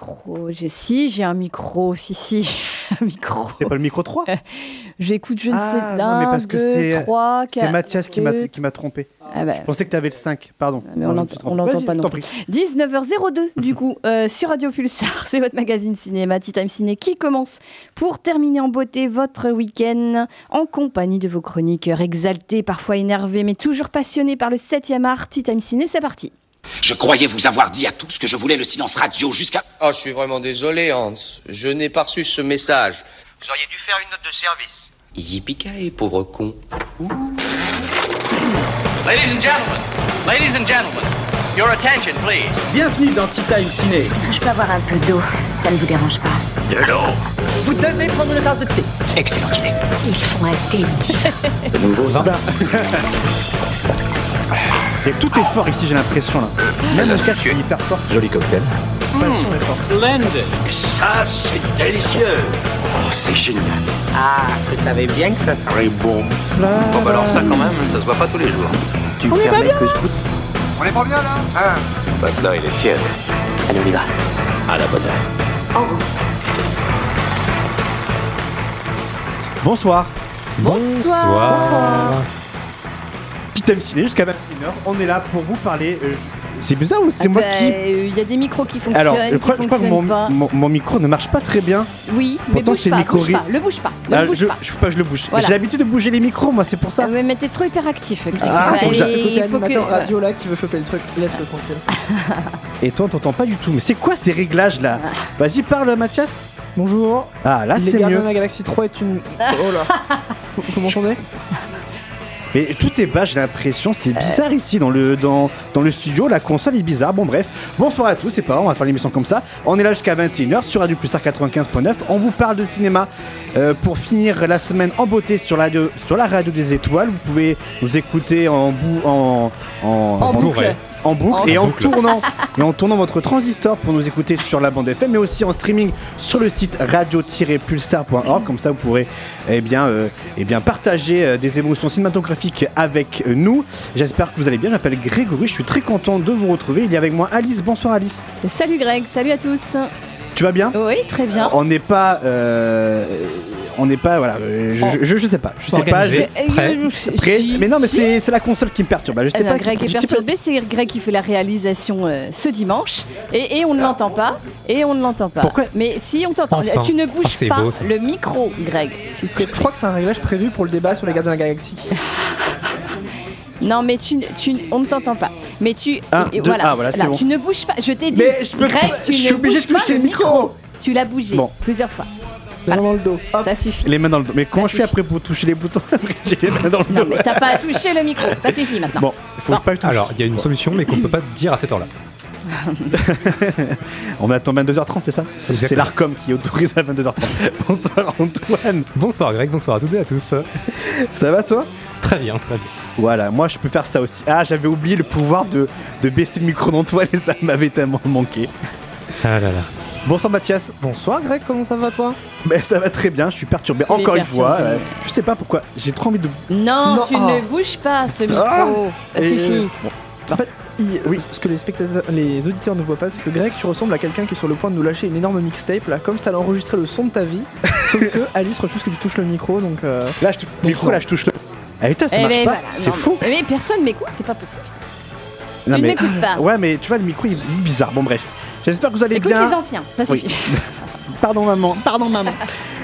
micro. J'ai si, j'ai un micro. Si, si, un micro. C'est pas le micro 3 J'écoute, je ne Ah, sais non, un, mais parce que c'est- Mathias qui m'a deux. qui m'a trompé. Ah bah, Je pensais que tu avais le 5, pardon. Mais on Non, l'entend pas non plus. prie. 19h02 du coup euh, sur Radio Pulsar, c'est votre magazine cinéma Tea Time Ciné qui commence pour terminer en beauté votre week-end en compagnie de vos chroniqueurs exaltés, parfois énervés, mais toujours passionnés par le 7e art. Tea Time Ciné, c'est parti. Je croyais vous avoir dit à tous que je voulais le silence radio jusqu'à... Oh, je suis vraiment désolé, Hans. Je n'ai pas reçu ce message. Vous auriez dû faire une note de service. Yippee pauvre con. Ladies and gentlemen, ladies and gentlemen, your attention please. Bienvenue dans Tea Time Ciné. Est-ce que je peux avoir un peu d'eau, si ça ne vous dérange pas? Vous devez prendre une tasse de thé. Excellente idée. Ils font un thé. Et tout est fort ici, j'ai l'impression là. Même le casque est hyper fort. Joli cocktail. Ça, c'est délicieux. Oh, c'est génial. Ah, je savais bien que ça serait bon. Bon bah alors ça quand même, ça se voit pas tous les jours. Tu permets que je goûte On est pas bien là Hein Maintenant il est fier. Allez, on y va. À la bonne heure. Bonsoir. Bonsoir. Petit thème ciné jusqu'à 21h. On est là pour vous parler. euh, C'est bizarre ou c'est Ah moi bah, qui. euh, Il y a des micros qui fonctionnent, Alors, je crois, je crois que mon, pas. mon, mon micro ne marche pas très bien. Oui, mais Pourtant, bouge pas, le micro bouge pas, le bouge pas, ne Ah, bouge je, pas. je, pas, je le bouge. Voilà. J'ai l'habitude de bouger les micros, moi, c'est pour ça. Mais t'es trop hyperactif, Greg. Ah, Ouais, faut que il faut que... animateur radio là qui veut choper le truc, laisse-le tranquille. Et toi, on t'entend pas du tout. Mais c'est quoi ces réglages là Ah. Vas-y, parle, Mathias. Bonjour. Ah, là, c'est Gardiens mieux. de la Galaxie 3 est une. Oh là. Vous m'entendez? Mais tout est bas, j'ai l'impression. C'est bizarre ici dans le, dans, dans le studio. La console est bizarre. Bon, bref. Bonsoir à tous. C'est pas grave, on va faire l'émission comme ça. On est là jusqu'à 21h sur Radio Pulsar 95.9. On vous parle de cinéma euh, pour finir la semaine en beauté sur la, radio, sur la radio des étoiles. Vous pouvez nous écouter en, bou en, en, En boucle. En boucle En et en boucle. tournant. Et en tournant votre transistor pour nous écouter sur la bande FM mais aussi en streaming sur le site radio-pulsar.org comme ça vous pourrez eh bien euh, eh bien partager euh, des émotions cinématographiques avec euh, nous. J'espère que vous allez bien. Je m'appelle Grégory. Je suis très content de vous retrouver. Il y a avec moi Alice. Bonsoir Alice. Salut Greg, salut à tous. Tu vas bien Oui, très bien. on n'est pas euh, on n'est pas voilà je, je, je sais pas je sais pas je- Prêt. Prêt mais non mais c'est c'est la console qui me perturbe je Ah sais non, pas Greg je est perturbé, c'est Greg qui fait la réalisation euh, ce dimanche et, et on ne l'entend pas et on ne l'entend pas. Pourquoi Mais si on t'entend, Enfin. tu ne Ah, bouges c'est pas beau, le micro, Greg. Je crois que c'est un réglage prévu pour le débat sur les Gardiens de la Galaxie. Non, mais tu, tu, on ne t'entend pas. Mais tu, Un, et deux, voilà, ah, voilà, là, c'est bon. tu ne bouges pas. Je t'ai dit, Mais je peux Greg, pas- tu je suis ne obligé bouges de pas toucher le le micro. Tu l'as bougé Bon. plusieurs fois. La main dans le dos. Hop. Ça suffit. les mains dans le dos mais comment Ça je fais après pour toucher les boutons après j'ai les mains dans le Non, dos mais t'as pas à toucher le micro. Ça suffit maintenant. Bon, il faut Bon. pas que je touche. Alors, il y a une solution, mais qu'on peut pas dire à cette heure-là. On attend 22h30, c'est ça C'est Exactement. c'est l'ARCOM qui autorise à 22h30. Bonsoir Antoine. Bonsoir Greg, bonsoir à toutes et à tous. Ça va toi? Très bien, très bien. Voilà, moi je peux faire ça aussi. Ah, j'avais oublié le pouvoir de, de baisser le micro d'Antoine et ça m'avait tellement manqué. Ah là là. Bonsoir Mathias. Bonsoir Greg, comment ça va toi? Ben, ça va très bien, je suis perturbé Il est encore une perturbé. fois. euh, je sais pas pourquoi, j'ai trop envie de. Non, Non, tu ah. ne bouges pas ce micro. Ah. Ça Et- suffit. Bon, En fait, il- Oui. ce que les spectateurs, les auditeurs ne voient pas, c'est que Greg, tu ressembles à quelqu'un qui est sur le point de nous lâcher une énorme mixtape là, comme si t'allais enregistrer le son de ta vie. sauf que Alice refuse que tu touches le micro, donc. euh, là, je, touche- le micro, là, je touche le. Ah putain, ça Eh marche ben, pas, voilà, c'est non, fou. Mais, mais personne m'écoute, c'est pas possible. Non, tu ne mais- m'écoutes pas. Ouais, mais tu vois, le micro il est bizarre. Bon, bref. J'espère que vous allez Écoute bien. les anciens, ça Oui. suffit. Pardon maman, pardon maman.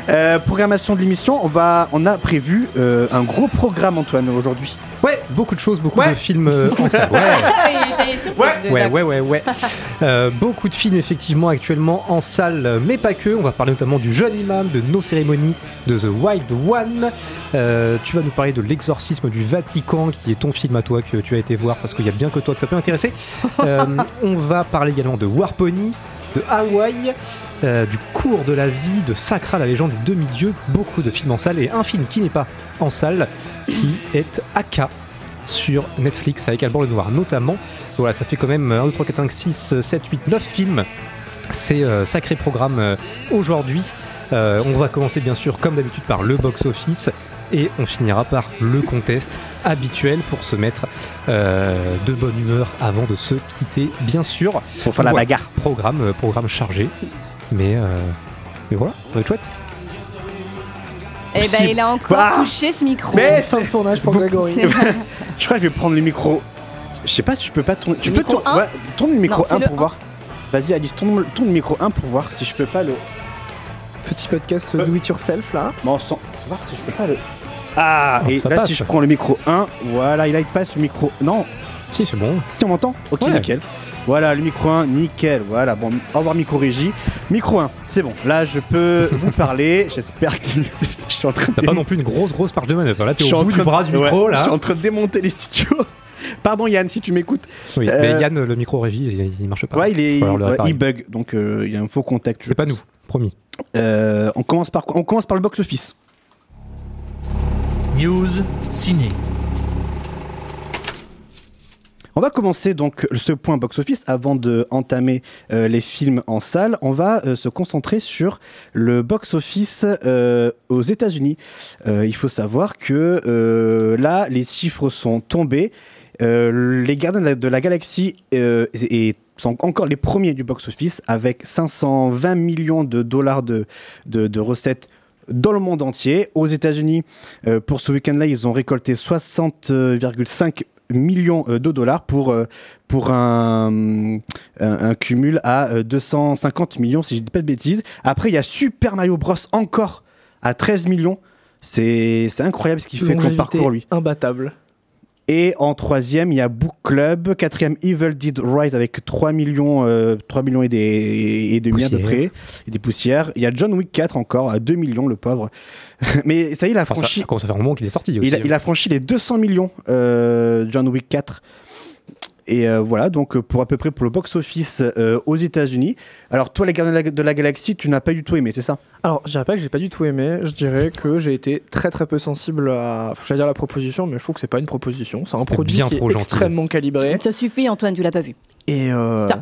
Euh, programmation de l'émission, on va, on a prévu euh, un gros programme Antoine aujourd'hui. Ouais, beaucoup de choses, beaucoup Ouais. de films euh, en salle. Ouais. Ouais, ouais, ouais, ouais. Euh, beaucoup de films effectivement actuellement en salle, mais pas que. On va parler notamment du jeune imam, de nos cérémonies, de The Wild One. Euh, tu vas nous parler de l'exorcisme du Vatican, qui est ton film à toi que tu as été voir parce qu'il y a bien que toi que ça peut intéresser. Euh, on va parler également de Warpony, de Hawaï, euh, du cours de la vie, de Sacra, la légende des demi-dieux. Beaucoup de films en salle et un film qui n'est pas en salle, qui est Aka sur Netflix avec Alban Lenoir notamment. Voilà, ça fait quand même 1, 2, 3, 4, 5, 6, 7, 8, 9 films. C'est euh, sacré programme euh, aujourd'hui. Euh, on va commencer bien sûr comme d'habitude par le box-office. Et on finira par le contest habituel pour se mettre euh, de bonne humeur avant de se quitter, bien sûr. Pour faire la bagarre. Programme, programme chargé. Mais, euh, mais voilà, ça va être chouette. Eh ben, Si- il a encore Bah. touché ce micro. Mais Fin de tournage pour Grégory. C'est. Je crois que je vais prendre le micro. Je sais pas si je peux pas tourner. Tu Le peux micro tour- un ouais, tourne le micro Non, c'est 1 le pour un. voir. Vas-y Alice, tourne, tourne le micro 1 pour voir si je peux pas le. Petit podcast do it yourself là. Bon, sans... voir si je peux pas le. Ah, Oh, et là passe. si je prends le micro 1, voilà, il a pas ce micro. Non, Si, c'est bon. si on m'entend Ok, Ouais. nickel. Voilà, le micro 1, nickel. Voilà, bon, au revoir micro régie. Micro 1, c'est bon. Là, je peux vous parler. J'espère que je suis en train de T'as pas non plus une grosse, grosse marge de manœuvre. Là, t'es Je suis au en bout train du bras de- du micro, ouais, là. Je suis en train de démonter les studios. Pardon Yann, si tu m'écoutes. Oui, Euh, mais Yann, le micro régie, il, il marche pas. Ouais, il est, ouais, il bug, donc euh, il y a un faux contact. je C'est pas pense. nous, promis. Euh, on commence par quoi? On commence par le box office. News ciné. On va commencer donc ce point box-office avant de entamer euh, les films en salle. On va euh, se concentrer sur le box-office euh, aux États-Unis. Il faut savoir que là, les chiffres sont tombés. Les Gardiens de la, Galaxie sont encore les premiers du box-office avec 520 millions de dollars de, recettes dans le monde entier. Aux États-Unis, pour ce week-end-là, ils ont récolté 60,5 millions euh, de dollars pour, euh, pour un, un, un cumul à euh, 250 millions, si je dis pas de bêtises. Après, il y a Super Mario Bros. encore à 13 millions. C'est incroyable ce qu'il fait comme parcours, lui. Imbattable. Et en troisième, il y a Book Club. Quatrième, Evil Dead Rise avec 3 millions, euh, 3 millions et, des, et demi à peu près. Et des poussières. Il y a John Wick 4 encore à 2 millions, le pauvre. Mais ça y est, il a Enfin, ça, franchi, ça commence à faire un moment qu'il est sorti aussi. il a, il a franchi les 200 millions, euh, John Wick 4. Et euh, voilà, donc euh, pour à peu près pour le box-office euh, aux États-Unis. Alors, toi, les Gardiens de la, de la Galaxie, tu n'as pas du tout aimé, c'est ça? Alors, je dirais pas que j'ai pas du tout aimé, je dirais que j'ai été très très peu sensible à, faut dire la proposition, mais je trouve que c'est pas une proposition, c'est un produit bien qui trop est gentil. extrêmement calibré. Ça suffit, Antoine, tu l'as pas vu. Et euh, Stop.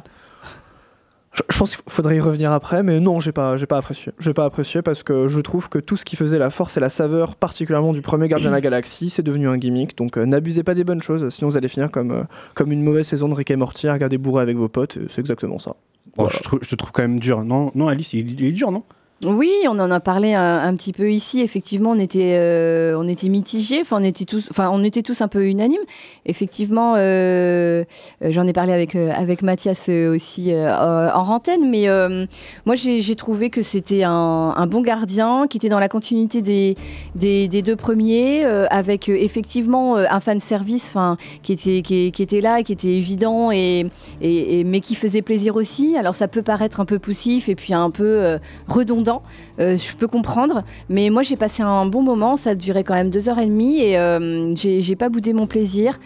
Je, pense qu'il faudrait y revenir après, mais non, j'ai pas, j'ai pas apprécié. J'ai pas apprécié parce que je trouve que tout ce qui faisait la force et la saveur, particulièrement du premier Gardien de la Galaxie, c'est devenu un gimmick. Donc euh, n'abusez pas des bonnes choses, sinon vous allez finir comme, euh, comme une mauvaise saison de Rick et Morty à regarder bourré avec vos potes. C'est exactement ça. Bon, Voilà. je, trouve- je te trouve quand même dur. Non, non Alice, il, il est dur, non? Oui, on en a parlé un, petit peu ici. Effectivement, on était, euh, on était mitigés. Enfin, on était tous, enfin, on était tous un peu unanimes. Effectivement, euh, euh, j'en ai parlé avec avec Mathias aussi en rantaine. Mais moi, j'ai trouvé que c'était un, bon gardien qui était dans la continuité des des, deux premiers, avec effectivement un fan service, enfin, qui était qui, était là, qui était évident et, mais qui faisait plaisir aussi. Alors, ça peut paraître un peu poussif et puis un peu euh, redondant. Euh, je peux comprendre, mais moi j'ai passé un bon moment. Ça durait quand même deux heures et demie et euh, j'ai pas boudé mon plaisir.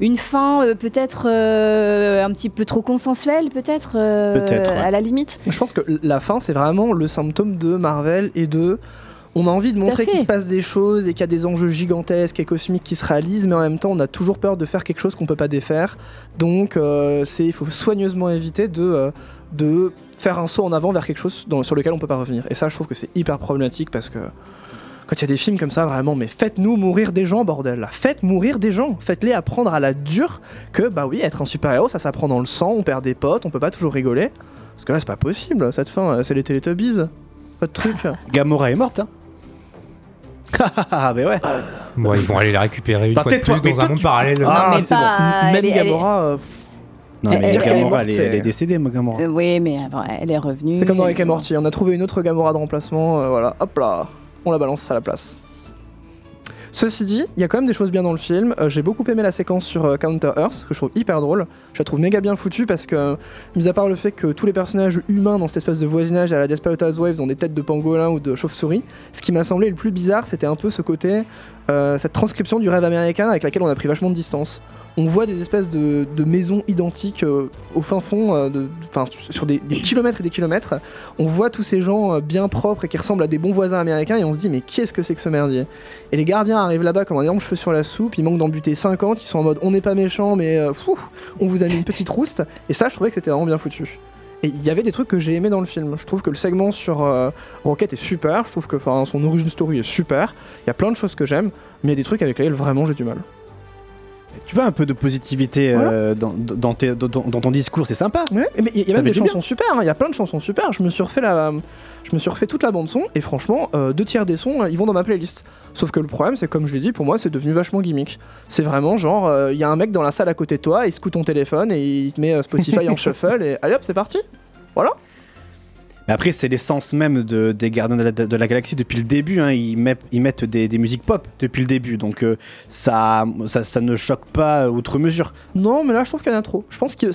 Une fin euh, peut-être un petit peu trop consensuelle, peut-être ouais. à la limite. Je pense que la fin, c'est vraiment le symptôme de Marvel et de. On a envie de montrer qu'il se passe des choses et qu'il y a des enjeux gigantesques et cosmiques qui se réalisent, mais en même temps, on a toujours peur de faire quelque chose qu'on peut pas défaire. Donc, euh, c'est il faut soigneusement éviter de, euh, de faire un saut en avant vers quelque chose dans- sur lequel on peut pas revenir. Et ça, je trouve que c'est hyper problématique parce que quand il y a des films comme ça, vraiment, mais faites-nous mourir des gens, bordel. Faites mourir des gens. Faites-les apprendre à la dure que, bah oui, être un super-héros, ça s'apprend dans le sang, on perd des potes, on peut pas toujours rigoler. Parce que là, c'est pas possible, cette fin, euh, c'est les Teletubbies. Pas de truc. Gamora est morte, hein Ah, mais ouais. Bon, ils vont aller la récupérer une Bah, fois de plus dans un monde parallèle. Ah, non, mais. Même elle est- Gamora, euh, Non, Elle- mais elle- Gamora, elle elle, est elle décédée, ma Gamora. Euh, oui, mais elle est revenue. c'est comme dans Euh, Morty. On a trouvé une autre Gamora de remplacement, euh, voilà, hop là, on la balance à la place. Ceci dit, il y a quand même des choses bien dans le film. Euh, J'ai beaucoup aimé la séquence sur euh, Counter Earth, que je trouve hyper drôle. Je la trouve méga bien foutue parce que, mis à part le fait que tous les personnages humains dans cette espèce de voisinage à la Desperate Housewives ont des têtes de pangolin ou de chauve-souris, ce qui m'a semblé le plus bizarre, c'était un peu ce côté, euh, cette transcription du rêve américain avec laquelle on a pris vachement de distance. On voit des espèces de, maisons identiques euh, au fin fond, euh, sur des, kilomètres et des kilomètres. On voit tous ces gens euh, bien propres et qui ressemblent à des bons voisins américains et on se dit mais qu'est-ce que c'est que ce merdier? Et les gardiens arrivent là-bas comme un énorme cheveu sur la soupe, ils manquent d'en buter 50, ils sont en mode on n'est pas méchants mais on vous a mis une petite rouste. Et ça je trouvais que c'était vraiment bien foutu. Et il y avait des trucs que j'ai aimé dans le film. Je trouve que le segment sur Rocket est super. Je trouve que son origin story est super. Il y a plein de choses que j'aime, mais il y a des trucs avec lesquels vraiment j'ai du mal. Tu vois un peu de positivité euh, dans, dans tes- dans- dans ton discours, c'est sympa. Ouais, mais il y a- y même des chansons super, hein, il y a plein de chansons super. Je me suis refait la, je me suis refait toute la bande son et franchement, euh, deux tiers des sons, euh, ils vont dans ma playlist. Sauf que le problème, c'est comme je l'ai dit, pour moi, c'est devenu vachement gimmick. C'est vraiment genre, euh, il y a un mec dans la salle à côté de toi, il secoue ton téléphone et il te met Spotify en shuffle et allez hop, c'est parti. Voilà. Après, c'est l'essence même de, des Gardiens de la, Galaxie depuis le début. hein. Ils, mettent, des, musiques pop depuis le début. Donc euh, ça, ne choque pas outre mesure. Non, mais là, je trouve qu'il y en a trop. Je pense que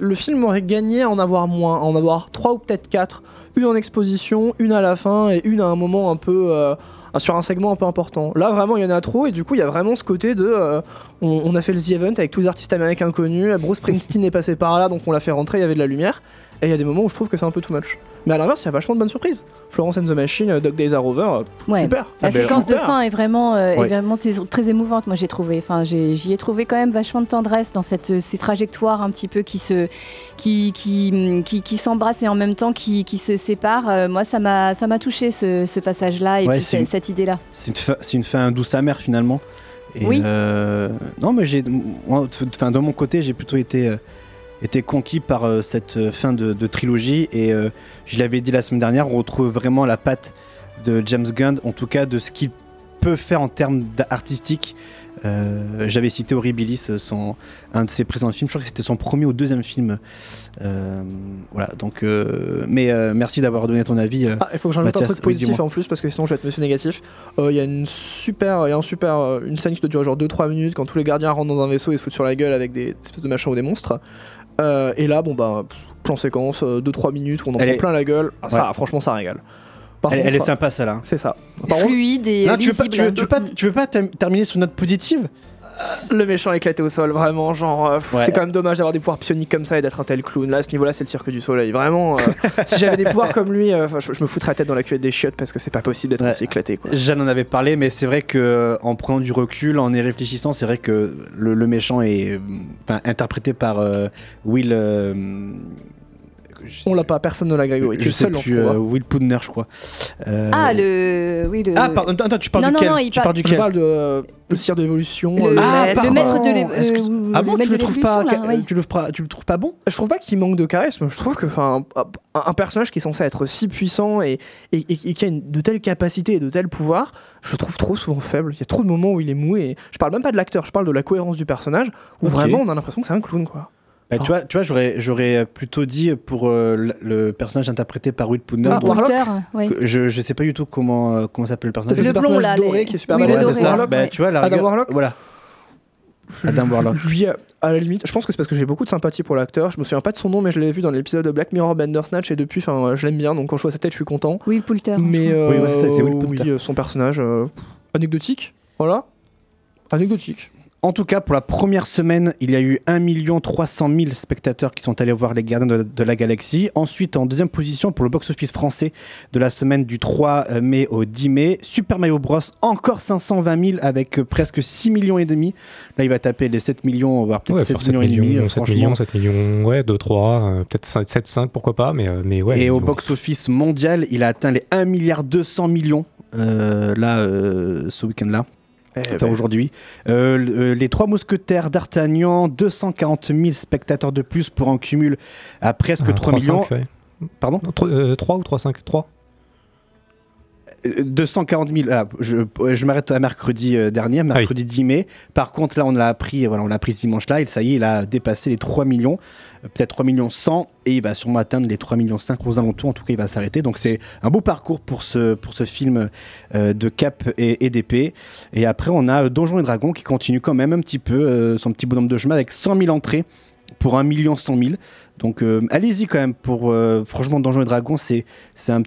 le film aurait gagné à en avoir moins, en avoir trois ou peut-être quatre. Une en exposition, une à la fin et une à un moment un peu. euh, sur un segment un peu important. Là, vraiment, il y en a trop, et du coup, il y a vraiment ce côté de. euh, on, on a fait le The Event avec tous les artistes américains connus, Bruce Springsteen est passé par là, donc on l'a fait rentrer, il y avait de la lumière. Et il y a des moments où je trouve que c'est un peu too much. Mais à l'inverse, il y a vachement de bonnes surprises. Florence and the Machine, euh, Dog Days Are Over, euh, Ouais. super. La Ah séquence de fin est vraiment, euh, est vraiment très, très émouvante, moi j'ai trouvé. Enfin, j'y ai trouvé quand même vachement de tendresse dans cette, ces trajectoires un petit peu qui se, qui, qui, qui, qui s'embrassent et en même temps qui, qui se séparent. Euh, moi, ça m'a, ça m'a touché ce, ce passage-là et Ouais, puis cette idée-là. C'est une, fin, c'est une fin douce amère finalement. Et, Oui. euh, non, mais j'ai, de mon côté, j'ai plutôt été, euh, été conquis par euh, cette euh, fin de, de trilogie. Et euh, je l'avais dit la semaine dernière, on retrouve vraiment la patte de James Gunn, en tout cas de ce qu'il peut faire en termes artistiques. Euh, J'avais cité Horribilis, son, un de ses précédents films. Je crois que c'était son premier ou deuxième film. Euh, voilà, donc. euh, mais merci d'avoir donné ton avis. Ah, il faut que j'ajoute un truc positif en plus parce que sinon je vais être monsieur négatif. Il y a une super, y a un super, une scène qui doit durer genre 2-3 minutes quand tous les gardiens rentrent dans un vaisseau et se foutent sur la gueule avec des espèces de machins ou des monstres. Euh, et là, bon bah, pff, plan séquence, 2-3 minutes où on en Elle prend est- plein la gueule. Ah, Ça, Ouais. franchement, ça régale. Par Elle, elle est sympa, celle-là. C'est ça. Par Fluide et Non, euh, tu veux pas, tu veux, lisible. tu veux pas, tu veux pas term- terminer sur une note positive? Le méchant éclaté au sol, vraiment, genre, euh, Ouais. c'est quand même dommage d'avoir des pouvoirs psioniques comme ça et d'être un tel clown. Là, à ce niveau-là, c'est le cirque du soleil. Vraiment, euh, si j'avais des pouvoirs comme lui, euh, je, je me foutrais la tête dans la cuvette des chiottes parce que c'est pas possible d'être Ouais. aussi éclaté. Quoi. Jeanne en avait parlé, mais c'est vrai que euh, en prenant du recul, en y réfléchissant, c'est vrai que le, le méchant est euh, interprété par euh, Will. Euh, je On l'a pas, personne ne l'a Grégory. Tu je es sais seul plus, euh, combat. Will Poudner, je crois. Euh, Ah, le. Oui, le. Ah, pardon, attends, tu parles Non, non, duquel non, il Tu parle- parles Je duquel parle de euh, le cire de l'évolution. Le, euh, Ah, le maître de l'é- Est-ce que- euh, Ah bon, maître tu le de trouves pas, l'évolution, là, ouais. tu le, feras- tu le trouves pas bon Je trouve pas qu'il manque de charisme. Je trouve que, enfin, un, un personnage qui est censé être si puissant et, et, et- et qui a une- de telles capacités et de tels pouvoirs, je le trouve trop souvent faible. Il y a trop de moments où il est mou et je parle même pas de l'acteur, je parle de la cohérence du personnage où vraiment on a l'impression que c'est un clown quoi. Bah, tu vois, tu vois j'aurais, j'aurais plutôt dit pour euh, le, personnage interprété par Will Poudner. Ah, que je, je sais pas du tout comment, euh, comment s'appelle le personnage. C'est Le le blond, personnage là, doré les- qui est super oui, le balèze. Ouais, c'est ça. Warlock, Bah, ouais. tu vois, la Adam rigueur- Warlock Voilà. Adam Warlock. Lui, à la limite, je pense que c'est parce que j'ai beaucoup de sympathie pour l'acteur. Je me souviens pas de son nom, mais je l'avais vu dans l'épisode de Black Mirror Bandersnatch et depuis, enfin, je l'aime bien. Donc quand je vois sa tête, je suis content. Will Poulter. Mais je crois. euh, Oui, ouais, c'est Will oui, Poulter. euh, son personnage euh, anecdotique, voilà. Anecdotique. En tout cas, pour la première semaine, il y a eu 1 300 000 spectateurs qui sont allés voir Les Gardiens de, de la Galaxie. Ensuite, en deuxième position pour le box-office français de la semaine du 3 mai au 10 mai, Super Mario Bros. encore 520 000 avec euh, presque 6 millions et demi. Là, il va taper les 7 millions, voire peut-être Ouais, 7, faire 7 millions, et demi. millions, euh, 7 franchement. millions, 7 millions, ouais, 2, 3, euh, peut-être 7, 5, pourquoi pas, mais, euh, mais ouais. et au box-office mondial, il a atteint les 1 milliard 200 millions euh, là, euh, ce week-end-là. Eh Enfin, ben, aujourd'hui. Euh, euh, les trois mousquetaires d'Artagnan, 240 000 spectateurs de plus pour un cumul à presque Ah, 3 3, millions. 5, ouais. Pardon? Non, 3, euh, 3 ou 3, 5 3 Euh, 240 000. ah, je euh, je m'arrête à mercredi euh, dernier, mercredi 10 mai. Par contre, là, on l'a appris, voilà, on l'a appris ce dimanche-là, et ça y est, il a dépassé les 3 millions, euh, peut-être 3 millions 100, et il va sûrement atteindre les 3 millions 5 aux alentours. En tout cas, il va s'arrêter. Donc, c'est un beau parcours pour ce, pour ce film euh, de cap et, et d'épée. Et après, on a euh, Donjons et Dragons qui continue quand même un petit peu euh, son petit bonhomme de chemin avec 100 000 entrées pour 1 million 100 000. Donc euh, allez-y quand même pour euh, franchement Donjons et Dragons c'est c'est un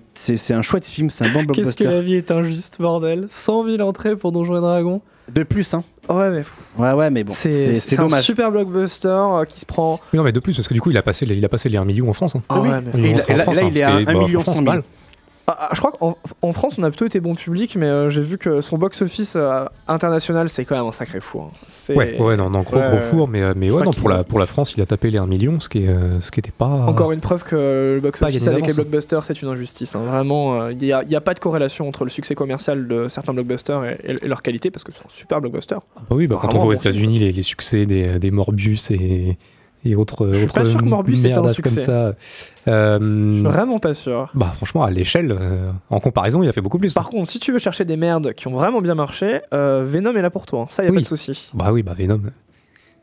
un chouette film c'est un bon Qu'est-ce que blockbuster la vie est injuste, bordel 100 000 entrées pour Donjons et Dragons de plus hein Ouais, mais ouais ouais mais bon c'est c'est un dommage super blockbuster euh, qui se prend. Oui, non, mais de plus, parce que du coup, il a passé les, il a passé les 1 million en France. hein. Ah Oui. ouais, mais Et Il là- rentre en là- France, là, hein, il est à ce qui 1 bah, million franchement, 100 c'est 000. Ah, ah, je crois qu'en en France, on a plutôt été bon public, mais euh, j'ai vu que son box-office euh, international, c'est quand même un sacré four. hein. Ouais, ouais, non, non, gros, Ouais, gros four, mais, euh, mais ouais, non, pour la, pour la France, il a tapé les 1 million, ce qui est, euh, ce qui était pas. Encore une preuve que le box-office avec les blockbusters, c'est une injustice. hein. Vraiment, euh, il n'y a, il y a pas de corrélation entre le succès commercial de certains blockbusters et, et- et leur qualité, parce que c'est un super blockbuster. Ah bah oui, bah, quand on voit aux. États-Unis les, les succès des, des Morbius et, et autres, Je suis autres pas sûr que Morbius était un merdages comme succès. ça. euh, Je suis vraiment pas sûr. bah franchement, à l'échelle, euh, en comparaison, il a fait beaucoup plus. Par contre, si tu veux chercher des merdes qui ont vraiment bien marché, euh, Venom est là pour toi. hein. Ça, y a Oui. pas de souci. Bah oui, bah Venom.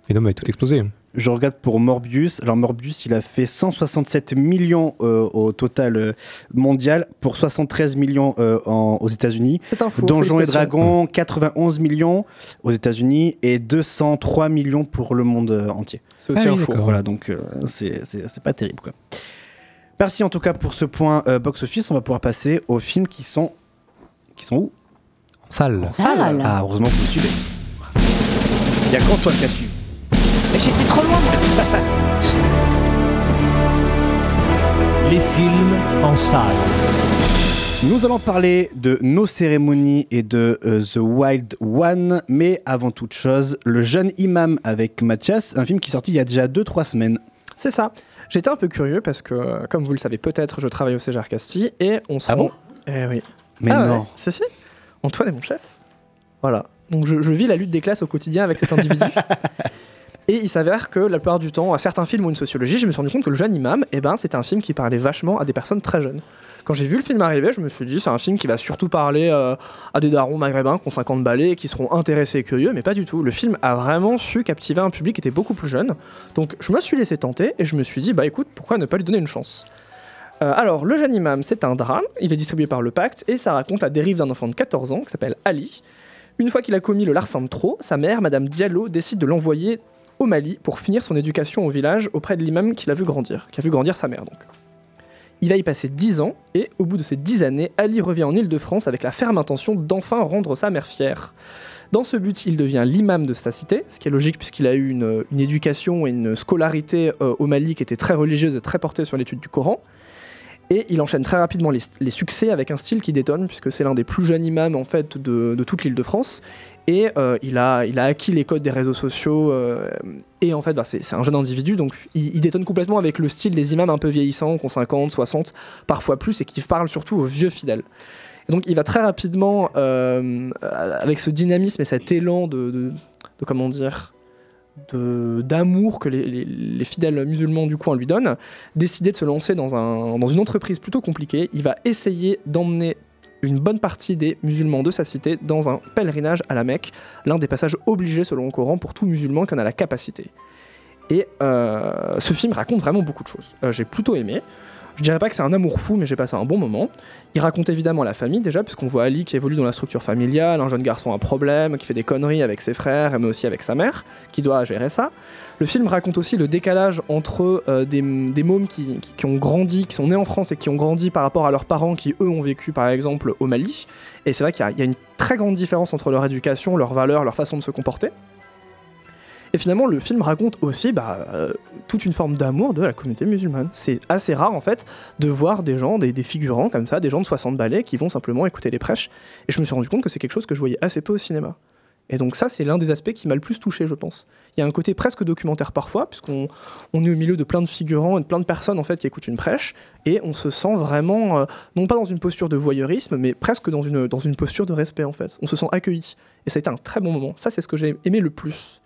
Venom a tout explosé. Je regarde pour Morbius. Alors Morbius, il a fait 167 millions euh, au total euh, mondial pour 73 millions euh, en- aux États-Unis. C'est un faux. Donjons et. Dragons, 91 millions aux États-Unis et 203 millions pour le monde entier. C'est aussi Ah un oui, faux. d'accord. Voilà, donc euh, c'est pas terrible quoi. Merci en tout cas pour ce point euh, box-office. On va pouvoir passer aux films qui sont qui sont où? En salle. Salle. Ah, heureusement que vous suivez. Il y a qu'Antoine qui a su. Mais J'étais trop loin. Les films en salle. Nous allons parler de nos cérémonies et de euh, The Wild One, mais avant toute chose, Le jeune imam avec Mathias, un film qui est sorti il y a déjà 2-3 semaines. C'est ça. J'étais un peu curieux parce que, euh, comme vous le savez peut-être, je travaille au Cégar Castille et on se Ah rend- bon Eh oui. Mais Ah ouais, non. Si, si. Antoine est mon chef. Voilà. Donc je, je vis la lutte des classes au quotidien avec cet individu. Et il s'avère que la plupart du temps, à certains films ou une sociologie, je me suis rendu compte que Le Jeune Imam, eh ben, c'était un film qui parlait vachement à des personnes très jeunes. Quand j'ai vu le film arriver, je me suis dit, c'est un film qui va surtout parler euh, à des darons maghrébins qui ont 50 balais qui seront intéressés et curieux, mais pas du tout. Le film a vraiment su captiver un public qui était beaucoup plus jeune. Donc je me suis laissé tenter et je me suis dit, bah écoute, pourquoi ne pas lui donner une chance? Euh, alors, Le Jeune Imam, c'est un drame, il est distribué par Le Pacte et ça raconte la dérive d'un enfant de 14 ans qui s'appelle Ali. Une fois qu'il a commis le larcin de trop, sa mère, Madame Diallo, décide de l'envoyer au Mali pour finir son éducation au village auprès de l'imam qu'il a vu grandir, qui a vu grandir sa mère donc. Il va y passer 10 ans et au bout de ces 10 années, Ali revient en Île-de-France avec la ferme intention d'enfin rendre sa mère fière. Dans ce but, il devient l'imam de sa cité, ce qui est logique puisqu'il a eu une, éducation et une scolarité euh, au Mali qui était très religieuse et très portée sur l'étude du Coran. Et il enchaîne très rapidement les, succès avec un style qui détonne, puisque c'est l'un des plus jeunes imams en fait de, de toute l'île de France. Et euh, il, a, il a acquis les codes des réseaux sociaux. euh, et en fait, bah, c'est un jeune individu, donc il, détonne complètement avec le style des imams un peu vieillissants, qui ont 50, 60, parfois plus, et qui parlent surtout aux vieux fidèles. Et donc il va très rapidement, euh, avec ce dynamisme et cet élan de, de, comment dire, d'amour que les fidèles musulmans du coin lui donnent, décider de se lancer dans, un, dans une entreprise plutôt compliquée. Il va essayer d'emmener une bonne partie des musulmans de sa cité dans un pèlerinage à la Mecque, l'un des passages obligés selon le Coran pour tout musulman qui en a la capacité. Et euh, ce film raconte vraiment beaucoup de choses. Euh, j'ai plutôt aimé. Je dirais pas que c'est un amour fou, mais j'ai passé un bon moment. Il raconte évidemment la famille déjà, puisqu'on voit Ali qui évolue dans la structure familiale, un jeune garçon à problème, qui fait des conneries avec ses frères, mais aussi avec sa mère, qui doit gérer ça. Le film raconte aussi le décalage entre euh, des, des mômes qui, qui- ont grandi, qui sont nés en France et qui ont grandi par rapport à leurs parents qui, eux, ont vécu par exemple au Mali. Et c'est vrai qu'il y a- une très grande différence entre leur éducation, leurs valeurs, leur façon de se comporter. Et finalement, le film raconte aussi bah, euh, toute une forme d'amour de la communauté musulmane. C'est assez rare, en fait, de voir des gens, des, des figurants comme ça, des gens de 60 balais qui vont simplement écouter les prêches. Et je me suis rendu compte que c'est quelque chose que je voyais assez peu au cinéma. Et donc ça, c'est l'un des aspects qui m'a le plus touché, je pense. Il y a un côté presque documentaire parfois, puisqu'on on est au milieu de plein de figurants et de plein de personnes en fait qui écoutent une prêche, et on se sent vraiment, euh, non pas dans une posture de voyeurisme, mais presque dans une, dans une posture de respect en fait. On se sent accueilli. Et ça a été un très bon moment. Ça, c'est ce que j'ai aimé le plus.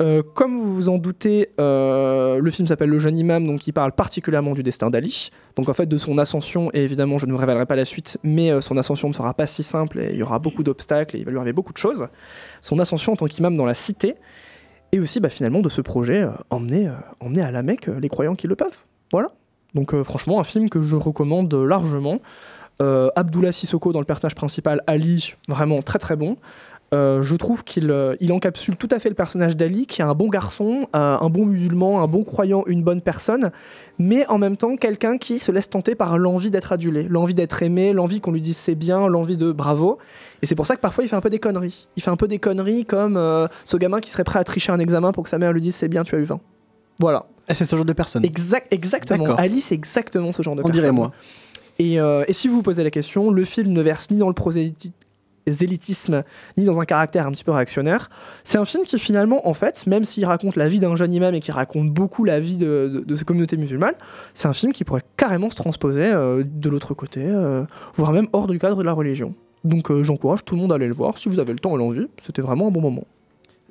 Euh, comme vous vous en doutez, euh, le film s'appelle Le jeune imam, donc il parle particulièrement du destin d'Ali. Donc en fait de son ascension, et évidemment je ne vous révélerai pas la suite, mais euh, son ascension ne sera pas si simple, et il y aura beaucoup d'obstacles, et il va lui arriver beaucoup de choses. Son ascension en tant qu'imam dans la cité, et aussi bah, finalement de ce projet emmener, à la Mecque les croyants qui le peuvent. Voilà. Donc franchement un film que je recommande largement. Abdullah Sissoko dans le personnage principal, Ali, vraiment très très bon. Euh, je trouve qu'il euh, il encapsule tout à fait le personnage d'Ali, qui est un bon garçon, euh, un bon musulman, un bon croyant, une bonne personne, mais en même temps quelqu'un qui se laisse tenter par l'envie d'être adulé, l'envie d'être aimé, l'envie qu'on lui dise c'est bien, l'envie de bravo. Et c'est pour ça que parfois il fait un peu des conneries. Il fait un peu des conneries comme ce gamin qui serait prêt à tricher un examen pour que sa mère lui dise c'est bien, tu as eu 20. Voilà. Et c'est ce genre de personne. Exact, exactement. Ali, c'est exactement ce genre de On personne. dirait moi. Et, euh, et si vous vous posez la question, le film ne verse ni dans le prosélytisme ni dans un caractère un petit peu réactionnaire. C'est un film qui finalement, en fait, même s'il raconte la vie d'un jeune imam et qui raconte beaucoup la vie de, de, de ces communautés musulmanes, c'est un film qui pourrait carrément se transposer euh, de l'autre côté, euh, voire même hors du cadre de la religion. Donc euh, j'encourage tout le monde à aller le voir si vous avez le temps et l'envie. C'était vraiment un bon moment.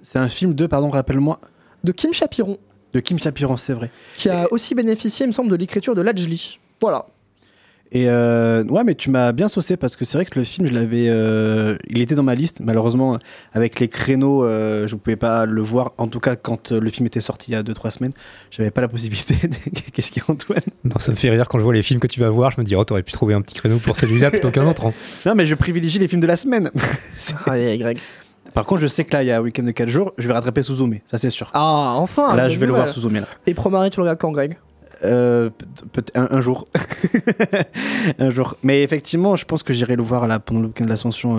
C'est un film de, pardon, rappelle-moi, De Kim Chapiron, de Kim Chapiron, c'est vrai. qui a aussi bénéficié, il me semble, de l'écriture de Lajli. Voilà. Et euh, ouais, mais tu m'as bien saucé parce que c'est vrai que le film, je l'avais, euh, il était dans ma liste. Malheureusement, avec les créneaux, euh, je ne pouvais pas le voir. En tout cas, quand le film était sorti il y a 2-3 semaines, j'avais pas la possibilité. de- Qu'est-ce qu'il y a, Antoine? Non, ça me fait rire quand je vois les films que tu vas voir. Je me dis, oh, t'aurais pu trouver un petit créneau pour celui-là plutôt qu'un autre. hein. Non, mais je privilégie les films de la semaine. Allez, Greg. Par contre, je sais que là, il y a un week-end de 4 jours, je vais rattraper Suzume, ça c'est sûr. Ah, enfin là, je vais le voir Suzume là. Et Promare, tu le regardes quand, Greg? Euh, un, un jour. un jour. Mais effectivement, je pense que j'irai le voir là pendant le week-end de l'Ascension.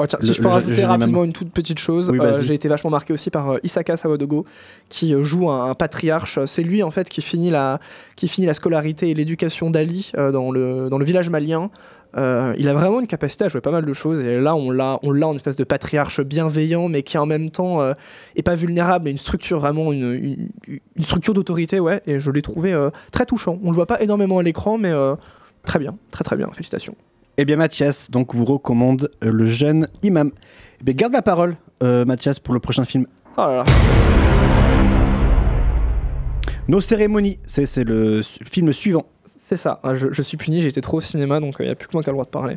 Ouais, tiens, Le- si je peux rajouter rapidement même. une toute petite chose, Oui, euh, j'ai été vachement marqué aussi par euh, Isaka Sawadogo, qui euh, joue un, un patriarche. C'est lui en fait qui finit la, qui finit la scolarité et l'éducation d'Ali euh, dans, le, dans le village malien. Euh, il a vraiment une capacité à jouer pas mal de choses et là on l'a on l'a en espèce de patriarche bienveillant mais qui en même temps euh, est pas vulnérable mais une structure vraiment une, une, une structure d'autorité ouais et je l'ai trouvé euh, très touchant on le voit pas énormément à l'écran mais très bien très très bien félicitations Eh bien, Mathias, donc vous recommande euh, le jeune imam. Eh bien, garde la parole, euh, Mathias, pour le prochain film. oh là là Nos cérémonies, c'est c'est le, le film suivant. C'est ça, Ah, je, je suis puni, j'étais trop au cinéma, donc il n'y a plus que moi qui a le droit de parler.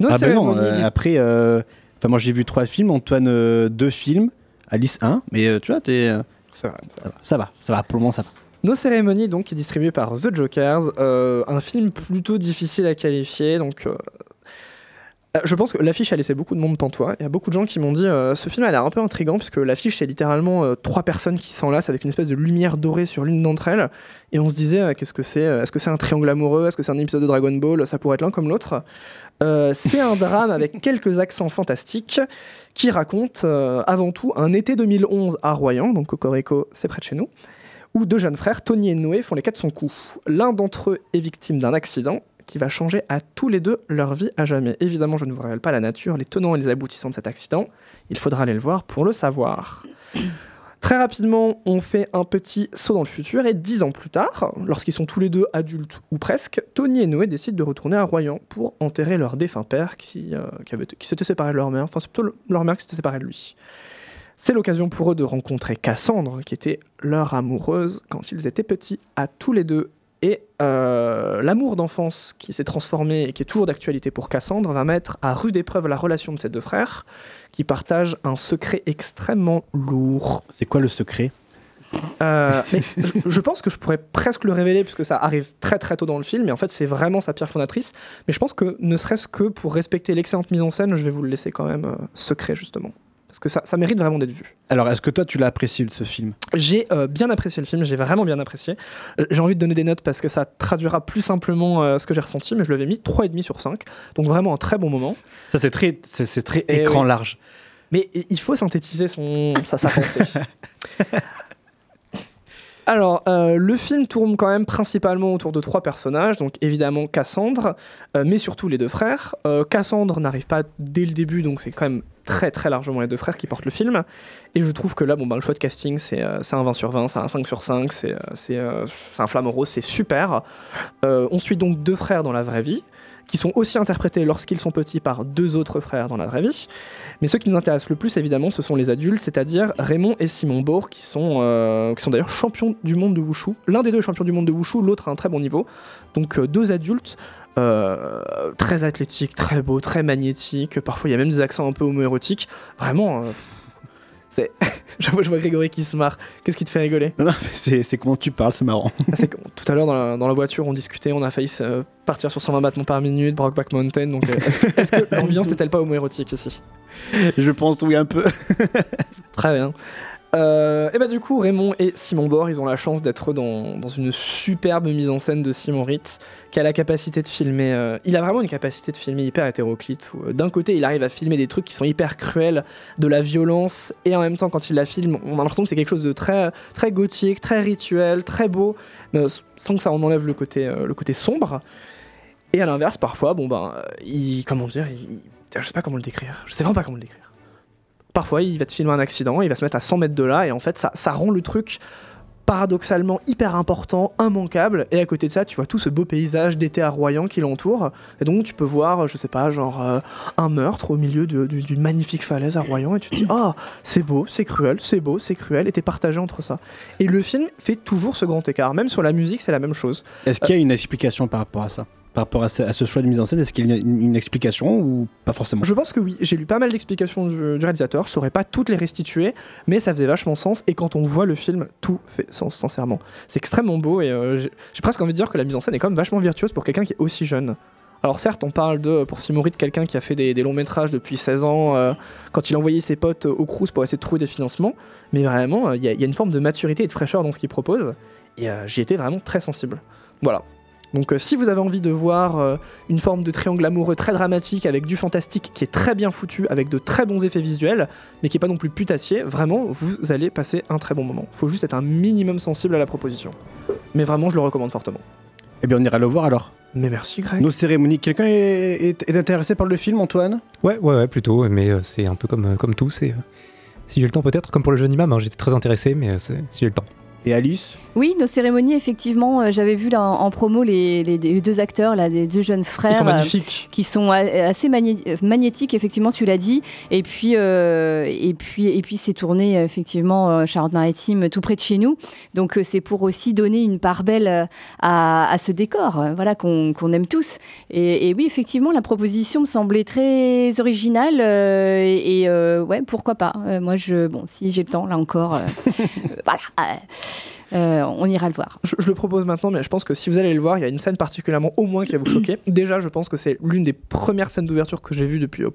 Nos ah ben non, euh, après, euh, enfin moi j'ai vu trois films, Antoine euh, deux films, Alice un, mais euh, tu vois, t'es, euh, ça, va, ça va, ça va, pour le moment ça va. Nos cérémonies, donc, qui est distribué par The Jokers, euh, un film plutôt difficile à qualifier, donc. euh, euh, je pense que l'affiche a laissé beaucoup de monde pantois. Il y a beaucoup de gens qui m'ont dit euh, ce film a l'air un peu intrigant puisque l'affiche c'est littéralement trois personnes qui s'enlacent avec une espèce de lumière dorée sur l'une d'entre elles et on se disait qu'est-ce que c'est Est-ce que c'est un triangle amoureux Est-ce que c'est un épisode de Dragon Ball Ça pourrait être l'un comme l'autre. C'est un drame avec quelques accents fantastiques qui raconte avant tout un été 2011 à Royan, donc Cocorico c'est près de chez nous où deux jeunes frères, Tony et Noé, font les quatre son coup. L'un d'entre eux est victime d'un accident qui va changer à tous les deux leur vie à jamais. Évidemment, je ne vous révèle pas la nature, les tenants et les aboutissants de cet accident. Il faudra aller le voir pour le savoir. Très rapidement, on fait un petit saut dans le futur et dix ans plus tard, lorsqu'ils sont tous les deux adultes ou presque, Tony et Noé décident de retourner à Royan pour enterrer leur défunt père qui, euh, s'était séparé de leur mère, enfin c'est plutôt le- leur mère qui s'était séparée de lui. C'est l'occasion pour eux de rencontrer Cassandre, qui était leur amoureuse quand ils étaient petits, à tous les deux. Et euh, l'amour d'enfance qui s'est transformé et qui est toujours d'actualité pour Cassandre va mettre à rude épreuve la relation de ces deux frères, qui partagent un secret extrêmement lourd. C'est quoi le secret? Euh, mais je, je pense que je pourrais presque le révéler puisque ça arrive très très tôt dans le film et en fait c'est vraiment sa pierre fondatrice mais je pense que ne serait-ce que pour respecter l'excellente mise en scène je vais vous le laisser quand même euh, secret justement parce que ça, ça mérite vraiment d'être vu Alors, est-ce que toi tu l'as apprécié ce film? J'ai euh, bien apprécié le film j'ai vraiment bien apprécié Euh, j'ai envie de donner des notes parce que ça traduira plus simplement euh, ce que j'ai ressenti mais je l'avais mis 3,5 sur 5 donc vraiment un très bon moment Ça c'est très, c'est très écran oui. large. mais il faut synthétiser son, sa, sa pensée. Alors, euh, le film tourne quand même principalement autour de trois personnages, donc évidemment Cassandre, euh, mais surtout les deux frères. Euh, Cassandre n'arrive pas dès le début, donc c'est quand même très très largement les deux frères qui portent le film. Et je trouve que là, bon, ben, le choix de casting, c'est euh, un 20 sur 20, c'est un 5 sur 5, c'est euh, euh, un flamant rose, c'est super. Euh, on suit donc deux frères dans la vraie vie, qui sont aussi interprétés lorsqu'ils sont petits par deux autres frères dans la vraie vie. Mais ceux qui nous intéressent le plus, évidemment, ce sont les adultes, c'est-à-dire Raymond et Simon Bourg, qui sont, euh, qui sont d'ailleurs champions du monde de Wushu. L'un des deux est champion du monde de Wushu, l'autre a un très bon niveau. Donc deux adultes, très athlétiques, très beaux, très magnétiques. Parfois, il y a même des accents un peu homoérotiques. Vraiment, euh, c'est... je, vois, je vois Grégory qui se marre. Qu'est-ce qui te fait rigoler? Non, non, mais c'est comment tu parles, c'est marrant. ah, c'est tout à l'heure dans la, dans la voiture, on discutait, on a failli partir sur 120 battements par minute, Brockback Mountain. Donc, euh, est-ce que, est-ce que l'ambiance n'est-elle pas homoérotique ici? Je pense oui un peu. Très bien. Euh, et bah du coup, Raymond et Simon Bord, ils ont la chance d'être dans, une superbe mise en scène de Simon Ritz, qui a la capacité de filmer. euh, il a vraiment une capacité de filmer hyper hétéroclite. euh, D'un côté, il arrive à filmer des trucs qui sont hyper cruels, de la violence, et en même temps, quand il la filme, on a l'impression que c'est quelque chose de très, gothique, très rituel, très beau, mais sans que ça en enlève le côté, sombre. Et à l'inverse, parfois, bon ben, il, comment dire, il- je sais pas comment le décrire. Je sais vraiment pas comment le décrire. Parfois, il va te filmer un accident, il va se mettre à 100 mètres de là, et en fait, ça, rend le truc paradoxalement hyper important, immanquable, et à côté de ça, tu vois tout ce beau paysage d'été à Royan qui l'entoure, et donc tu peux voir, je sais pas, genre euh, un meurtre au milieu d'une magnifique falaise à Royan, et tu te dis, ah, c'est beau, c'est cruel, c'est beau, c'est cruel, et t'es partagé entre ça. Et le film fait toujours ce grand écart, même sur la musique, c'est la même chose. Est-ce qu'il y a une explication par rapport à ça? Par rapport à ce, choix de mise en scène, est-ce qu'il y a une, explication ou pas forcément? Je pense que oui. J'ai lu pas mal d'explications du, réalisateur. Je saurais pas toutes les restituer, mais ça faisait vachement sens. Et quand on voit le film, tout fait sens, sincèrement. C'est extrêmement beau et euh, j'ai presque envie de dire que la mise en scène est quand même vachement virtuose pour quelqu'un qui est aussi jeune. Alors certes, on parle de, pour Simon Reed, quelqu'un qui a fait des, des longs métrages depuis 16 ans, euh, quand il envoyait ses potes au Crous pour essayer de trouver des financements, mais vraiment, euh, il y, a- une forme de maturité et de fraîcheur dans ce qu'il propose, et j'y étais vraiment très sensible. Voilà. Donc euh, si vous avez envie de voir euh, une forme de triangle amoureux très dramatique avec du fantastique qui est très bien foutu, avec de très bons effets visuels, mais qui est pas non plus putassier, vraiment vous allez passer un très bon moment. Faut juste être un minimum sensible à la proposition. Mais vraiment je le recommande fortement. Eh bien, on ira le voir alors. Mais merci Greg. Nos cérémonies. Quelqu'un est, est- est intéressé par le film, Antoine? Ouais, ouais, ouais, plutôt, mais euh, c'est un peu comme, euh, comme tout. C'est, euh, si j'ai le temps, peut-être, comme pour le jeune imam, hein, j'étais très intéressé, mais euh, c'est- si j'ai le temps. Et Alice? Oui, nos cérémonies, effectivement, euh, j'avais vu là en, en promo les, les- les deux acteurs, là, les deux jeunes frères. Ils sont euh, qui sont a- assez magné- euh, magnétiques, effectivement, tu l'as dit. Et puis, euh, et puis, et puis c'est tourné, effectivement, euh, Charente-Maritime, tout près de chez nous. Donc, euh, c'est pour aussi donner une part belle à, à ce décor, euh, voilà, qu'on qu'on aime tous. Et, et oui, effectivement, la proposition me semblait très originale. euh, et et, euh, ouais, pourquoi pas Euh, Moi, je, bon, si j'ai le temps, là encore, euh, euh, voilà. Euh, on ira le voir. Je, je le propose maintenant, mais je pense que si vous allez le voir, il y a une scène particulièrement au moins qui va vous choquer. Déjà, je pense que c'est l'une des premières scènes d'ouverture que j'ai vues depuis, euh,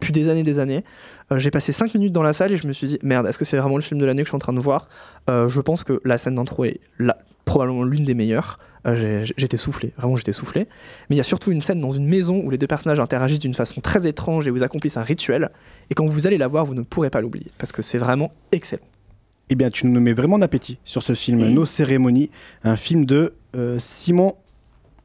depuis des années des années. Euh, j'ai passé 5 minutes dans la salle et je me suis dit, merde, est-ce que c'est vraiment le film de l'année que je suis en train de voir? Je pense que la scène d'intro est là, probablement l'une des meilleures. Euh, j'étais soufflé, vraiment j'étais soufflé. Mais il y a surtout une scène dans une maison où les deux personnages interagissent d'une façon très étrange et où ils accomplissent un rituel. Et quand vous allez la voir, vous ne pourrez pas l'oublier parce que c'est vraiment excellent. Eh bien, tu nous mets vraiment en appétit sur ce film, Nos cérémonies, un film de euh, Simon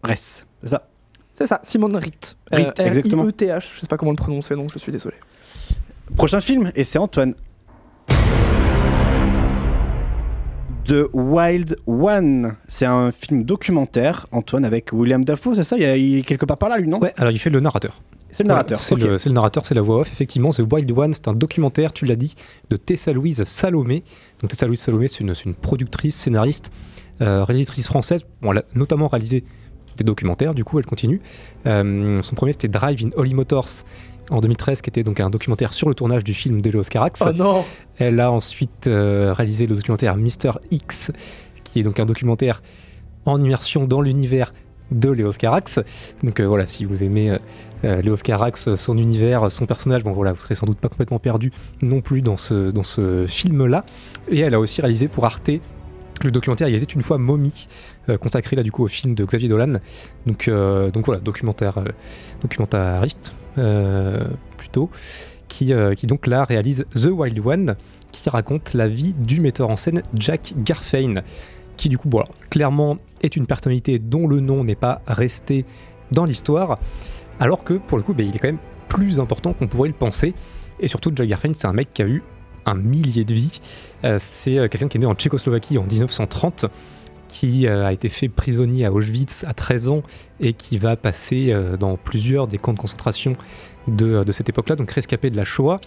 Ress. C'est ça? C'est ça, Simon Ritt. Ritt, exactement. R-I-E-T-H, je sais pas comment le prononcer, donc je suis désolé. Prochain film, et c'est Antoine. The Wild One. C'est un film documentaire, Antoine, avec William Dafoe, c'est ça? Il, y a- il est quelque part par là, lui, non? Ouais, alors il fait le narrateur. C'est le narrateur. Voilà, c'est le, c'est le narrateur, c'est la voix off. Effectivement, The Wild One, c'est un documentaire, tu l'as dit, de Tessa Louise Salomé. Donc Tessa Louise Salomé, c'est une, productrice, scénariste, euh, réalisatrice française. Bon, elle a notamment réalisé des documentaires, du coup, elle continue. Euh, son premier, c'était Drive in Holly Motors en 2013, qui était donc un documentaire sur le tournage du film de Léos Carax. Oh non Elle a ensuite euh, réalisé le documentaire Mister X, qui est donc un documentaire en immersion dans l'univers de Léos Carax. Donc euh, voilà, si vous aimez euh, euh, Léos Carax, son univers, son personnage, bon voilà, vous serez sans doute pas complètement perdu non plus dans ce, dans ce film-là. Et elle a aussi réalisé pour Arte le documentaire Il était une fois Mommy, euh, consacré là du coup au film de Xavier Dolan. Donc, donc voilà, documentaire, documentariste plutôt, qui, qui donc là réalise The Wild One, qui raconte la vie du metteur en scène Jack Garfein, qui du coup, bon, alors, clairement est une personnalité dont le nom n'est pas resté dans l'histoire, alors que pour le coup, ben, il est quand même plus important qu'on pourrait le penser. Et surtout, Jack Garfein, c'est un mec qui a eu un millier de vies. Euh, c'est euh, quelqu'un qui est né en Tchécoslovaquie en 1930, qui euh, a été fait prisonnier à Auschwitz à 13 ans et qui va passer dans plusieurs des camps de concentration de, de cette époque-là, donc rescapé de la Shoah.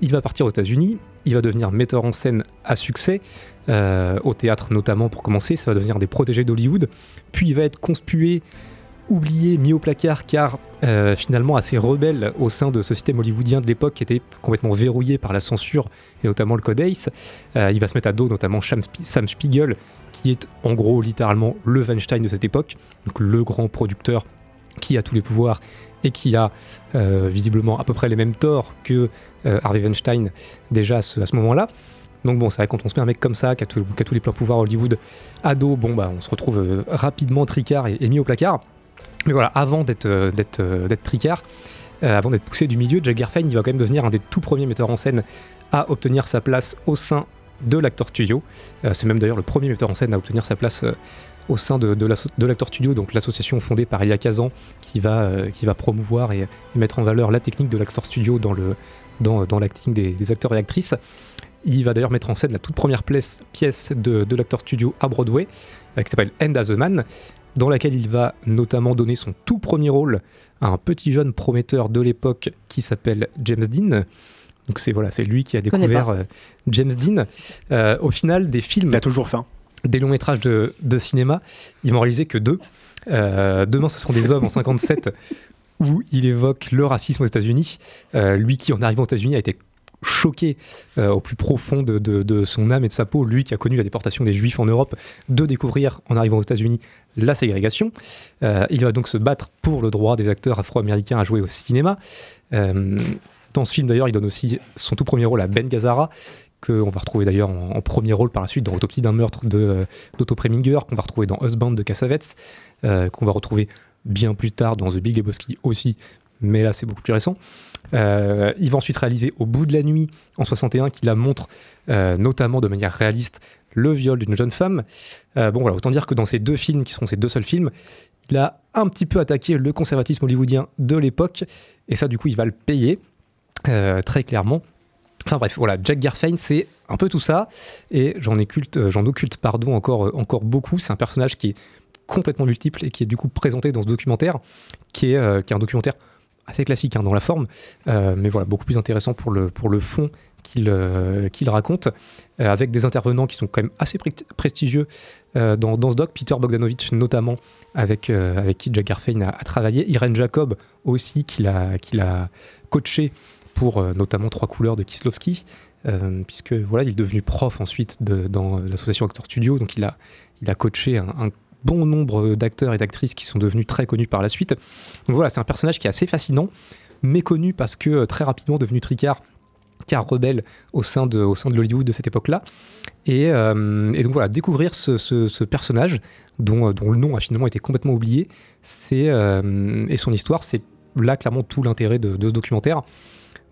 Il va partir aux États-Unis, il va devenir metteur en scène à succès, euh, au théâtre notamment pour commencer, ça va devenir des protégés d'Hollywood, puis il va être conspué, oublié, mis au placard car euh, finalement assez rebelle au sein de ce système hollywoodien de l'époque qui était complètement verrouillé par la censure et notamment le Code Ace. Euh, il va se mettre à dos notamment Sam, Sp- Sam Spiegel qui est en gros littéralement le Weinstein de cette époque, donc le grand producteur qui a tous les pouvoirs et qui a visiblement à peu près les mêmes torts que Harvey Weinstein déjà à ce moment-là. Donc bon, c'est vrai quand on se met un mec comme ça, qui a, tous les pleins pouvoirs Hollywood à dos, bon bah on se retrouve euh, rapidement tricard et, mis au placard. Mais voilà, avant d'être euh, euh, tricard, avant d'être poussé du milieu, Jack Garfein, il va quand même devenir un des tout premiers metteurs en scène à obtenir sa place au sein de l'acteur studio. C'est même d'ailleurs le premier metteur en scène à obtenir sa place au sein de, l'Actor Studio, donc l'association fondée par Elia Kazan qui va, promouvoir et, et mettre en valeur la technique de l'Actor Studio dans, l'acting des acteurs et actrices. Il va d'ailleurs mettre en scène la toute première pièce, pièce de, de l'Actor Studio à Broadway, euh, qui s'appelle End as a Man, dans laquelle il va notamment donner son tout premier rôle à un petit jeune prometteur de l'époque qui s'appelle James Dean. Donc c'est voilà, c'est lui qui a découvert euh, James Dean. Euh, au final, des films Il a toujours faim. des longs métrages de, de cinéma, ils vont réaliser que deux. Euh, Demain, ce sont des hommes en 57 où il évoque le racisme aux États-Unis. Euh, lui qui, en arrivant aux États-Unis, a été choqué euh, au plus profond de, de- son âme et de sa peau, lui qui a connu la déportation des Juifs en Europe, de découvrir en arrivant aux États-Unis la ségrégation. Euh, il va donc se battre pour le droit des acteurs afro-américains à jouer au cinéma. Euh, dans ce film, d'ailleurs, il donne aussi son tout premier rôle à Ben Gazzara, qu'on va retrouver d'ailleurs en, premier rôle par la suite dans Autopsie d'un meurtre d'Otto Preminger, qu'on va retrouver dans Husband de Cassavetes, qu'on va retrouver bien plus tard dans The Big Lebowski aussi, mais là c'est beaucoup plus récent. Euh, il va ensuite réaliser Au bout de la nuit en 61, qui la montre euh, notamment de manière réaliste le viol d'une jeune femme. Euh, bon voilà, autant dire que dans ces deux films, qui sont ses deux seuls films, il a un petit peu attaqué le conservatisme hollywoodien de l'époque, et ça du coup il va le payer très clairement. Enfin bref, voilà, Jack Garfein, c'est un peu tout ça, et j'en occulte, j'en occulte pardon, encore, encore beaucoup. C'est un personnage qui est complètement multiple et qui est du coup présenté dans ce documentaire, qui est, qui est un documentaire assez classique hein, dans la forme, euh, mais voilà, beaucoup plus intéressant pour le, pour le fond qu'il euh, raconte, euh, avec des intervenants qui sont quand même assez pre- prestigieux euh, dans, dans ce doc. Peter Bogdanovich notamment, avec, avec qui Jack Garfein a, travaillé. Irene Jacob aussi, qu'il a, qu'il a coaché pour notamment Trois couleurs de Kislovski, puisque voilà, il est devenu prof ensuite dans l'association Actor Studio, donc il a, il a coaché un bon nombre d'acteurs et d'actrices qui sont devenus très connus par la suite. Donc voilà, c'est un personnage qui est assez fascinant, méconnu parce que euh, très rapidement devenu tricard, car rebelle au sein de, au sein de l'Hollywood de cette époque-là. Et, euh, donc voilà, découvrir ce, personnage dont, euh, dont le nom a finalement été complètement oublié, c'est et son histoire, c'est là clairement tout l'intérêt de, de ce documentaire.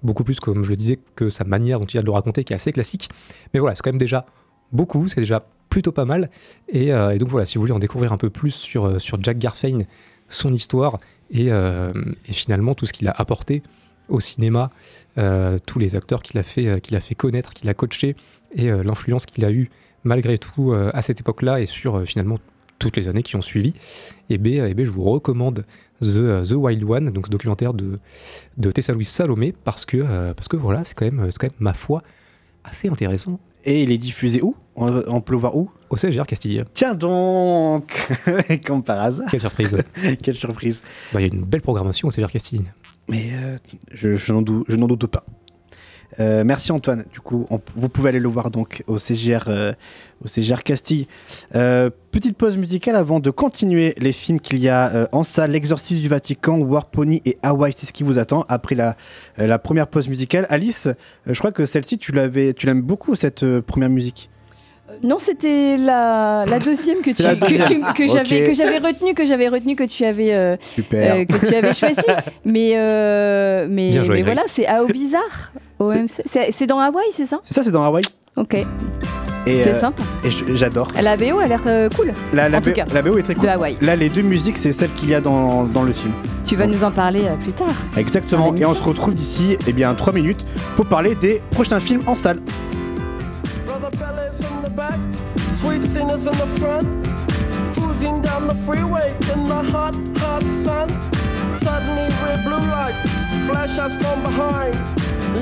Beaucoup plus, comme je le disais, que sa manière dont il a de le raconter, qui est assez classique. Mais voilà, c'est quand même déjà beaucoup, c'est déjà plutôt pas mal. Et, euh, et donc voilà, si vous voulez en découvrir un peu plus sur, euh, Jack Garfein, son histoire et, euh, et finalement tout ce qu'il a apporté au cinéma, tous les acteurs qu'il a, fait, qu'il a fait connaître, qu'il a coaché et l'influence qu'il a eue malgré tout à cette époque-là et sur finalement toutes les années qui ont suivi, et B, eh ben, je vous recommande The, The Wild One, donc ce documentaire de, de Tessa Louise Salomé, parce que, parce que voilà, c'est quand, même, c'est quand même, ma foi, assez intéressant. Et il est diffusé où? Peut le voir où? Au CGR Castille. Tiens donc Comme par hasard. Quelle surprise Quelle surprise Bah, Il y a une belle programmation au CGR Castille. Mais euh, je, je n'en dou- je n'en doute pas. Euh, merci Antoine. Du coup, on- vous pouvez aller le voir donc au CGR, euh, au CGR Castille. Euh, petite pause musicale avant de continuer les films qu'il y a euh, en salle. L'Exorcisme du Vatican, War Pony et Hawaii, c'est ce qui vous attend après la, euh, la première pause musicale. Alice, euh, je crois que celle-ci, tu l'avais, tu l'aimes beaucoup cette euh, première musique. Non, c'était la, la deuxième que tu que, tu- que j'avais que j'avais retenu que j'avais retenu que tu avais euh, euh, que tu avais choisi. Mais euh, mais, mais voilà, c'est AO bizarre. OMC. C'est dans Hawaï, c'est ça? C'est ça, c'est dans Hawaï. Ok. C'est euh, sympa. Et j'adore. La BO a l'air euh, cool. La, la en tout cas. la BO est très cool. De Hawaï. Là, les deux musiques, c'est celles qu'il y a dans, dans le film. Tu vas nous en parler euh, plus tard. Exactement. Et on se retrouve d'ici eh bien 3 minutes pour parler des prochains films en salle.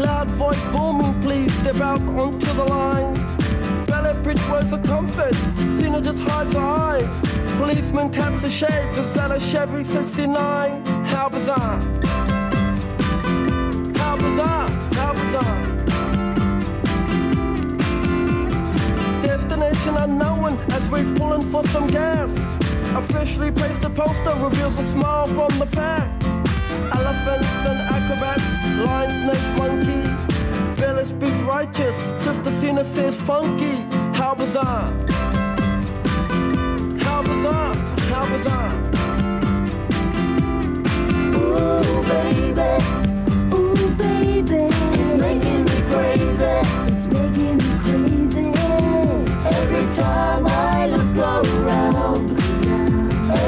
Loud voice booming, please step out onto the line. Ballet bridge words of comfort, Cena just hides her eyes. Policeman taps the shades, is that a Chevy 69? How bizarre! How bizarre! How bizarre! Destination unknown as we're pulling for some gas. Officially placed a poster reveals a smile from the pack. Elephants and acrobats, lion, snakes, monkey. Billy speaks righteous, Sister Cena says funky. How bizarre! How bizarre! How bizarre! Ooh, baby. Ooh, baby. It's making me crazy. It's making me crazy. Every time I look around,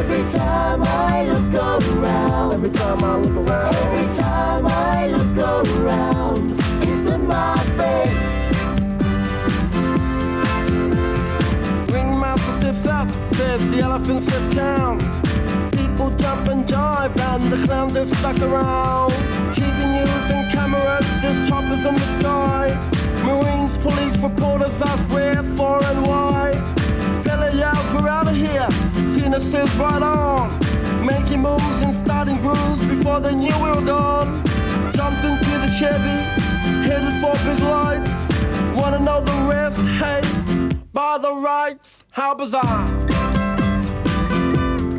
Every time I look around. Every time I look around, every time I look around, it's in my face. Ringmaster stiffs up, says the elephant stiff down. People jump and jive, and the clowns are stuck around. TV news and cameras, there's choppers in the sky. Marines, police, reporters ask where, for, and why. Yells, we're out of here. Cena says right on. Making moves and starting grooves before knew we were gone. Jumped into the Chevy, headed for big lights. Wanna know the rest? Hey, by the rights, how bizarre.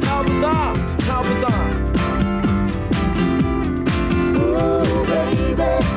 How bizarre, how bizarre. Ooh, baby.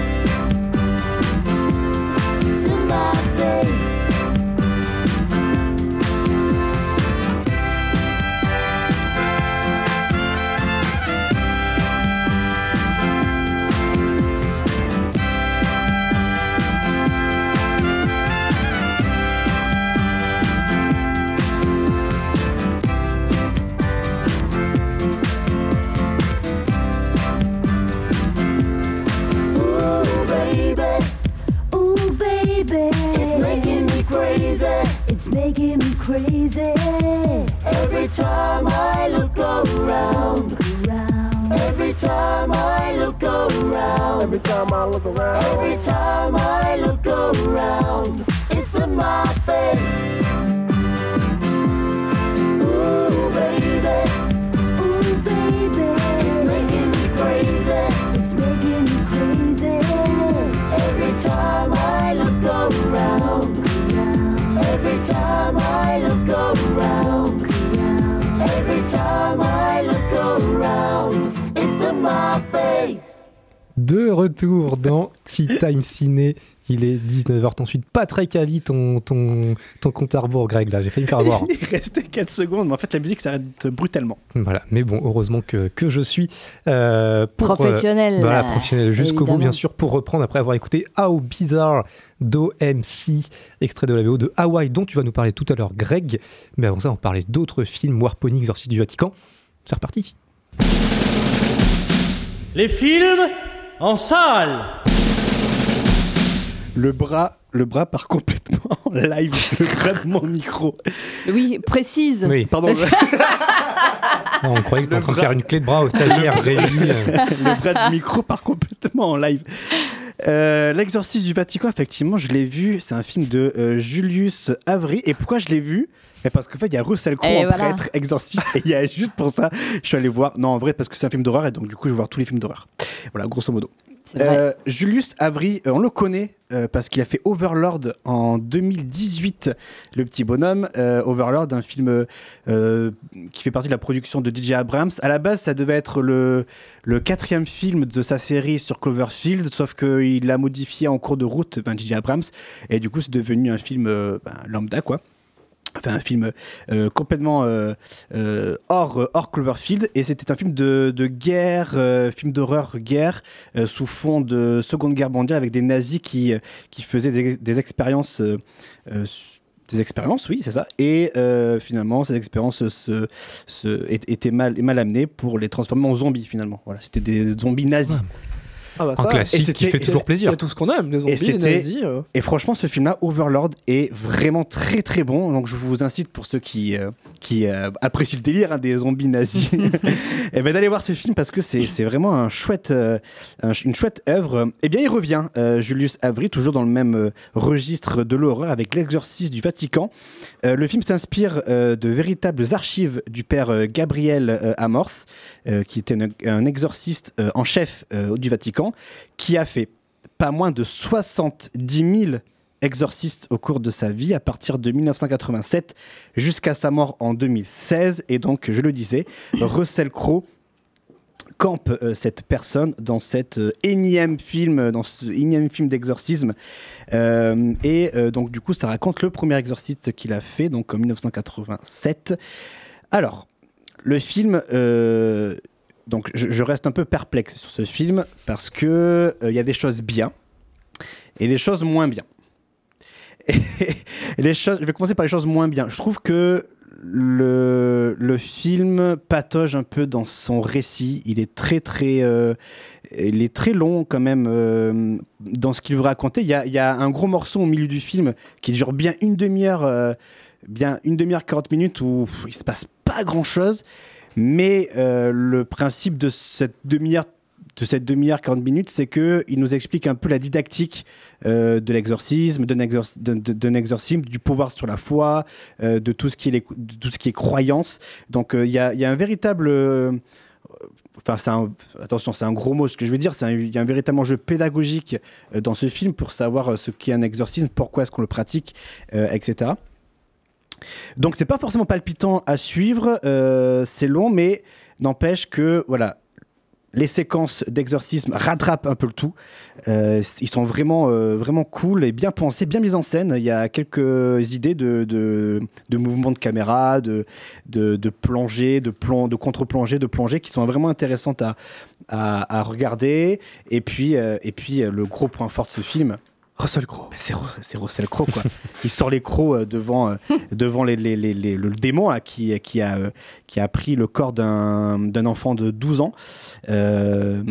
Making me crazy. Every time I look around. Every time I look around. Every time I look around. Every time I look around. It's in my face. De retour dans Tea Time Ciné. Il est 19h. T'ensuite, pas très quali ton, ton, ton compte à rebours, Greg. Là, j'ai failli me faire avoir. Il restait 4 secondes, mais en fait la musique s'arrête brutalement. Voilà, mais bon, heureusement que, que je suis euh, pour, euh, Professionnel, voilà, euh, professionnel jusqu'au bout, bien sûr, pour reprendre après avoir écouté How Bizarre d'OMC, extrait de la VO de Hawaii, dont tu vas nous parler tout à l'heure, Greg. Mais avant ça, on va parler d'autres films, Warpony, Exorciste du Vatican. C'est reparti. Les films en salle Le bras, le bras part complètement en live, le bras de mon micro. Oui, précise. Oui. Pardon. Ah, on croyait que tu en Le train de bras- faire une clé de bras aux stagiaires réunis. le bras du micro part complètement en live. Euh, L'exorciste du Vatican, effectivement, je l'ai vu. C'est un film de euh, Julius Avery. Et pourquoi je l'ai vu? Eh, Parce qu'en fait, il y a Russell Crowe en voilà. prêtre exorciste. Et il y a juste pour ça, je suis allé voir. Non, en vrai, parce que c'est un film d'horreur. Et donc, du coup, je vais voir tous les films d'horreur. Voilà, grosso modo. Euh, Julius Avery, euh, on le connaît euh, parce qu'il a fait Overlord en 2018, le petit bonhomme. Euh, Overlord, un film qui fait partie de la production de DJ Abrams. À la base, ça devait être le, le quatrième film de sa série sur Cloverfield, sauf qu'il l'a modifié en cours de route, ben, DJ Abrams, et du coup, c'est devenu un film ben, lambda, quoi. Enfin, un film euh, complètement euh, euh, hors, hors Cloverfield. Et c'était un film de, de guerre, film d'horreur guerre, sous fond de Seconde Guerre mondiale, avec des nazis qui, qui faisaient des, expériences. des expériences, oui, c'est ça. Et finalement, ces expériences se, se- étaient mal, mal amenées pour les transformer en zombies, finalement. Voilà, c'était des zombies nazis. Ah bah Un classique Et qui fait toujours et- Il y plaisir. a tout ce qu'on aime, les zombies, Et les c'était- nazis. euh. Et franchement, ce film-là, Overlord, est vraiment très très bon. Donc je vous incite pour ceux qui, euh, qui euh, apprécient le délire hein, des zombies nazis, et ben d'aller voir ce film parce que c'est c'est vraiment un chouette, euh, un ch- une chouette œuvre. Et bien il revient, euh, Julius Avery, toujours dans le même euh, registre de l'horreur avec l'exorcisme du Vatican. Euh, le film s'inspire euh, de véritables archives du père euh, Gabriel euh, Amorth, euh, qui était un, un exorciste euh, en chef euh, du Vatican, qui a fait pas moins de 70 000 exorcistes au cours de sa vie à partir de 1987 jusqu'à sa mort en 2016. Et donc, je le disais, Russell Crowe campe euh, cette personne dans cet euh, énième film, dans ce énième film d'exorcisme. Euh, et donc, du coup, ça raconte le premier exorciste qu'il a fait, donc en 1987. Alors, le film, donc je, reste un peu perplexe sur ce film parce que euh, il y a des choses bien et des choses moins bien. Et les choses, je vais commencer par les choses moins bien. Je trouve que le, le film patauge un peu dans son récit. Il est très très, euh, il est très long quand même euh, dans ce qu'il veut raconter. Il y, a, il y a un gros morceau au milieu du film qui dure bien une demi-heure, bien une demi-heure 40 minutes où pff, il se passe pas grand chose. Mais euh, le principe de cette demi-heure de cette demi-heure 40 minutes, c'est que il nous explique un peu la didactique euh, de l'exorcisme, d'un exor- d'un- d'un- d'un exorcisme, du pouvoir sur la foi, euh, de tout ce qui est, tout ce qui est croyance. Donc il y, a, un véritable Enfin, attention, c'est un gros mot ce que je veux dire. c'est Il y a un véritable enjeu pédagogique dans ce film pour savoir ce qu'est un exorcisme, pourquoi est-ce qu'on le pratique, etc. Donc, c'est pas forcément palpitant à suivre. euh, c'est long, mais n'empêche que voilà, les séquences d'exorcisme rattrapent un peu le tout. Euh, ils sont vraiment, euh, vraiment cool et bien pensés, bien mis en scène. Il y a quelques idées de, de, de mouvements de caméra, de, de, de plongée, de, de contre-plongée, de plongée qui sont vraiment intéressantes à, à, regarder. Et puis, et puis le gros point fort de ce film. Russell Crowe. C'est Ru- c'est Russell Crowe, quoi. Il sort les crocs euh, devant, euh, devant les, les- les- les- le démon là, qui, qui, a, euh, qui a pris le corps d'un d'un enfant de 12 ans. Euh,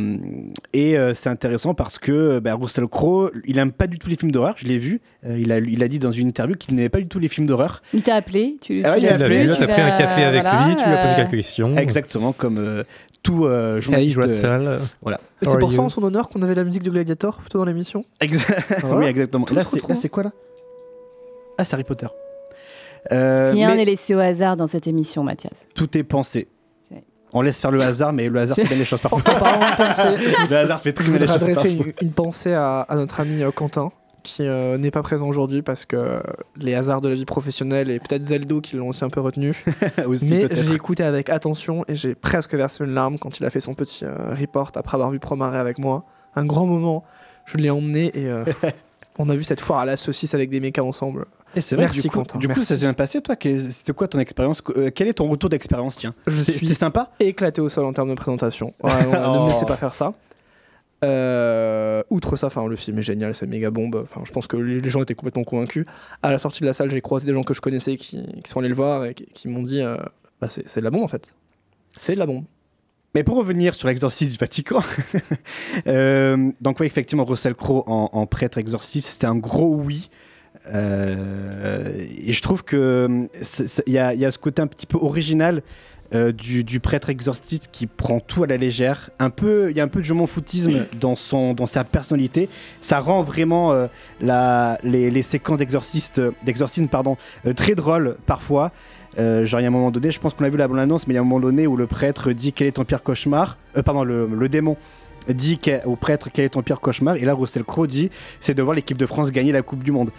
et euh, c'est intéressant parce que bah, Russell Crowe, il aime pas du tout les films d'horreur, je l'ai vu. Euh, il, a, il a dit dans une interview qu'il n'aimait pas du tout les films d'horreur. Il t'a appelé, tu, Ah oui, tu il l'as a appelé, tu t'as pris un café avec voilà, lui, tu lui as posé quelques questions. Exactement, comme euh, tout euh, journaliste. Russell. euh, voilà. C'est pour ça, en son honneur, qu'on avait la musique de Gladiator plutôt dans l'émission. Exa- Voilà. oui, exactement. Tout Là, c'est retrouve. là, c'est quoi là? Ah, c'est Harry Potter. Euh, Rien mais- n'est laissé au hasard dans cette émission, Mathias. Tout est pensé. On laisse faire le hasard, mais le hasard fait bien les choses parfois. Le hasard fait je très bien les choses adresser parfois. une, une pensée à, à notre ami euh, Quentin, qui euh, n'est pas présent aujourd'hui parce que les hasards de la vie professionnelle et peut-être Zeldo qui l'ont aussi un peu retenu. Aussi, Mais peut-être. j'ai écouté avec attention et j'ai presque versé une larme quand il a fait son petit euh, report après avoir vu Promaré avec moi. Un grand moment. Je l'ai emmené et euh, on a vu cette foire à la saucisse avec des mécas ensemble. Et c'est vrai, Merci, du coup, Quentin, du coup ça s'est bien passé, toi? C'était quoi ton expérience? Quel est ton retour d'expérience, tiens? Je suis sympa? éclaté au sol en termes de présentation. Vraiment, ne Oh. me laissez pas faire ça. Euh, outre ça, enfin le film est génial, c'est méga bombe. Enfin, je pense que les gens étaient complètement convaincus. À la sortie de la salle, j'ai croisé des gens que je connaissais qui, sont allés le voir et qui, m'ont dit, euh, bah, c'est de la bombe en fait. C'est de la bombe. Mais pour revenir sur l'exorcisme du Vatican, euh, donc oui, effectivement, Russell Crowe en, prêtre exorciste, c'était un gros oui. Et je trouve que il y a ce côté un petit peu original euh, du, du prêtre exorciste qui prend tout à la légère. Un peu, il y a un peu de je m'en foutisme dans son, dans sa personnalité. Ça rend vraiment euh, la, les, les séquences d'exorciste, d'exorcisme, pardon, euh, très drôles parfois. Euh, genre, il y a un moment donné, je pense qu'on a vu la bande-annonce, mais il y a un moment donné où le prêtre dit quel est ton pire cauchemar. Euh, pardon, le, le démon dit au prêtre quel est ton pire cauchemar. Et là, Russell Crowe dit c'est de voir l'équipe de France gagner la Coupe du Monde.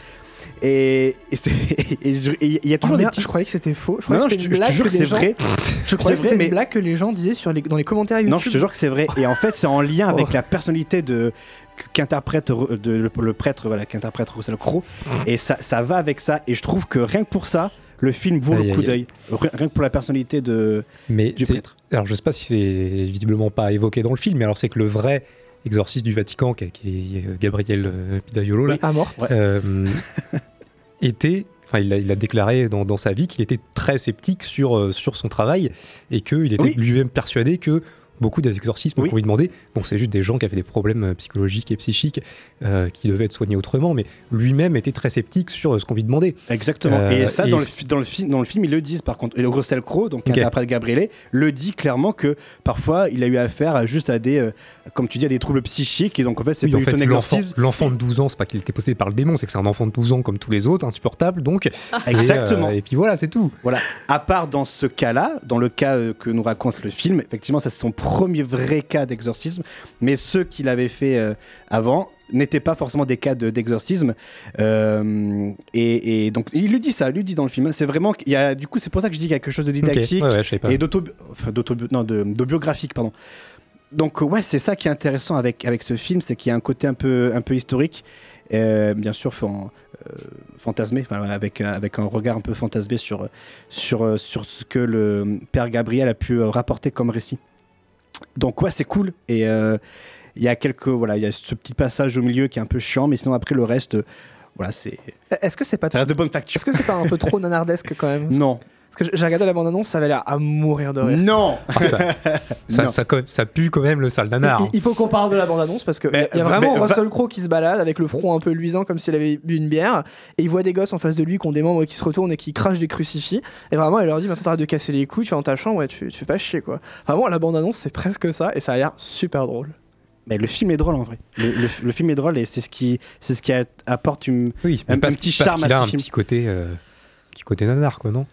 Et je- il y a toujours Oh, des petits. je croyais que c'était faux. Je Non, croyais non, que je c'était te- une je te blague jure que c'est gens- vrai. Je croyais que vrai, c'était mais- une blague que les gens disaient sur les, dans les commentaires YouTube. Non, je te jure que c'est vrai. Et en fait, c'est en lien avec Oh. la personnalité de qu'interprète de- le, le prêtre, voilà, qu'interprète Russell Crowe. Et ça, ça va avec ça. Et je trouve que rien que pour ça, le film vaut Aïe, le coup d'œil. Rien que pour la personnalité de. Mais du c'est- prêtre. Alors je sais pas si c'est visiblement pas évoqué dans le film, mais alors c'est que le vrai exorciste du Vatican, qui est, qui est, euh, Gabriel euh, Pidaiolo, là, Oui, à mort. euh, était, enfin il a, il a déclaré dans, dans sa vie qu'il était très sceptique sur, euh, sur son travail et qu'il était Oui. lui-même persuadé que beaucoup des exorcismes Oui. qu'on lui demandait, bon c'est juste des gens qui avaient des problèmes euh, psychologiques et psychiques euh, qui devaient être soignés autrement, mais lui-même était très sceptique sur euh, ce qu'on lui demandait. Exactement. Euh, et ça, et dans, le, dans, film, dans le film, ils le disent par contre. Et le Russell Crowe, donc qui Ok. interprète Gabriele, le dit clairement que parfois il a eu affaire à juste à des, euh, comme tu dis, à des troubles psychiques. Et donc en fait, c'est Oui, en fait, l'enfant, de 12 ans, c'est pas qu'il était possédé par le démon, c'est que c'est un enfant de 12 ans comme tous les autres, insupportable, donc. Et, Exactement. euh, Et, puis voilà, c'est tout. Voilà. À part dans ce cas-là, dans le cas que nous raconte le film, effectivement, ça c'est son premier vrai cas d'exorcisme. Mais ceux qu'il avait fait euh, avant n'étaient pas forcément des cas de- d'exorcisme. Euh, et, et donc, il lui dit ça, il lui dit dans le film. C'est vraiment. y a, du coup, c'est pour ça que je dis qu'il y a quelque chose de didactique ouais, ouais, et d'auto, enfin, de, de pardon. Donc, euh, ouais, c'est ça qui est intéressant avec, avec ce film, c'est qu'il y a un côté un peu, un peu historique. Euh, bien sûr, fantasmé, enfin, avec, avec un regard un peu fantasmé sur, sur, sur ce que le père Gabriel a pu rapporter comme récit. Donc ouais, c'est cool. Et euh, il y a quelques, voilà, il y a ce petit passage au milieu qui est un peu chiant, mais sinon après le reste, euh, voilà, c'est. Est-ce que c'est pas Ça reste de bonne facture. Est-ce que c'est pas un peu trop nanardesque quand même? Non. Parce que j'ai regardé la bande-annonce, ça avait l'air à mourir de rire. Non Ah, ça, ça, Non. ça, co- ça pue quand même le sale nanar. Il, il faut qu'on parle de la bande-annonce parce que Mais- il y a vraiment mais- Russell Crowe qui se balade avec le front un peu luisant comme s'il avait bu une bière et il voit des gosses en face de lui qui ont des membres qui se retournent et qui crachent des crucifix et vraiment il leur dit maintenant t'arrêtes de casser les couilles tu vas dans ta chambre ouais tu, tu fais pas chier quoi. Vraiment la bande-annonce c'est presque ça et ça a l'air super drôle. Mais le film est drôle en vrai. Le, le- le film est drôle et c'est ce qui, c'est ce qui a- apporte une, Oui, un, parce, un petit parce charme qu'il a à un ce film. petit côté, euh, petit côté nanar, quoi, non?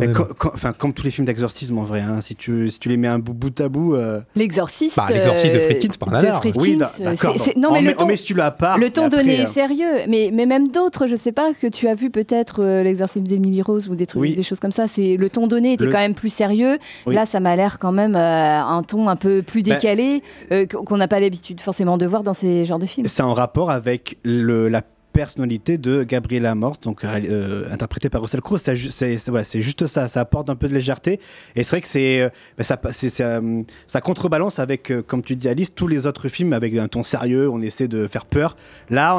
Quand même. co- enfin, comme tous les films d'exorcisme en vrai, hein, si, tu, si tu les mets un bout, bout à bout. euh, L'exorciste. Bah, l'exorciste de euh, Friedkin, c'est pas un de nanar. Friedkin, Oui, d'accord. Non, mais On le met- on ton, met si tu l'as pas. le ton après, donné est euh, sérieux. Mais, mais même d'autres, je sais pas, que tu as vu peut-être euh, l'exorcisme d'Emily Rose ou des trucs, Oui. des choses comme ça. C'est le ton donné était Le- quand même plus sérieux. Oui. Là, ça m'a l'air quand même euh, un ton un peu plus Bah, décalé euh, qu'on n'a pas l'habitude forcément de voir dans ces genres de films. C'est en rapport avec le, la personnalité de Gabriela Amorth, donc euh, interprétée par Russell Crowe. C'est juste ça, ça apporte un peu de légèreté. Et c'est vrai que c'est euh, bah, ça, euh, contrebalance avec, euh, comme tu dis Alice, tous les autres films avec un ton sérieux. On essaie de faire peur. Là,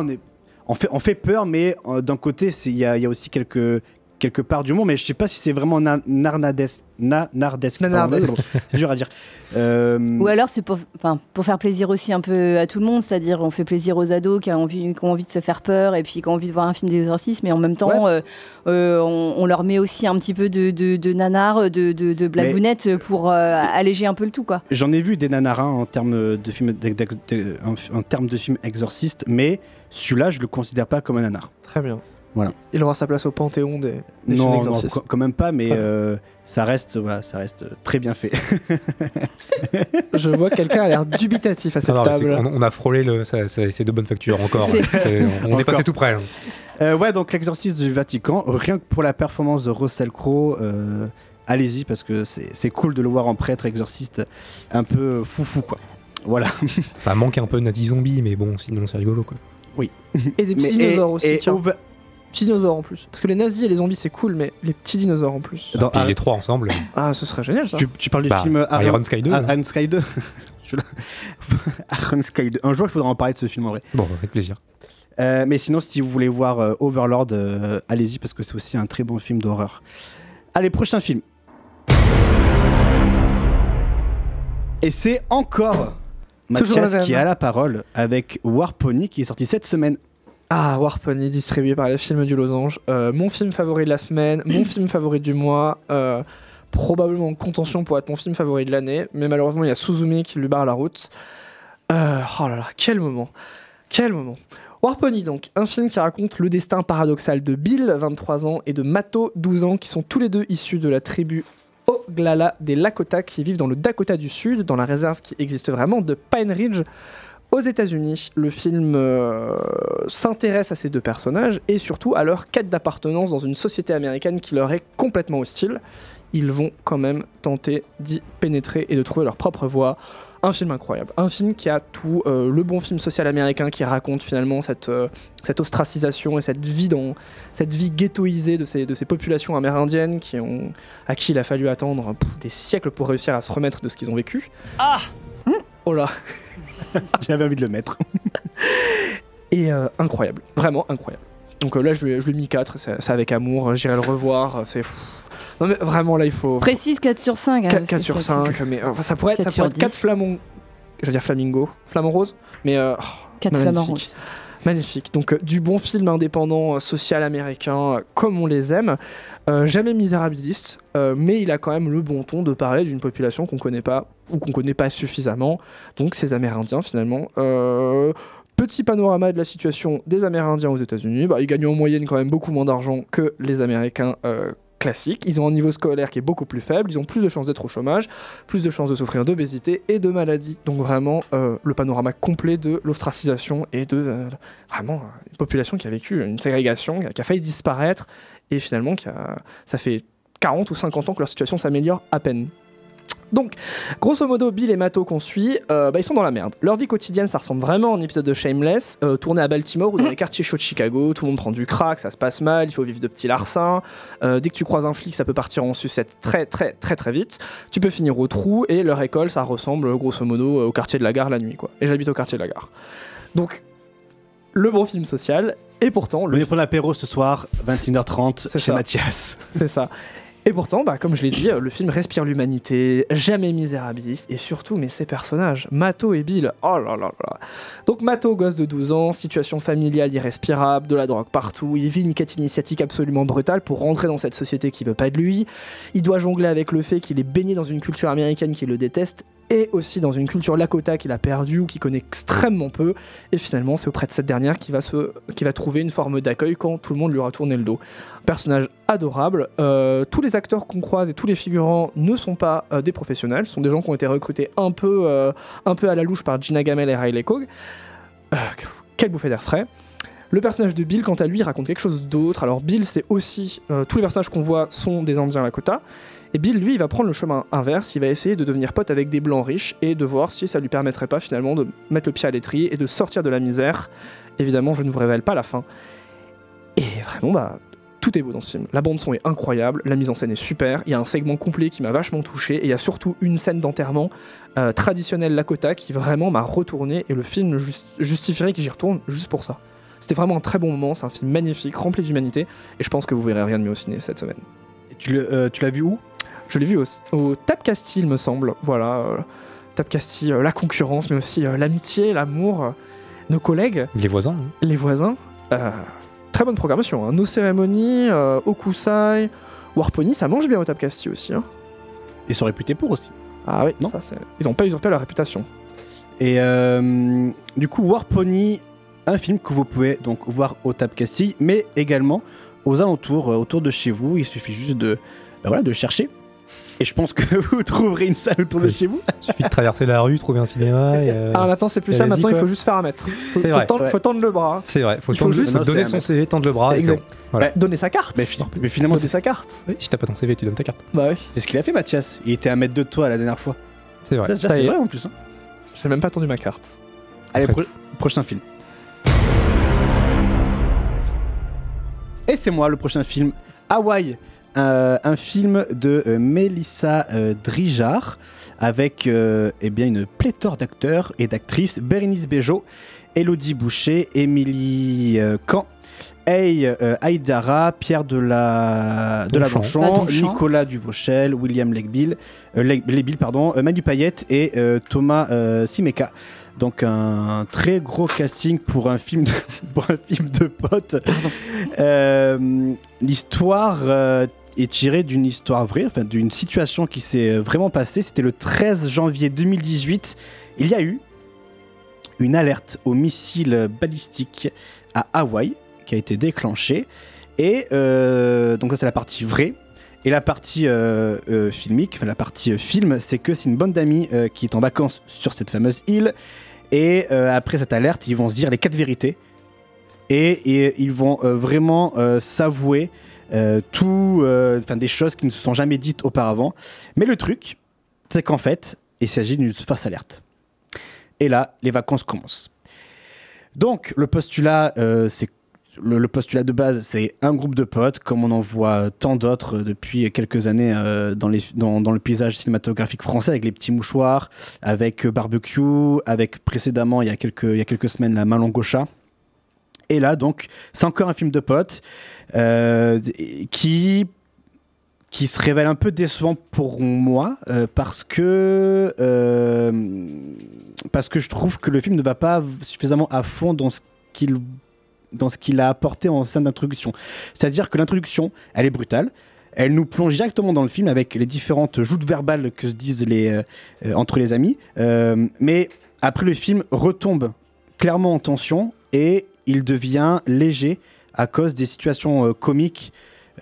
on fait, peur, mais euh, d'un côté, il y y a aussi quelques, quelque part d'humour, mais je sais pas si c'est vraiment na- narnadesque. Na, nardesque. C'est dur à dire. Euh, Ou alors c'est pour, enfin, pour faire plaisir aussi un peu à tout le monde, c'est-à-dire on fait plaisir aux ados qui ont, envie, qui ont envie de se faire peur et puis qui ont envie de voir un film d'exorcisme, mais en même temps euh, euh, on, on leur met aussi un petit peu de, de, de nanar, de, de, de blagounette pour euh, alléger un peu le tout. quoi. J'en ai vu des nanarins en termes de films, en, en termes de films exorcistes, mais celui-là, je le considère pas comme un nanar. Très bien. Voilà. Il aura sa place au panthéon des, des Non, non, d'exorcisme. quand quand même pas, mais euh, ça reste, voilà, ça reste très bien fait. Je vois que quelqu'un a l'air dubitatif à cette non, table. on, a frôlé le, ça- ça- c'est de bonne facture encore. On est Encore. passé tout près. là. Euh, ouais, donc l'exorciste du Vatican, rien que pour la performance de Russell Crowe, euh, allez-y parce que c'est cool de le voir en prêtre exorciste, un peu foufou quoi. Voilà. Ça manque un peu de Nati Zombie, mais bon, sinon c'est rigolo. Quoi. Et des petits dinosaures aussi. et tiens. Petits dinosaures en plus. Parce que les nazis et les zombies c'est cool, mais les petits dinosaures en plus. Dans Puis les trois ensemble. Ah, ce serait génial ça. tu, tu parles du Bah, film Iron Sky 2, Ah, là. Iron Sky 2. Celui-là. Iron Sky 2. Un jour, il faudra en parler de ce film en vrai. Bon, avec plaisir. Euh, mais sinon, si vous voulez voir euh, Overlord, euh, allez-y parce que c'est aussi un très bon film d'horreur. Allez, prochain film. Et c'est encore Toujours Mathias qui a la parole avec War Pony qui est sorti cette semaine. Ah, Warpony distribué par les films du Losange. Euh, mon film favori de la semaine, mon film favori du mois. euh, probablement en contention pour être mon film favori de l'année. Mais malheureusement, il y a Suzumi qui lui barre la route. Euh, oh là là, quel moment. Quel moment. Warpony, donc, un film qui raconte le destin paradoxal de Bill, 23 ans, et de Mato, 12 ans, qui sont tous les deux issus de la tribu Oglala des Lakota, qui vivent dans le Dakota du Sud, dans la réserve qui existe vraiment de Pine Ridge, aux États-Unis. Le film euh, s'intéresse à ces deux personnages et surtout à leur quête d'appartenance dans une société américaine qui leur est complètement hostile. Ils vont quand même tenter d'y pénétrer et de trouver leur propre voie. Un film incroyable, un film qui a tout euh, le bon film social américain qui raconte finalement cette, euh, cette ostracisation et cette vie, dans, cette vie ghettoisée de ces, de ces populations amérindiennes qui ont, à qui il a fallu attendre pff, des siècles pour réussir à se remettre de ce qu'ils ont vécu. Ah Oh là J'avais envie de le mettre. Et euh, incroyable, vraiment incroyable. Donc euh, là, je lui, ai- je lui ai mis 4, c'est avec amour, j'irai le revoir, c'est fou. Non mais vraiment là, il faut... Précise 4 sur 5. hein, 4, parce que sur c'est- 5, mais euh, enfin, ça pourrait être, 4 ça sur pourrait être 4 10. flamants... J'allais dire flamingo, flamant rose, mais... Euh, oh, Quatre magnifique. flamants roses. Magnifique. Donc euh, du bon film indépendant, euh, social américain, euh, comme on les aime. Jamais misérabiliste, mais il a quand même le bon ton de parler d'une population qu'on connaît pas ou qu'on connaît pas suffisamment. Donc ces Amérindiens finalement. Petit panorama de la situation des Amérindiens aux États-Unis. Bah, ils gagnent en moyenne quand même beaucoup moins d'argent que les Américains classiques. Ils ont un niveau scolaire qui est beaucoup plus faible. Ils ont plus de chances d'être au chômage, plus de chances de souffrir d'obésité et de maladies. Donc vraiment euh, le panorama complet de l'ostracisation et de euh, vraiment euh, une population qui a vécu une ségrégation, qui a failli disparaître et finalement ça fait 40 ou 50 ans que leur situation s'améliore à peine. Donc, grosso modo, Bill et Mato qu'on suit, euh, bah, ils sont dans la merde. Leur vie quotidienne, ça ressemble vraiment à un épisode de Shameless, euh, tourné à Baltimore ou dans les quartiers chauds de Chicago. Tout le monde prend du crack, ça se passe mal, il faut vivre de petits larcins. Euh, dès que tu croises un flic, ça peut partir en sucette très très très très vite. Tu peux finir au trou et leur école, ça ressemble grosso modo au quartier de la gare la nuit, quoi. Et j'habite au quartier de la gare. Donc, le bon film social. Et pourtant, le Venez prendre l'apéro ce soir, 21h30, C'est chez ça. Mathias. C'est ça. Et pourtant, bah, comme je l'ai dit, le film respire l'humanité, jamais misérabiliste, et surtout, mais ces personnages, Mato et Bill, oh là là là. Donc Mato, gosse de 12 ans, situation familiale irrespirable, de la drogue partout, il vit une quête initiatique absolument brutale pour rentrer dans cette société qui veut pas de lui, il doit jongler avec le fait qu'il est baigné dans une culture américaine qui le déteste, et aussi dans une culture Lakota qu'il a perdue ou qu'il connaît extrêmement peu, et finalement c'est auprès de cette dernière qu'il va, se, va trouver une forme d'accueil quand tout le monde lui aura tourné le dos. Personnage adorable, euh, tous les acteurs qu'on croise et tous les figurants ne sont pas euh, des professionnels, ce sont des gens qui ont été recrutés un peu, euh, à la louche par Gina Gamel et Riley. Euh, quelle bouffée d'air frais le personnage de Bill, quant à lui, raconte quelque chose d'autre. Alors Bill, c'est aussi... tous les personnages qu'on voit sont des Indiens Lakota. Et Bill, lui, il va prendre le chemin inverse, il va essayer de devenir pote avec des blancs riches et de voir si ça lui permettrait pas finalement de mettre le pied à l'étrier et de sortir de la misère. Évidemment, je ne vous révèle pas la fin. Et vraiment, bah, tout est beau dans ce film. La bande son est incroyable, la mise en scène est super, il y a un segment complet qui m'a vachement touché et il y a surtout une scène d'enterrement euh, traditionnelle Lakota qui vraiment m'a retourné et le film just- justifierait que j'y retourne juste pour ça. C'était vraiment un très bon moment, c'est un film magnifique, rempli d'humanité et je pense que vous verrez rien de mieux au ciné cette semaine. Euh, tu l'as vu où? Je l'ai vu au, au Tapcasty, il me semble. Voilà, euh, Tapcasty, euh, la concurrence, mais aussi euh, l'amitié, l'amour, euh, nos collègues, Les voisins. hein. les voisins. Euh, très bonne programmation. hein. Nos cérémonies, euh, Okusai, Warpony, ça mange bien au Tapcasty aussi. hein. Ils sont réputés pour aussi. Ah oui, Non. ça, ils n'ont pas usurpé leur réputation. Et euh, du coup, War Pony, un film que vous pouvez donc voir au Tap Castille, mais également aux alentours, euh, autour de chez vous. Il suffit juste de, ben voilà, de chercher. Et je pense que vous trouverez une salle autour de chez vous. Il suffit de traverser la rue, trouver un cinéma. et, euh, Ah, maintenant, c'est plus et ça. Maintenant, il faut juste faire un mètre. Faut, C'est faut vrai. tendre, Ouais. faut tendre le bras. C'est vrai, faut, Il faut juste- Non, donner son CV, tendre le bras. et Exact. Voilà. Bah, Donner sa carte. Mais, fi- mais finalement, c'est sa carte. Oui, si t'as pas ton CV, tu donnes ta carte. Bah oui. c'est ce qu'il a fait, Mathias. Il était à un mètre de toi la dernière fois. C'est vrai. C'est vrai en plus. hein. J'ai même pas tendu ma carte. Allez, pro- prochain film. Et c'est moi, le prochain film. Hawaï, euh, un film de euh, Mélissa euh, Drijard, avec euh, eh bien, une pléthore d'acteurs et d'actrices. Bérénice Bejo, Elodie Boucher, Émilie euh, Camp, Hey euh, Aïdara, Pierre de la, de la. Nicolas Duvauchel, William Legbill, euh, Leg- Legbill, pardon, euh, Manu Payette et euh, Thomas euh, Simeka. Donc un très gros casting pour un film de, pour un film de potes. Euh, L'histoire euh, est tirée d'une histoire vraie, enfin d'une situation qui s'est euh, vraiment passée. C'était le 13 janvier 2018. Il y a eu une alerte au missile balistique à Hawaï qui a été déclenchée. Et euh, donc ça c'est la partie vraie. Et la partie euh, filmique, enfin la partie film, c'est que c'est une bande d'amis qui est en vacances sur cette fameuse île. Et après cette alerte, ils vont se dire les quatre vérités. Et, ils vont vraiment s'avouer tout, euh, des choses qui ne se sont jamais dites auparavant. Mais le truc, c'est qu'en fait, il s'agit d'une fausse alerte. Et là, les vacances commencent. Donc, le postulat, euh, le, postulat de base, c'est un groupe de potes, comme on en voit tant d'autres euh, depuis quelques années euh, dans, le paysage cinématographique français, avec les petits mouchoirs, avec euh, Barbecue, avec précédemment, il y a quelques, il y a quelques semaines, La Main. Et là, donc, c'est encore un film de potes euh, qui qui se révèle un peu décevant pour moi euh, parce que euh, parce que je trouve que le film ne va pas suffisamment à fond dans ce qu'il dans ce qu'il a apporté en scène d'introduction. C'est-à-dire que l'introduction, elle est brutale. Elle nous plonge directement dans le film avec les différentes joutes verbales que se disent les, euh, euh, entre les amis. Euh, mais après, le film retombe clairement en tension et il devient léger à cause des situations euh, comiques.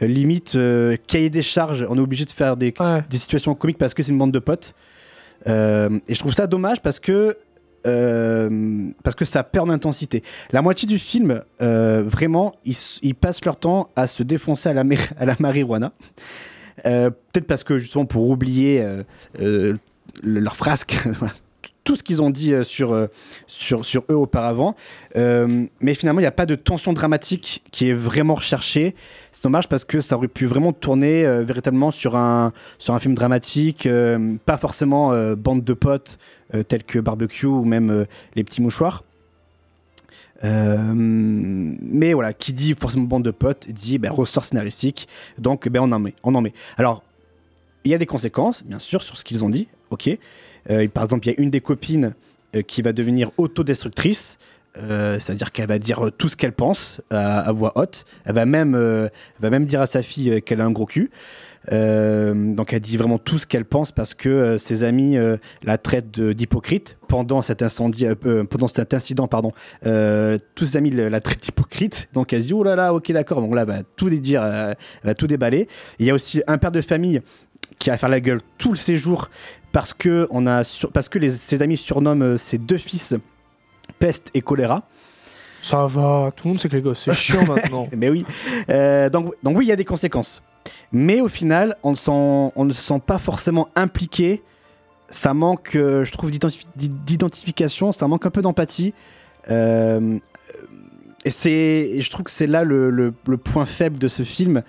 euh, limite, euh, cahier des charges, on est obligé de faire des, Ouais. des situations comiques parce que c'est une bande de potes. Euh, et je trouve ça dommage parce que euh, parce que ça perd en intensité. La moitié du film, vraiment, ils, passent leur temps à se défoncer à la, à la marijuana. Peut-être parce que justement pour oublier le- leur frasque, tout ce qu'ils ont dit euh, sur, euh, sur, sur eux auparavant. Euh, mais finalement, il n'y a pas de tension dramatique qui est vraiment recherchée. C'est dommage parce que ça aurait pu vraiment tourner véritablement sur un, sur un film dramatique, pas forcément bande de potes tels que Barbecue ou même Les Petits Mouchoirs. Mais voilà, qui dit forcément bande de potes dit ben, ressort scénaristique, donc ben, on en met, on en met. Alors, il y a des conséquences, bien sûr, sur ce qu'ils ont dit, ok. Euh, par exemple, il y a une des copines euh, qui va devenir autodestructrice, euh, c'est-à-dire qu'elle va dire tout ce qu'elle pense à, voix haute. Elle va même, euh, va même dire à sa fille qu'elle a un gros cul. Donc elle dit vraiment tout ce qu'elle pense parce que ses amis la traitent d'hypocrite pendant cet incident, pardon. Tous ses amis la traitent d'hypocrite. Donc elle se dit oh là là, ok d'accord. Donc là, elle va tout les dire, euh, elle va tout déballer. Il y a aussi un père de famille qui va faire la gueule tout le séjour parce que on a sur- parce que les- ses amis surnomment euh, ses deux fils peste et choléra. Ça va, tout le monde sait que les gosses, c'est chiant maintenant. Mais oui. Euh, donc, donc oui, il y a des conséquences. Mais au final, on ne, sent, on ne se sent pas forcément impliqué. Ça manque, euh, je trouve, d'identifi- d'identification, ça manque un peu d'empathie. Euh, et, et je trouve que c'est là le, le- le point faible de ce film.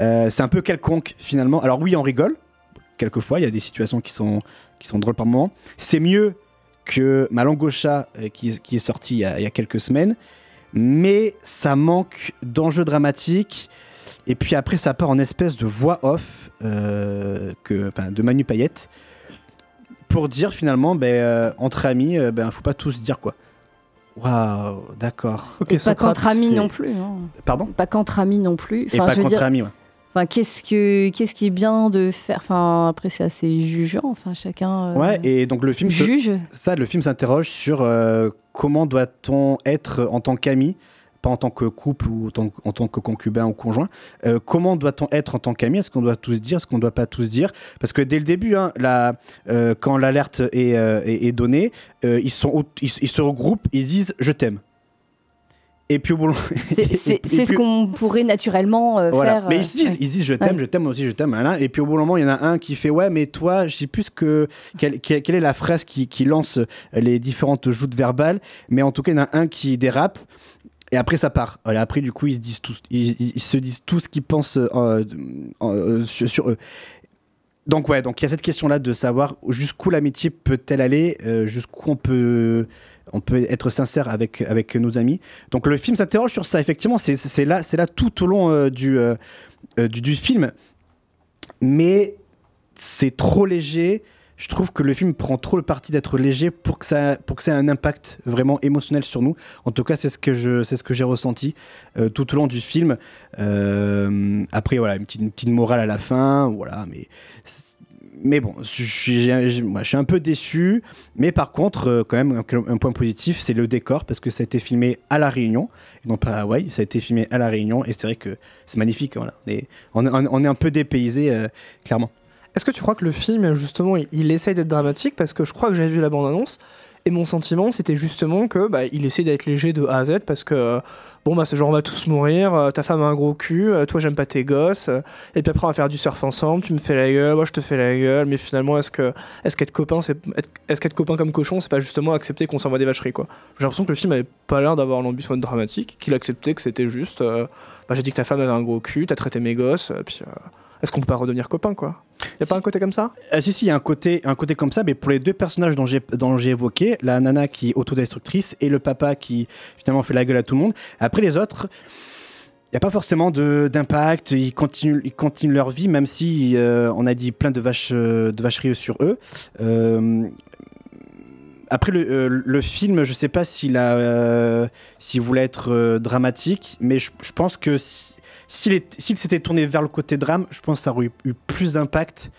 Euh, c'est un peu quelconque finalement. Alors oui, on rigole. Quelquefois, il y a des situations qui sont, qui sont drôles par moment. C'est mieux que Ma langue au chat, euh, qui, qui est sorti il y, a, il y a quelques semaines. Mais ça manque d'enjeux dramatiques. Et puis après, ça part en espèce de voix off euh, que, enfin, de Manu Payette pour dire finalement, ben, euh, entre amis, euh, ben, faut pas tous dire quoi. Waouh, d'accord. Pas qu'entre amis non plus. hein. Pardon? Pas qu'entre amis non plus. Et pas dire, amis, ouais. Enfin, qu'est-ce que qu'est-ce qui est bien de faire? Enfin, après c'est assez jugeant. Enfin, chacun. euh, Ouais, et donc le film se- juge. ça, le film s'interroge sur euh, comment doit-on être en tant qu'ami, pas en tant que couple ou en tant, en tant que concubin ou conjoint. Euh, comment doit-on être en tant qu'ami? Est-ce qu'on doit tous dire Est-ce qu'on ne doit pas tous dire? Parce que dès le début, hein, la- euh, quand l'alerte est, est- est donnée, ils, sont, au- ils, ils se regroupent, ils disent je t'aime. Et puis au bout C'est- c'est ce qu'on pourrait naturellement euh, voilà. faire. Mais euh, ils se disent, ouais. ils se disent je t'aime, Ouais. je t'aime moi aussi, je t'aime. Et puis au bout d'un moment, il y en a un qui fait ouais, mais toi, je sais plus que quelle, quelle- quelle est la phrase qui, qui lance les différentes joutes verbales. Mais en tout cas, il y en a un qui dérape. Et après, ça part. Voilà, après, du coup, ils se disent tous, ils, ils- ils se disent tout ce qu'ils pensent euh, euh, sur, sur eux. Donc ouais, donc il y a cette question-là de savoir jusqu'où l'amitié peut-elle aller, euh, jusqu'où on peut, on peut être sincère avec, avec nos amis. Donc le film s'interroge sur ça, effectivement, c'est là, là tout au long euh, du, euh, euh, du, du film. Mais c'est trop léger. Je trouve que le film prend trop le parti d'être léger pour que ça, pour que ça ait un impact vraiment émotionnel sur nous. En tout cas, c'est ce que j'ai ressenti tout au long du film. Après, voilà, une petite, une petite morale à la fin, voilà, mais. Mais bon, je suis, je suis un peu déçu. Mais par contre, euh, quand même, un, point positif, c'est le décor, parce que ça a été filmé à La Réunion, et non pas à Hawaï. Ça a été filmé à La Réunion, et c'est vrai que c'est magnifique. Voilà. On, est, un peu dépaysé, euh, clairement. Est-ce que tu crois que le film, justement, il, essaye d'être dramatique? Parce que je crois que j'avais vu la bande-annonce. Et mon sentiment, c'était justement que bah, essaie d'être léger de A à Z parce que bon bah c'est genre on va tous mourir, euh, ta femme a un gros cul, euh, toi j'aime pas tes gosses, euh, et puis après on va faire du surf ensemble, tu me fais la gueule, moi je te fais la gueule, mais finalement est-ce que est-ce qu'être copain c'est est-ce qu'être copain comme cochon c'est pas justement accepter qu'on s'envoie des vacheries quoi? J'ai l'impression que le film avait pas l'air d'avoir l'ambition d'être dramatique, qu'il acceptait que c'était juste bah, j'ai dit que ta femme avait un gros cul, t'as traité mes gosses, puis est-ce qu'on peut pas redevenir copain quoi? Y a pas un côté comme ça? Euh, si, si, il y a un côté, un côté comme ça, mais pour les deux personnages dont j'ai, dont j'ai évoqué, la nana qui est autodestructrice et le papa qui finalement fait la gueule à tout le monde, après les autres, il n'y a pas forcément de, d'impact, ils continuent, ils continuent leur vie, même si euh, on a dit plein de, vaches, euh, de vacheries sur eux. Euh, après le, euh, le film, je sais pas s'il a, euh, s'il voulait être euh, dramatique, mais je, je pense que si- s'il, s'était tourné vers le côté drame, je pense que ça aurait eu plus d'impact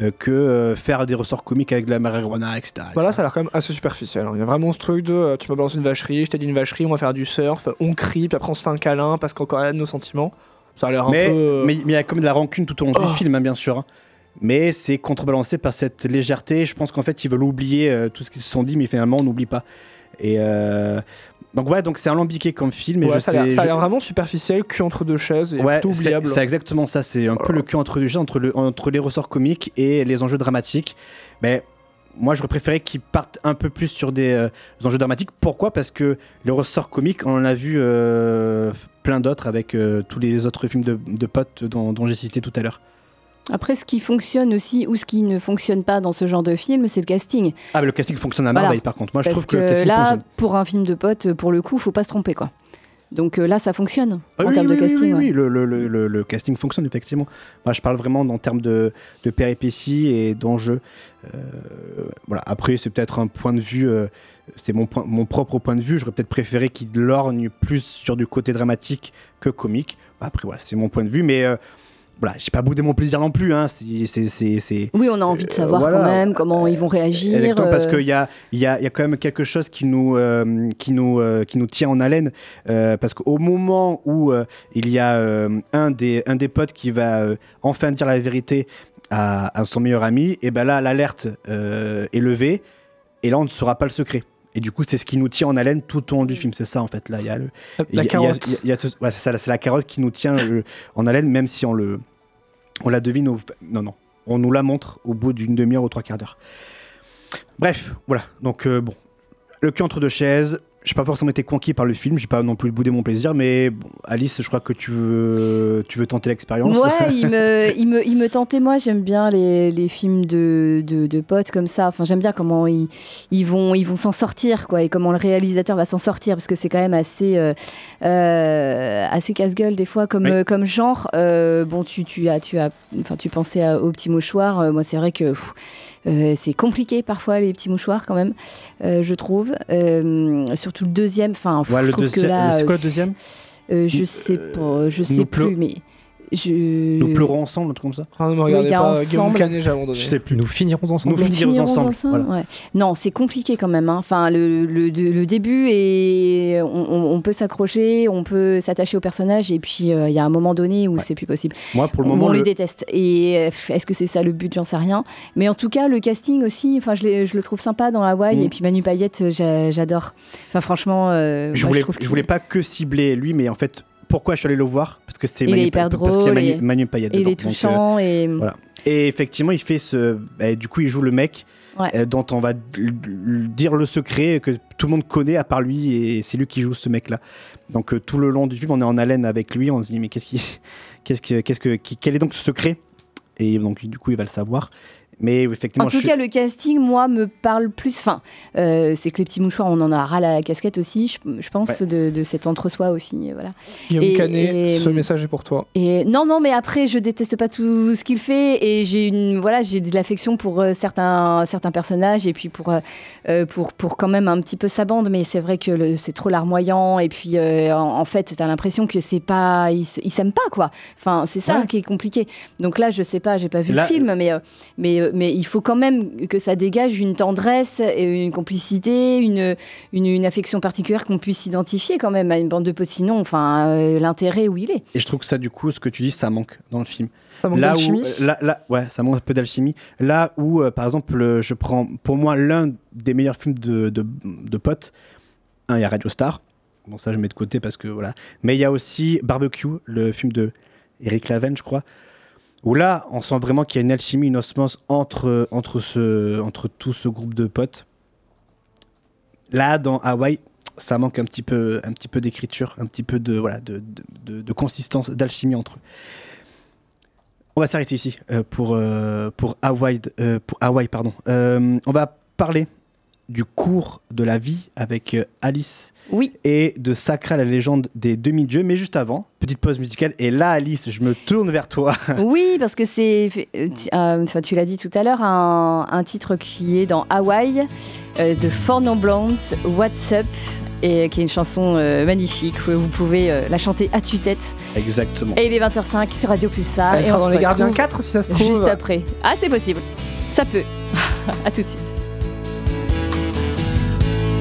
euh, que euh, faire des ressorts comiques avec de la marijuana, etc. Voilà, ça a l'air quand même assez superficiel. hein. Il y a vraiment ce truc de euh, tu m'as balancé une vacherie, je t'ai dit une vacherie, on va faire du surf, on crie, puis après on se fait un câlin parce qu'encore de nos sentiments. Ça a l'air un mais peu. mais il y a comme de la rancune tout au long Oh. du film, hein, bien sûr. hein. Mais c'est contrebalancé par cette légèreté. Je pense qu'en fait, ils veulent oublier tout ce qu'ils se sont dit, mais finalement, on n'oublie pas. Et donc ouais, donc c'est alambiqué comme film. Et Ouais, je ça a l'air- sais- ça a je- l'air vraiment superficiel, cul entre deux chaises et Ouais, c'est oubliable. c'est exactement ça. C'est un peu le cul entre entre, le, entre les ressorts comiques et les enjeux dramatiques. Mais moi, j'aurais préféré qu'ils partent un peu plus sur des euh, enjeux dramatiques. Pourquoi? Parce que les ressorts comiques, on en a vu euh, plein d'autres avec euh, tous les autres films de, de potes dont, dont j'ai cité tout à l'heure. Après, ce qui fonctionne aussi ou ce qui ne fonctionne pas dans ce genre de film, c'est le casting. Ah, mais le casting fonctionne à Voilà. merveille par contre. Moi, je Parce trouve que, le casting là, fonctionne. pour un film de potes, pour le coup, faut pas se tromper, quoi. Donc euh, là, ça fonctionne Ah en oui, termes oui, de casting. oui, ouais. oui, le, le- le- le- le casting fonctionne effectivement. Moi, je parle vraiment en termes de, de péripéties et d'enjeux. Euh, voilà. Après, c'est peut-être un point de vue, euh, c'est mon, point- mon propre point de vue. J'aurais peut-être préféré qu'il lorgne plus sur du côté dramatique que comique. Après, voilà, c'est mon point de vue, mais voilà, j'ai pas boudé mon plaisir non plus. Hein. C'est, c'est, c'est- c'est- Oui, on a envie de savoir voilà. quand même comment ils vont réagir. Exactement, parce euh, qu'il y a, il y, a, y a quand même quelque chose qui nous, euh, qui nous, euh, qui nous tient en haleine. euh, parce qu'au moment où euh, il y a euh, un, des, un des potes qui va euh, enfin dire la vérité à, à son meilleur ami, et ben là, l'alerte euh, est levée, et là, on ne saura pas le secret. Et du coup, c'est ce qui nous tient en haleine tout au long du film. C'est ça, en fait. Là, il y a le, La carotte. ce- ouais, c'est ça, c'est la carotte qui nous tient en haleine, même si on, le, on la devine. Au, non, non. On nous la montre au bout d'une demi-heure ou trois quarts d'heure. Bref, voilà. Donc, euh, bon. Le cul entre deux chaises. J'ai pas forcément été conquis par le film. J'ai pas non plus boudé mon plaisir. Mais bon, Alice, je crois que tu veux, tu veux tenter l'expérience. Ouais, il me, il, me, il me tentait. Moi, j'aime bien les, les films de, de, de potes comme ça. Enfin, j'aime bien comment ils, ils vont ils vont s'en sortir, quoi, et comment le réalisateur va s'en sortir, parce que c'est quand même assez, euh, euh, assez casse-gueule des fois comme, Oui. euh, comme genre. Bon, tu, tu as, tu as, tu pensais à- au petit mouchoir. Moi, c'est vrai que pff, euh, c'est compliqué parfois les petits mouchoirs quand même, euh, je trouve. Euh, surtout le deuxième. Enfin, Ouais, je le trouve que là, c'est quoi le deuxième? Je sais pas, je sais plus, mais je. Nous pleurons ensemble, un truc comme ça. Ah, Oui, regardez il y a pas, ensemble. Canet. Je sais plus. Nous finirons ensemble. Nous finirons finirons ensemble. ensemble, voilà. ouais. Non, c'est compliqué quand même. hein. Enfin, le, le, le début et on, peut s'accrocher, on peut s'attacher au personnage et puis euh, il y a un moment donné où c'est plus possible. Moi, pour le on, moment, on les le- déteste. Et est-ce que c'est ça le but? J'en sais rien. Mais en tout cas, le casting aussi. Enfin, je, le trouve sympa dans Hawaï Mm. et puis Manu Payette, euh, j'a- j'adore. Enfin, franchement, euh, je moi, je voulais pas que cibler lui, mais en fait, pourquoi je suis allé le voir Parce que c'est Manu, hyper parce qu'il y a drôle Manu, et- Manu Payette et il est Donc, touchant et- voilà. Et effectivement, il fait ce. bah, du coup, il joue le mec Ouais. euh, dont on va dire le secret que tout le monde connaît à part lui, et c'est lui qui joue ce mec-là. Donc euh, tout le long du film, on est en haleine avec lui, on se dit mais qu'est-ce qui, qu'est-ce que, qu'est-ce que, qui- quel est donc ce secret? Et donc du coup, il va le savoir. Mais effectivement, En tout je suis- cas, le casting, moi, me parle plus. Enfin, euh, c'est que les petits mouchoirs, on en a ras la casquette aussi, je, je pense, Ouais. de, de cet entre-soi aussi. Voilà. Guillaume Et- Canet, et- ce message est pour toi. Et non, non, mais après, je déteste pas tout ce qu'il fait et j'ai une, voilà, j'ai de l'affection pour euh, certains, certains personnages et puis pour, euh, pour, pour quand même un petit peu sa bande. Mais c'est vrai que c'est trop larmoyant et puis euh, en, en fait, tu as l'impression que c'est pas, ils s'aiment pas quoi. Enfin, c'est ça Ouais. qui est compliqué. Donc là, je sais pas, j'ai pas vu Là- le film, mais, euh, mais, euh, mais il faut quand même que ça dégage une tendresse et une complicité, une, une, une affection particulière qu'on puisse s'identifier quand même à une bande de potes. Sinon, enfin, euh, l'intérêt où il est. Et je trouve que ça, du coup, ce que tu dis, ça manque dans le film. Ça manque là d'alchimie où, là, là, ouais, ça manque un peu d'alchimie. Là où, euh, par exemple, euh, je prends pour moi l'un des meilleurs films de, de, de potes. Un, il y a Radio Star. Bon, ça, je mets de côté parce que voilà. Mais il y a aussi Barbecue, le film de Eric Laven, je crois. Où là, on sent vraiment qu'il y a une alchimie, une osmose entre, entre, ce, entre tout ce groupe de potes. Là, dans Hawaï, ça manque un petit peu, un petit peu d'écriture, un petit peu de, voilà, de, de, de- consistance, d'alchimie entre eux. On va s'arrêter ici euh, pour, euh, pour Hawaii. euh, pour Hawaï pardon. On va parler du cours de la vie avec euh, Alice Oui. et de Sacra, la légende des demi-dieux. Mais juste avant, petite pause musicale. Et là, Alice, je me tourne vers toi. Oui, parce que c'est, euh, tu, euh, tu l'as dit tout à l'heure, un, un titre qui est dans Hawaï euh, de Four Non Blondes, What's Up, et qui est une chanson euh, magnifique. où Vous pouvez euh, la chanter à tue-tête. Exactement. Et il est 20h05 sur Radio Pulsar. Elle et sera on dans se Les Gardiens retrouve 4, si ça se trouve. Juste après. Ah, c'est possible. Ça peut. à tout de suite.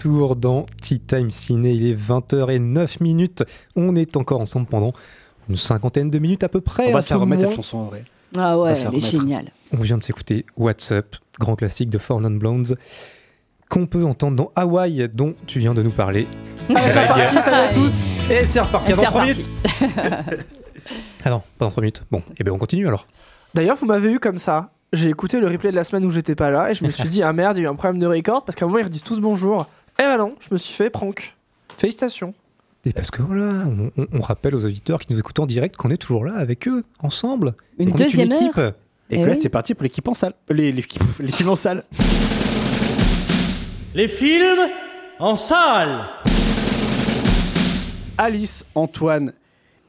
retour dans Tea Time Ciné, il est 20h09 minutes. On est encore ensemble pendant une cinquantaine de minutes à peu près. On va un se la remettre cette chanson en vrai. Ah ouais, elle est géniale. On vient de s'écouter What's Up, grand classique de Four Non Blondes, qu'on peut entendre dans Hawaii, dont tu viens de nous parler. Allez, c'est reparti, salut à tous. Et c'est reparti Et dans c'est 3 reparti. minutes. Ah non, pas dans 3 minutes. Bon, et bien on continue alors. D'ailleurs, vous m'avez eu comme ça. J'ai écouté le replay de la semaine où j'étais pas là et je me suis dit, ah merde, il y a eu un problème de record parce qu'à un moment ils redisent tous bonjour. Et ben non, je me suis fait prank. Félicitations. Et parce que voilà, on, on- on rappelle aux auditeurs qui nous écoutent en direct qu'on est toujours là avec eux, ensemble. Une deuxième équipe. heure. Et Eh que là, oui. c'est parti pour l'équipe en salle. Les- l'équipe en salle. Les films en salle. Alice, Antoine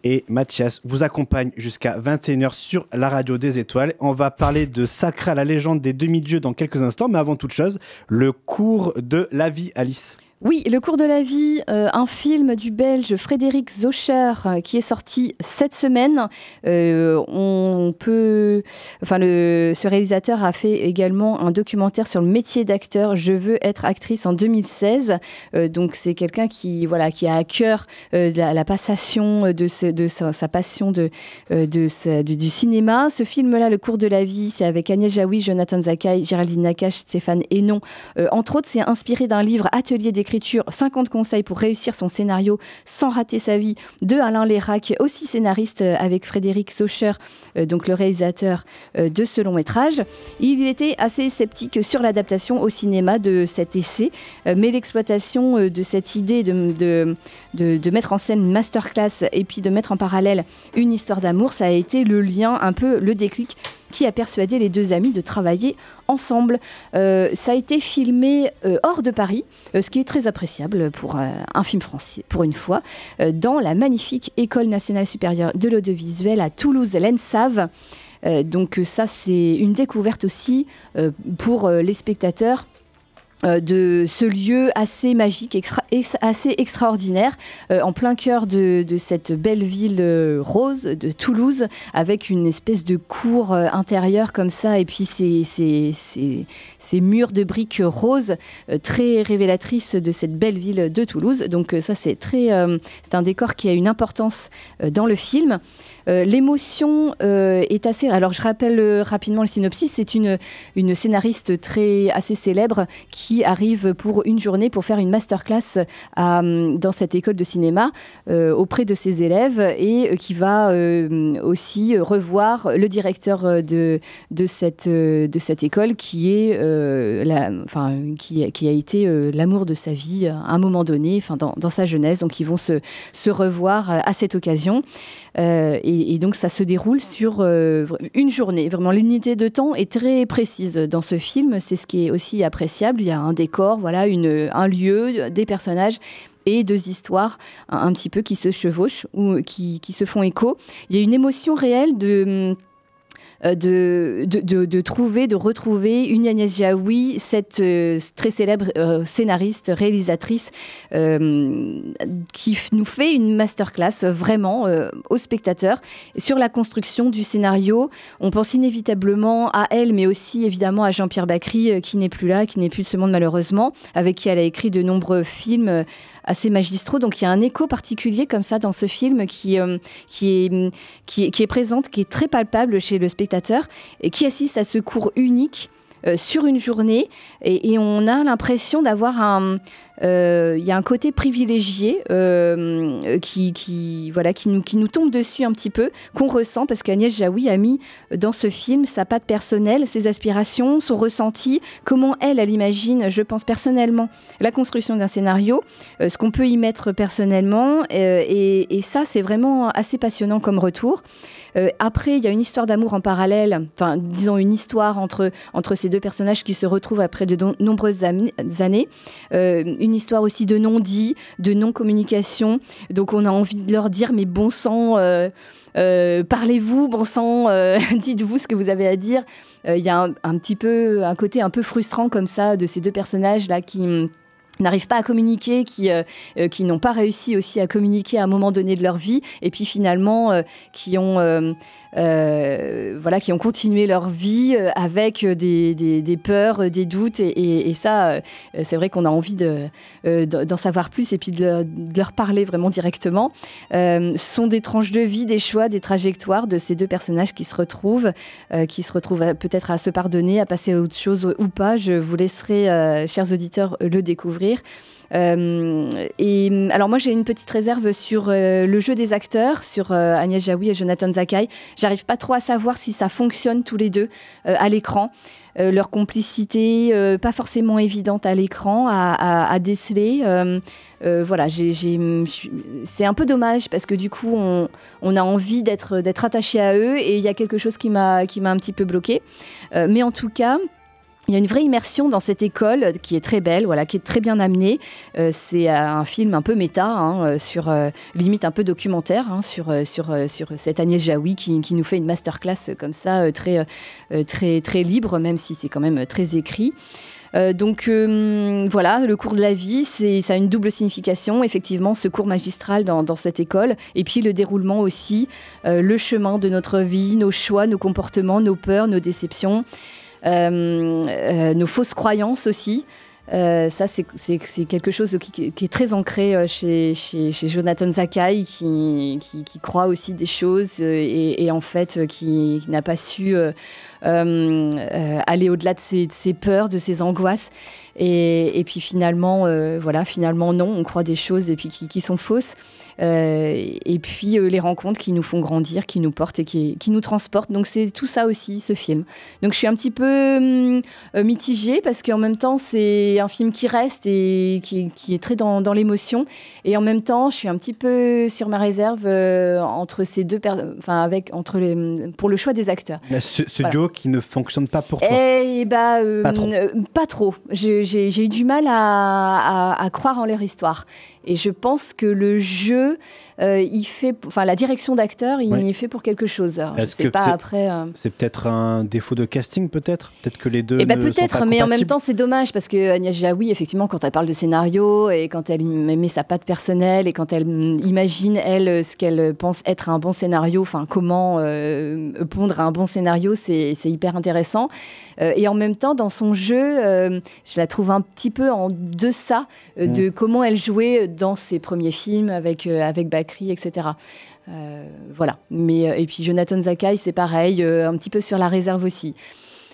et Mathias vous accompagnent jusqu'à 21h sur la radio des étoiles. On va parler de Sacra, la légende des demi-dieux dans quelques instants, mais avant toute chose, le cours de la vie, Alice. Oui, Le cours de la vie, euh, un film du Belge Frédéric Zocher euh, qui est sorti cette semaine. Euh, on ce réalisateur a fait également un documentaire sur le métier d'acteur. Je veux être actrice en 2016. Euh, donc c'est quelqu'un qui, voilà, qui a à cœur la, passation de, sa, passion du, cinéma. Ce film-là, Le cours de la vie, c'est avec Agnès Jaoui, Jonathan Zakai, Géraldine Nakache, Stéphane Hénon. Entre autres, c'est inspiré d'un livre Atelier d'écriture 50 conseils pour réussir son scénario sans rater sa vie de Alain Lérac, aussi scénariste euh, avec Frédéric Socher, euh, donc le réalisateur euh, de ce long métrage. Il était assez sceptique sur l'adaptation au cinéma de cet essai, mais l'exploitation de cette idée de, de, mettre en scène masterclass et puis de mettre en parallèle une histoire d'amour, ça a été le lien, un peu le déclic qui a persuadé les deux amis de travailler ensemble. Euh, ça a été filmé euh, hors de Paris, euh, ce qui est très appréciable pour un film français, pour une fois, dans la magnifique École nationale supérieure de l'audiovisuel à Toulouse, l'ENSAV. Donc ça, c'est une découverte aussi pour les spectateurs de ce lieu assez magique, extra- ex- assez extraordinaire, euh, en plein cœur de, de cette belle ville euh, rose de Toulouse, avec une espèce de cour euh, intérieure comme ça, et puis ces, ces, ces- ces murs de briques roses, euh, très révélatrices de cette belle ville de Toulouse. Donc euh, ça, c'est très, euh, c'est un décor qui a une importance euh, dans le film. Euh, L'émotion euh, est assez. Alors, je rappelle euh, rapidement le synopsis. C'est une, une scénariste très assez célèbre qui arrive pour une journée pour faire une masterclass dans cette école de cinéma auprès de ses élèves et qui va aussi revoir le directeur de, de, cette, de cette école qui est enfin, qui, qui a été l'amour de sa vie à un moment donné, enfin, dans, dans sa jeunesse. Donc, ils vont se, se revoir à cette occasion. Euh, et, donc ça se déroule sur euh, une journée. Vraiment, l'unité de temps est très précise dans ce film. C'est ce qui est aussi appréciable. Il y a un décor, voilà, une, un lieu, des personnages et deux histoires un, petit peu qui se chevauchent ou qui, qui se font écho. Il y a une émotion réelle de euh, de, de, de- trouver, de retrouver une Agnès Jaoui, cette euh, très célèbre euh, scénariste, réalisatrice, euh, qui nous fait une masterclass euh, vraiment euh, aux spectateurs sur la construction du scénario. On pense inévitablement à elle, mais aussi évidemment à Jean-Pierre Bacry, euh, qui n'est plus là, qui n'est plus de ce monde malheureusement, avec qui elle a écrit de nombreux films euh, assez magistraux. Donc il y a un écho particulier comme ça dans ce film qui, euh, qui, est, qui, est, qui est présente, qui est très palpable chez le spectateur et qui assiste à ce cours unique. euh, sur une journée et, on a l'impression d'avoir un il y a un côté privilégié euh, qui, voilà qui nous qui nous tombe dessus un petit peu qu'on ressent parce qu'Agnès Jaoui a mis dans ce film sa patte personnelle ses aspirations son ressenti comment elle elle imagine je pense personnellement la construction d'un scénario euh, ce qu'on peut y mettre personnellement euh, et, ça c'est vraiment assez passionnant comme retour euh, après, il y a une histoire d'amour en parallèle, enfin, disons une histoire entre, entre ces deux personnages qui se retrouvent après de nombreuses années. Euh, une histoire aussi de non-dit, de non-communication. Donc, on a envie de leur dire, mais bon sang, euh, euh, parlez-vous, bon sang, euh, dites-vous ce que vous avez à dire. Il y a un, petit peu, un côté un peu frustrant comme ça de ces deux personnages-là qui hum, n'arrivent pas à communiquer, qui, qui n'ont pas réussi aussi à communiquer à un moment donné de leur vie, et puis finalement qui ont voilà qui ont continué leur vie euh, avec des, des- peurs, euh, des doutes, et, ça euh, c'est vrai qu'on a envie de, euh, d'en savoir plus et puis de, leur- de leur parler vraiment directement. Euh, ce sont des tranches de vie, des choix, des trajectoires de ces deux personnages qui se retrouvent, euh, qui se retrouvent peut-être à se pardonner, à passer à autre chose ou pas. Je vous laisserai, euh, chers auditeurs, le découvrir. Euh, et hum, alors moi j'ai une petite réserve sur euh, le jeu des acteurs, sur euh, Agnès Jaoui et Jonathan Zakai. J'arrive pas trop à savoir si ça fonctionne tous les deux à l'écran. Leur complicité, pas forcément évidente à l'écran à, déceler. Voilà, je- c'est un peu dommage parce que du coup on, on a envie d'être attaché à eux et il y a quelque chose qui m'a un petit peu bloqué. Mais en tout cas. Il y a une vraie immersion dans cette école qui est très belle, voilà, qui est très bien amenée. Euh, c'est euh, un film un peu méta, hein, euh, sur limite un peu documentaire, hein, sur, sur, sur cette Agnès Jaoui qui, qui nous fait une masterclass comme ça, très, très, très libre, même si c'est quand même très écrit. Donc voilà, le cours de la vie, c'est, ça a une double signification, effectivement, ce cours magistral dans, dans cette école, et puis le déroulement aussi, le chemin de notre vie, nos choix, nos comportements, nos peurs, nos déceptions, nos fausses croyances aussi. Euh, ça, c'est, quelque chose qui, qui est très ancré euh, chez, chez, chez Jonathan Zakai, qui, qui, qui croit aussi des choses euh, et, et en fait euh, qui, n'a pas su euh, euh, euh, aller au-delà de ses, de ses peurs, de ses angoisses. Et, et puis finalement, euh, voilà, finalement non, on croit des choses et puis qui, qui sont fausses. Euh, et puis euh, les rencontres qui nous font grandir, qui nous portent et qui, qui nous transportent. Donc c'est tout ça aussi, ce film. Donc je suis un petit peu hum, euh, mitigée parce qu'en même temps c'est un film qui reste et qui, qui est très dans, dans l'émotion. Et en même temps, je suis un petit peu sur ma réserve euh, entre ces deux, enfin avec entre les, pour le choix des acteurs. Ce, ce Voilà. duo qui ne fonctionne pas pour toi. Eh bah, euh, Pas trop. euh, pas trop. J'ai j'ai eu du mal à, à- à croire en leur histoire. Et je pense que le jeu, euh, il fait, enfin la direction d'acteur, il Oui. est fait pour quelque chose. Alors, je sais que pas après. euh, C'est peut-être un défaut de casting, peut-être? Peut-être que les deux. Eh ben peut-être, mais en même temps c'est dommage parce que Agnès Jaoui, effectivement, quand elle parle de scénario et quand elle met sa patte personnelle et quand elle mm, imagine elle ce qu'elle pense être un bon scénario, enfin comment euh, pondre un bon scénario, c'est hyper intéressant. Euh, et en même temps, dans son jeu, euh, je la trouve un petit peu en deçà euh, Mm. de comment elle jouait dans ses premiers films avec euh, Bakri, etc. Euh, voilà. Mais euh, et puis Jonathan Zakai, c'est pareil, un petit peu sur la réserve aussi.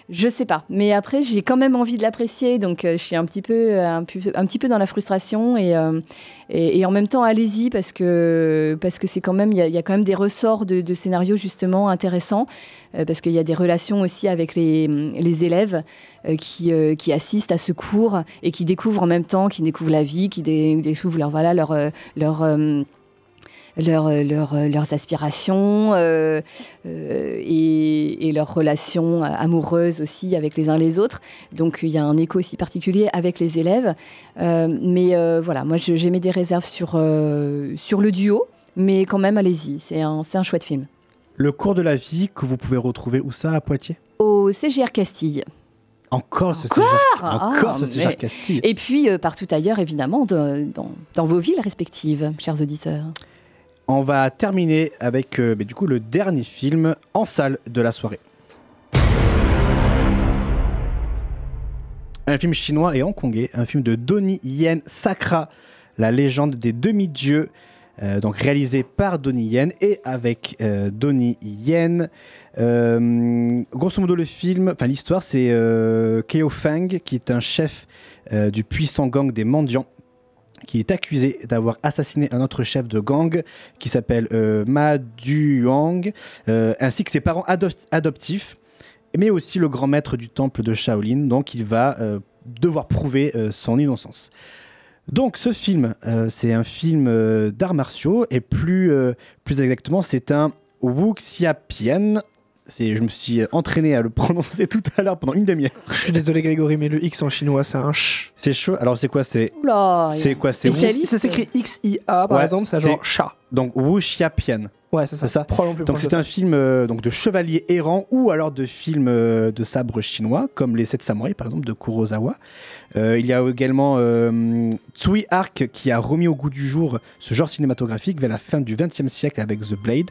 Je sais pas, mais après j'ai quand même envie de l'apprécier, donc euh, je suis un petit peu, euh, pu- un petit peu dans la frustration. Et, euh, et, et en même temps allez-y parce que parce que c'est quand même il y, a- quand même des ressorts de, de scénarios justement intéressants. Parce qu'il y a des relations aussi avec les, les élèves qui, qui assistent à ce cours et qui découvrent en même temps, qui découvrent la vie, qui dé- découvrent leur voilà leur leur leur, euh, leur, euh, leurs aspirations euh, et, et leurs relations amoureuses aussi avec les uns les autres. Donc il y a un écho aussi particulier avec les élèves. Mais voilà, moi j'ai mis des réserves sur, sur le duo, mais quand même allez-y, c'est un, un chouette film. Le cours de la vie que vous pouvez retrouver où ça à Poitiers? Au CGR Castille. Encore ce Encore CGR Encore Ah, ce CGR mais- Castille. Et puis euh, partout ailleurs, évidemment, de- dans, dans vos villes respectives, chers auditeurs. On va terminer avec euh, bah, du coup le dernier film en salle de la soirée. Un film chinois et hongkongais, un film de Donnie Yen Sakra, la légende des demi-dieux, euh, donc réalisé par Donnie Yen et avec euh, Donnie Yen. Euh, grosso modo, le film, enfin l'histoire, c'est Keo Fang qui est un chef du puissant gang des mendiants qui est accusé d'avoir assassiné un autre chef de gang qui s'appelle euh, Ma Duang, euh, ainsi que ses parents adop- adoptifs, mais aussi le grand maître du temple de Shaolin. Donc il va euh, devoir prouver euh, son innocence. Donc ce film, c'est un film d'arts martiaux et plus, plus exactement, c'est un Wuxiapian. C'est, je me suis entraîné à le prononcer tout à l'heure pendant une demi-heure. Je suis désolé Grégory, mais le X en chinois c'est un ch. C'est chaud. Alors c'est quoi C'est Oula, c'est quoi C'est spécialiste. Ça s'écrit X-I-A par Ouais, exemple, c'est genre chat. donc Wuxiapian. Ouais, c'est ça. C'est ça. Probablement plus Donc c'est un film euh, donc de chevalier errant ou alors de film euh, de sabre chinois comme les sept samouraïs par exemple de Kurosawa. Euh, il y a également euh, Tsui Hark qui a remis au goût du jour ce genre cinématographique vers la fin du XXe siècle avec The Blade.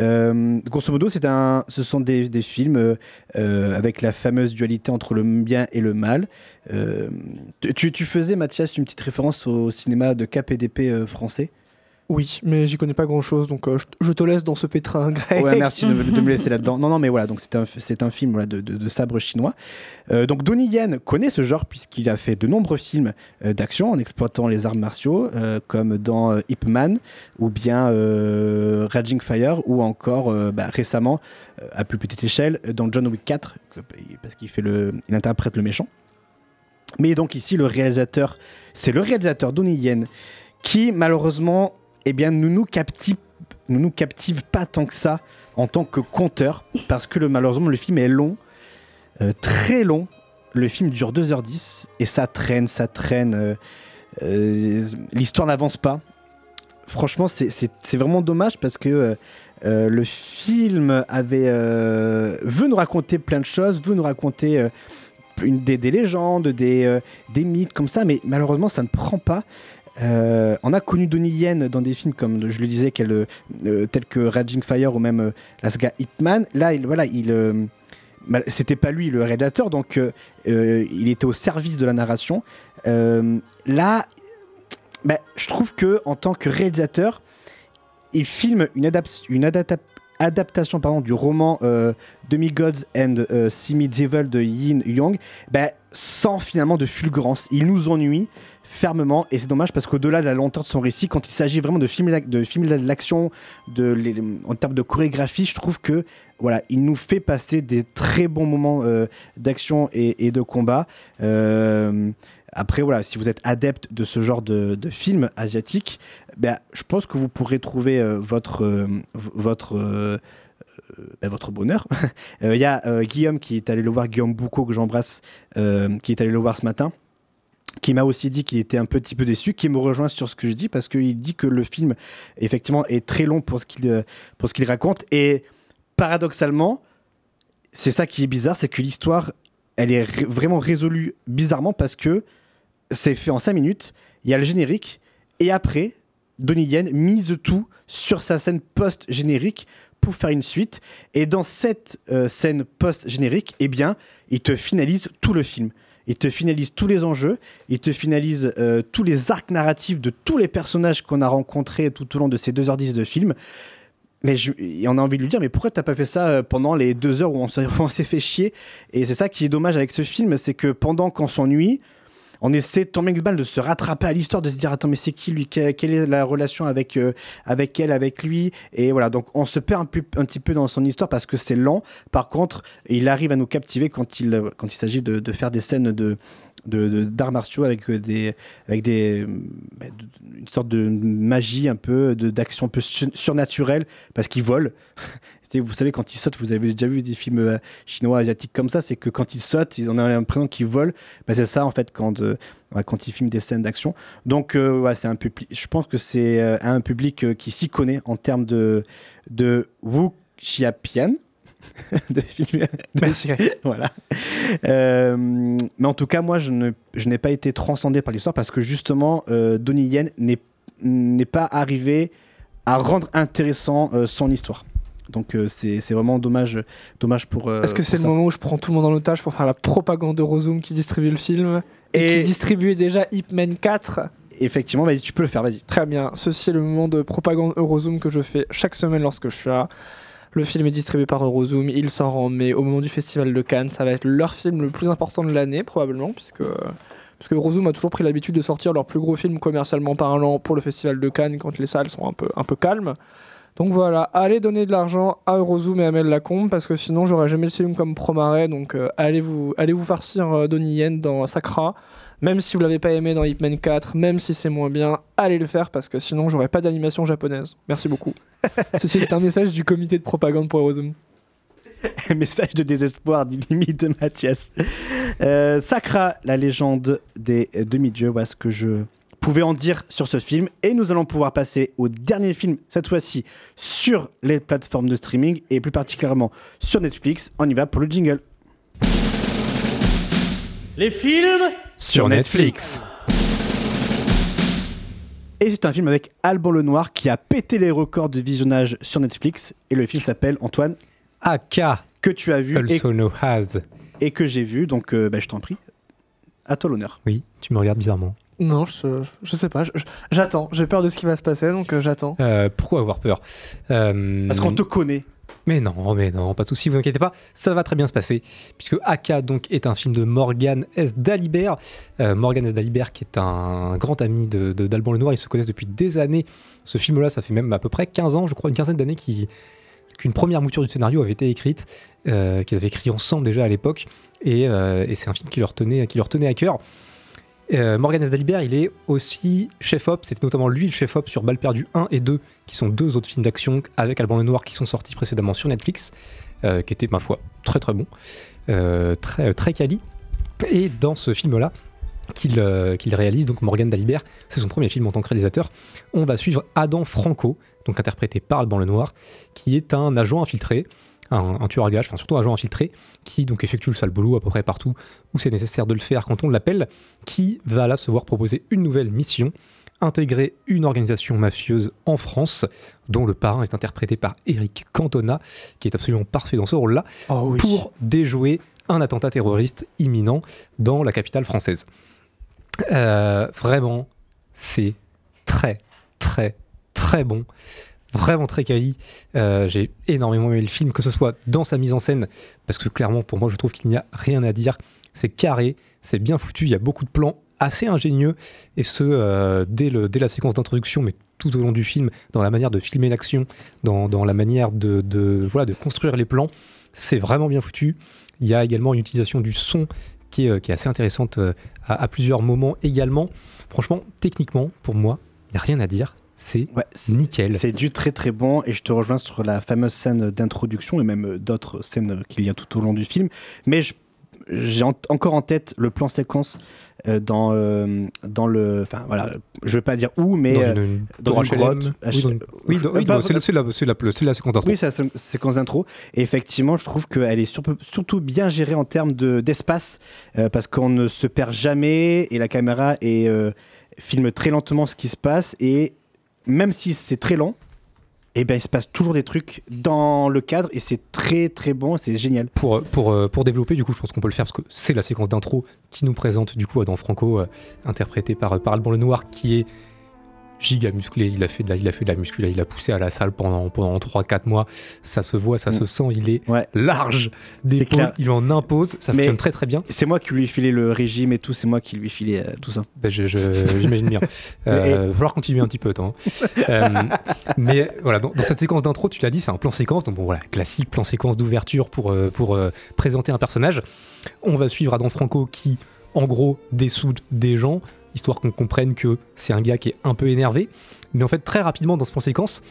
Euh, grosso modo, c'est un, ce sont des, films euh, euh, avec la fameuse dualité entre le bien et le mal. Euh, tu, tu faisais, Mathias, une petite référence au cinéma de KPDP français? Oui, mais j'y connais pas grand chose donc euh, je te laisse dans ce pétrin grec. Ouais, merci de, me laisser là-dedans. Non, non, mais voilà, donc c'est un, un film de, de, sabre chinois. Euh, donc Donnie Yen connaît ce genre puisqu'il a fait de nombreux films euh, d'action en exploitant les arts martiaux, comme dans Ip Man ou bien Raging Fire ou encore bah, récemment, à plus petite échelle, dans John Wick 4, que- parce qu'il fait le, il interprète le méchant. Mais donc ici, le réalisateur, c'est le réalisateur Donnie Yen qui malheureusement, eh bien, ne nous captive, ne nous captive pas tant que ça en tant que conteur, parce que le, malheureusement le film est long, euh, très long. Le film dure 2h10 et ça traîne, ça traîne. euh, euh, L'histoire n'avance pas. Franchement, c'est- vraiment dommage parce que le film avait veut nous raconter plein de choses, veut nous raconter une, des, des légendes, des, des mythes comme ça, mais malheureusement, ça ne prend pas. Euh, on a connu Donnie Yen dans des films comme je le disais, euh, euh, tels que Raging Fire ou même la saga Hitman. Là, il, voilà, il, mal- c'était pas lui le réalisateur, donc il était au service de la narration. Là, bah, je trouve que en tant que réalisateur, il filme une, adap- une adapta- adaptation du roman euh, Demi-Gods and euh, Semi-Devil de Yin Young, bah, sans finalement de fulgurance. Il nous ennuie fermement et c'est dommage parce qu'au-delà de la lenteur de son récit, quand il s'agit vraiment de filmer, de l'action, en termes de chorégraphie, je trouve que voilà, il nous fait passer des très bons moments euh, d'action et, de combat. Euh, après, voilà, si vous êtes adepte de ce genre de, de film asiatique, ben, je pense que vous pourrez trouver euh, votre, votre, ben, votre bonheur. Il y a Guillaume qui est allé le voir, Guillaume Boucaud, que j'embrasse, qui est allé le voir ce matin qui m'a aussi dit qu'il était un petit peu déçu, qui me rejoint sur ce que je dis parce qu'il dit que le film effectivement est très long pour ce qu'il euh, raconte et paradoxalement c'est ça qui est bizarre, c'est que l'histoire elle est vraiment résolue bizarrement parce que c'est fait en 5 minutes, il y a le générique et après Donnie Yen mise tout sur sa scène post-générique pour faire une suite et dans cette euh, scène post-générique, eh bien, il te finalise tout le film. Il te finalise tous les enjeux, il te finalise euh, tous les arcs narratifs de tous les personnages qu'on a rencontrés tout au long de ces 2h10 de film. Mais on a envie de lui dire, mais pourquoi t'as pas fait ça euh, pendant les deux heures où on s'est fait chier? Et c'est ça qui est dommage avec ce film, c'est que pendant qu'on s'ennuie, on essaie tant bien que mal de se rattraper à l'histoire, de se dire attends mais c'est qui lui, Que- quelle est la relation avec euh, avec elle, avec lui, et voilà donc on se perd un, peu- un petit peu dans son histoire parce que c'est lent. Par contre, il arrive à nous captiver quand il quand il s'agit de faire des scènes de de- d'arts martiaux avec euh, des avec des bah, une sorte de magie un peu d'action un peu su- surnaturelle parce qu'il vole C'est- vous savez quand ils sautent vous avez déjà vu des films euh, chinois asiatiques comme ça c'est que quand ils sautent ils en ont l'impression qu'ils volent. Bah, c'est ça en fait quand euh, quand ils filment des scènes d'action. Donc ouais, c'est un public je pense que c'est un public qui s'y connaît en termes de de Wu Xiapian de Merci. voilà. Euh, mais en tout cas, moi, je ne- je n'ai pas été transcendé par l'histoire parce que justement, euh, Donnie Yen n'est n'est pas arrivé à rendre intéressant euh, son histoire. Donc euh, c'est c'est vraiment dommage, dommage pour. Est-ce que pour c'est le moment où je prends tout le monde en otage pour faire la propagande de qui distribue le film et, Et- qui distribuait déjà Ip Man 4 Effectivement, vas-y, tu peux le faire, vas-y. Très bien, ceci est le moment de propagande Eurozoom que je fais chaque semaine lorsque je suis là. Le film est distribué par Eurozoom, il sort en mai au moment du festival de Cannes. Ça va être leur film le plus important de l'année, probablement, puisque, puisque Eurozoom a toujours pris l'habitude de sortir leur plus gros film commercialement parlant pour le festival de Cannes quand les salles sont un peu, un peu calmes. Donc voilà, allez donner de l'argent à Eurozoom et à Mel Lacombe parce que sinon j'aurais jamais le film comme Promaret. Donc euh, allez, vous, allez vous farcir euh, Donnie Yen dans Sakra. Même si vous l'avez pas aimé dans Hitman 4, même si c'est moins bien, allez le faire parce que sinon j'aurais pas d'animation japonaise. Merci beaucoup. Ceci est un message du comité de propagande pour Eurozone. Message de désespoir d'illimite de Mathias. Euh, Sakra, la légende des demi-dieux, voilà ce que je pouvais en dire sur ce film. Et nous allons pouvoir passer au dernier film, cette fois-ci sur les plateformes de streaming et plus particulièrement sur Netflix. On y va pour le jingle. Les films Sur Netflix. Et c'est un film avec Alban Lenoir qui a pété les records de visionnage sur Netflix. Et le film s'appelle Antoine. Aka. Que tu as vu et, Also no has. et que j'ai vu. Donc euh, bah, je t'en prie. À toi l'honneur. Oui, tu me regardes bizarrement. Non, je, je sais pas, j'attends, j'ai peur de ce qui va se passer donc euh, j'attends. Euh, pourquoi avoir peur? Euh, Parce qu'on te connaît. Mais non, mais non, pas de souci, vous inquiétez pas, ça va très bien se passer, puisque Aka donc est un film de Morgan S. Dalibert. Euh, Morgan S. Dalibert qui est un grand ami de, de- d'Alban Lenoir, ils se connaissent depuis des années. Ce film-là, ça fait même à peu près 15 ans, je crois, une quinzaine d'années qu'une première mouture du scénario avait été écrite, euh, qu'ils avaient écrit ensemble déjà à l'époque, et, euh, et c'est un film qui leur tenait, qui leur tenait à cœur. Euh, Morgan S. Dalibert, il est aussi chef-op, c'était notamment lui le chef-op sur Balle perdue 1 et 2, qui sont deux autres films d'action avec Alban Lenoir qui sont sortis précédemment sur Netflix, euh, qui étaient, ma foi, très très bons, euh, très, très quali. Et dans ce film-là, qu'il euh, qu'il réalise, donc Morgan Dalibert, c'est son premier film en tant que réalisateur, on va suivre Adam Franco, donc interprété par Alban Lenoir, qui est un agent infiltré un, un tueur à gages, enfin surtout un agent infiltré, qui donc effectue le sale boulot à peu près partout où c'est nécessaire de le faire quand on l'appelle, qui va là se voir proposer une nouvelle mission, intégrer une organisation mafieuse en France, dont le parrain est interprété par Eric Cantona, qui est absolument parfait dans ce rôle-là, pour déjouer un attentat terroriste imminent dans la capitale française. Euh, vraiment, c'est très, très, très bon. Vraiment très quali. Euh, J'ai énormément aimé le film, que ce soit dans sa mise en scène, parce que clairement, pour moi, je trouve qu'il n'y a rien à dire. C'est carré, c'est bien foutu, il y a beaucoup de plans assez ingénieux, et ce, euh, dès, le, dès la séquence d'introduction, mais tout au long du film, dans la manière de filmer l'action, dans, dans la manière de, de, voilà, de construire les plans. C'est vraiment bien foutu. Il y a également une utilisation du son qui est, euh, qui est assez intéressante à plusieurs moments également. Franchement, techniquement, pour moi, il n'y a rien à dire. C'est nickel. C'est du très très bon et je te rejoins sur la fameuse scène d'introduction et même d'autres scènes qu'il y a tout au long du film. Mais j'ai en- encore en tête le plan séquence euh, dans, euh, dans le. Enfin voilà, je vais pas dire où, mais Dans euh, une- dans grotte. Oui, une- oui, c'est la- séquence d'intro. Oui, c'est la sé- séquence d'intro. Et effectivement, je trouve qu'elle est surtout bien gérée en termes de- d'espace euh, parce qu'on ne se perd jamais et la caméra est, euh, filme très lentement ce qui se passe et même si c'est très lent, et ben il se passe toujours des trucs dans le cadre et c'est très très bon, c'est génial. Euh, pour développer, du coup, je pense qu'on peut le faire parce que c'est la séquence d'intro qui nous présente, du coup, Adam Franco, euh, interprété par, par Alban Lenoir, qui est giga musclé. Il a fait de la, il a fait de la muscu, là, il a poussé à la salle pendant, pendant 3-4 mois. Ça se voit, ça se sent, il est large il en impose, ça fonctionne très très bien. C'est moi qui lui ai filé le régime et tout, c'est moi qui lui ai filé euh, tout ça. Ben, je- je- J'imagine bien. Euh, va falloir continuer un petit peu, attends. Euh, mais voilà, dans, dans cette séquence d'intro, tu l'as dit, c'est un plan séquence. Donc bon, voilà, classique plan séquence d'ouverture pour, euh, pour euh, présenter un personnage. On va suivre Adam Franco qui, en gros, dessoude des gens, histoire qu'on comprenne que c'est un gars qui est un peu énervé. Mais en fait, très rapidement dans ce plan séquence,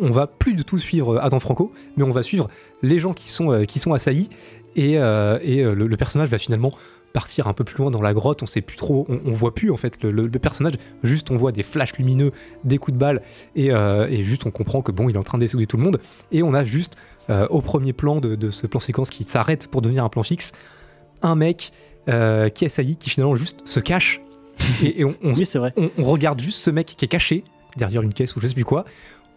on va plus du tout suivre Adam Franco, mais on va suivre les gens qui sont, euh, assaillis. Et, euh, euh, le, personnage va finalement partir un peu plus loin dans la grotte. On sait plus trop, on, voit plus en fait le, personnage. Juste, on voit des flashs lumineux, des coups de balle, et, euh, juste on comprend que bon, il est en train de dessouder tout le monde. Et on a juste euh, au premier plan de, de ce plan séquence qui s'arrête pour devenir un plan fixe, un mec euh, qui est assailli, qui finalement juste se cache. Et, et on, on- on- on regarde juste ce mec qui est caché derrière une caisse ou je sais plus quoi.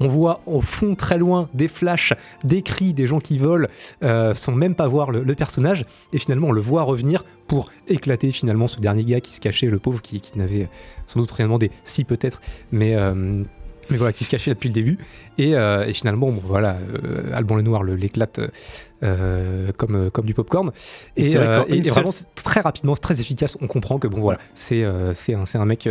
On voit au fond très loin des flashs, des cris, des gens qui volent euh, sans même pas voir le, le personnage. Et finalement, on le voit revenir pour éclater finalement ce dernier gars qui se cachait, le pauvre, qui, qui n'avait sans doute rien demandé, si peut-être, mais, euh, mais voilà, qui se cachait là depuis le début. Et, euh, et finalement, bon, voilà, euh, Alban Lenoir le- l'éclate euh, comme, euh, comme du popcorn. Et Et, vrai vraiment, seule- très rapidement, c'est très efficace. On comprend que bon, voilà, c'est un, un mec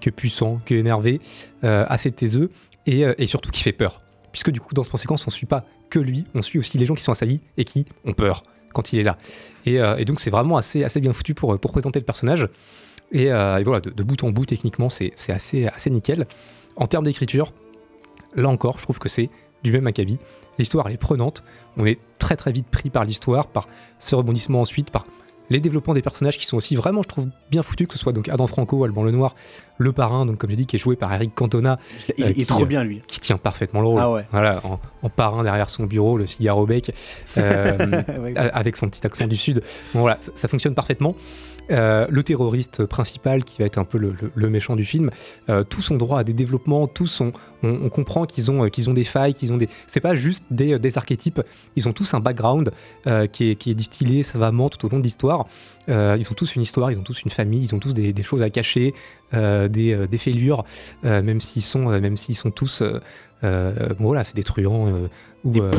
qui est puissant, qui est énervé, assez taiseux et, surtout qui fait peur. Puisque du coup, dans ce plan séquence, on suit pas que lui, on suit aussi les gens qui sont assaillis et qui ont peur quand il est là. Et, et donc, c'est vraiment assez, assez bien foutu pour, pour présenter le personnage. Et, euh, et voilà, de, de bout en bout, techniquement, c'est assez, assez nickel. En termes d'écriture, là encore, je trouve que c'est du même acabit. L'histoire, elle est prenante. On est très très vite pris par l'histoire, par ce rebondissement ensuite, par les développements des personnages qui sont aussi vraiment, je trouve, bien foutus, que ce soit donc Adam Franco, Alban Lenoir, le parrain, donc comme j'ai dit, qui est joué par Eric Cantona. Il- est qui, trop bien, lui. Qui tient parfaitement le rôle. Ah ouais. Voilà, en, en parrain derrière son bureau, le cigare au bec, euh, avec son petit accent du sud. Bon, voilà, ça, ça fonctionne parfaitement. Euh, le terroriste principal, qui va être un peu le, le- le méchant du film, euh, tous ont droit à des développements, tous ont, on, on comprend qu'ils ont, euh, qu'ils ont des failles, qu'ils ont des. C'est pas juste des, des archétypes, ils ont tous un background euh, qui, est, qui est distillé savamment tout au long de l'histoire. Ils ont tous une histoire, ils ont tous une famille, ils ont tous des, des choses à cacher, des, des fêlures, même s'ils sont, même s'ils sont tous. euh, bon, voilà, c'est des truands euh, ou, Des euh, ou-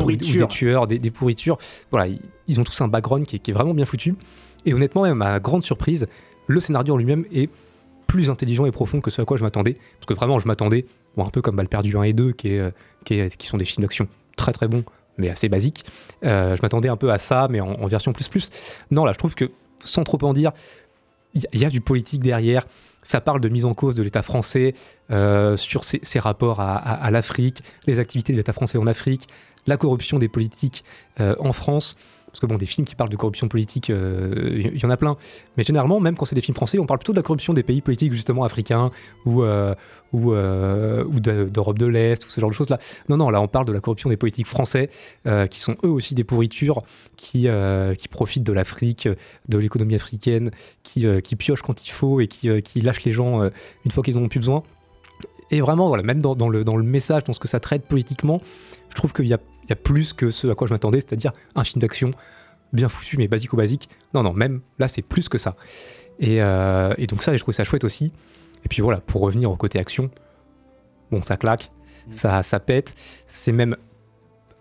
des tueurs, des, des pourritures. Voilà, ils, ils ont tous un background qui est, qui est vraiment bien foutu. Et honnêtement, à ma grande surprise, le scénario en lui-même est plus intelligent et profond que ce à quoi je m'attendais. Parce que vraiment, je m'attendais, bon, un peu comme Balle perdue 1 et 2, qui, est, euh, qui, est- qui sont des films d'action très très bons, mais assez basiques. Euh, je m'attendais un peu à ça, mais en, version plus plus. Non, là, je trouve que, sans trop en dire, il y, a- du politique derrière. Ça parle de mise en cause de l'État français euh, sur ses, rapports à, l'Afrique, les activités de l'État français en Afrique, la corruption des politiques en France. Parce que bon, des films qui parlent de corruption politique, euh, il y en a plein. Mais généralement, même quand c'est des films français, on parle plutôt de la corruption des pays politiques justement africains ou, euh, euh, d'Europe de l'Est ou ce genre de choses-là. Non, non, là on parle de la corruption des politiques français euh, qui sont eux aussi des pourritures, qui, euh, profitent de l'Afrique, de l'économie africaine, qui, euh, qui piochent quand il faut et qui, euh, qui lâchent les gens euh, une fois qu'ils en ont plus besoin. Et vraiment, voilà, même dans, le, dans le message, dans ce que ça traite politiquement, je trouve qu'il y a, y a plus que ce à quoi je m'attendais, c'est-à-dire un film d'action bien foutu, mais basico-basique. Non, non, même là, c'est plus que ça. Et, euh, et donc ça, j'ai trouvé ça chouette aussi. Et puis voilà, pour revenir au côté action, bon, ça claque, ça, ça pète, c'est même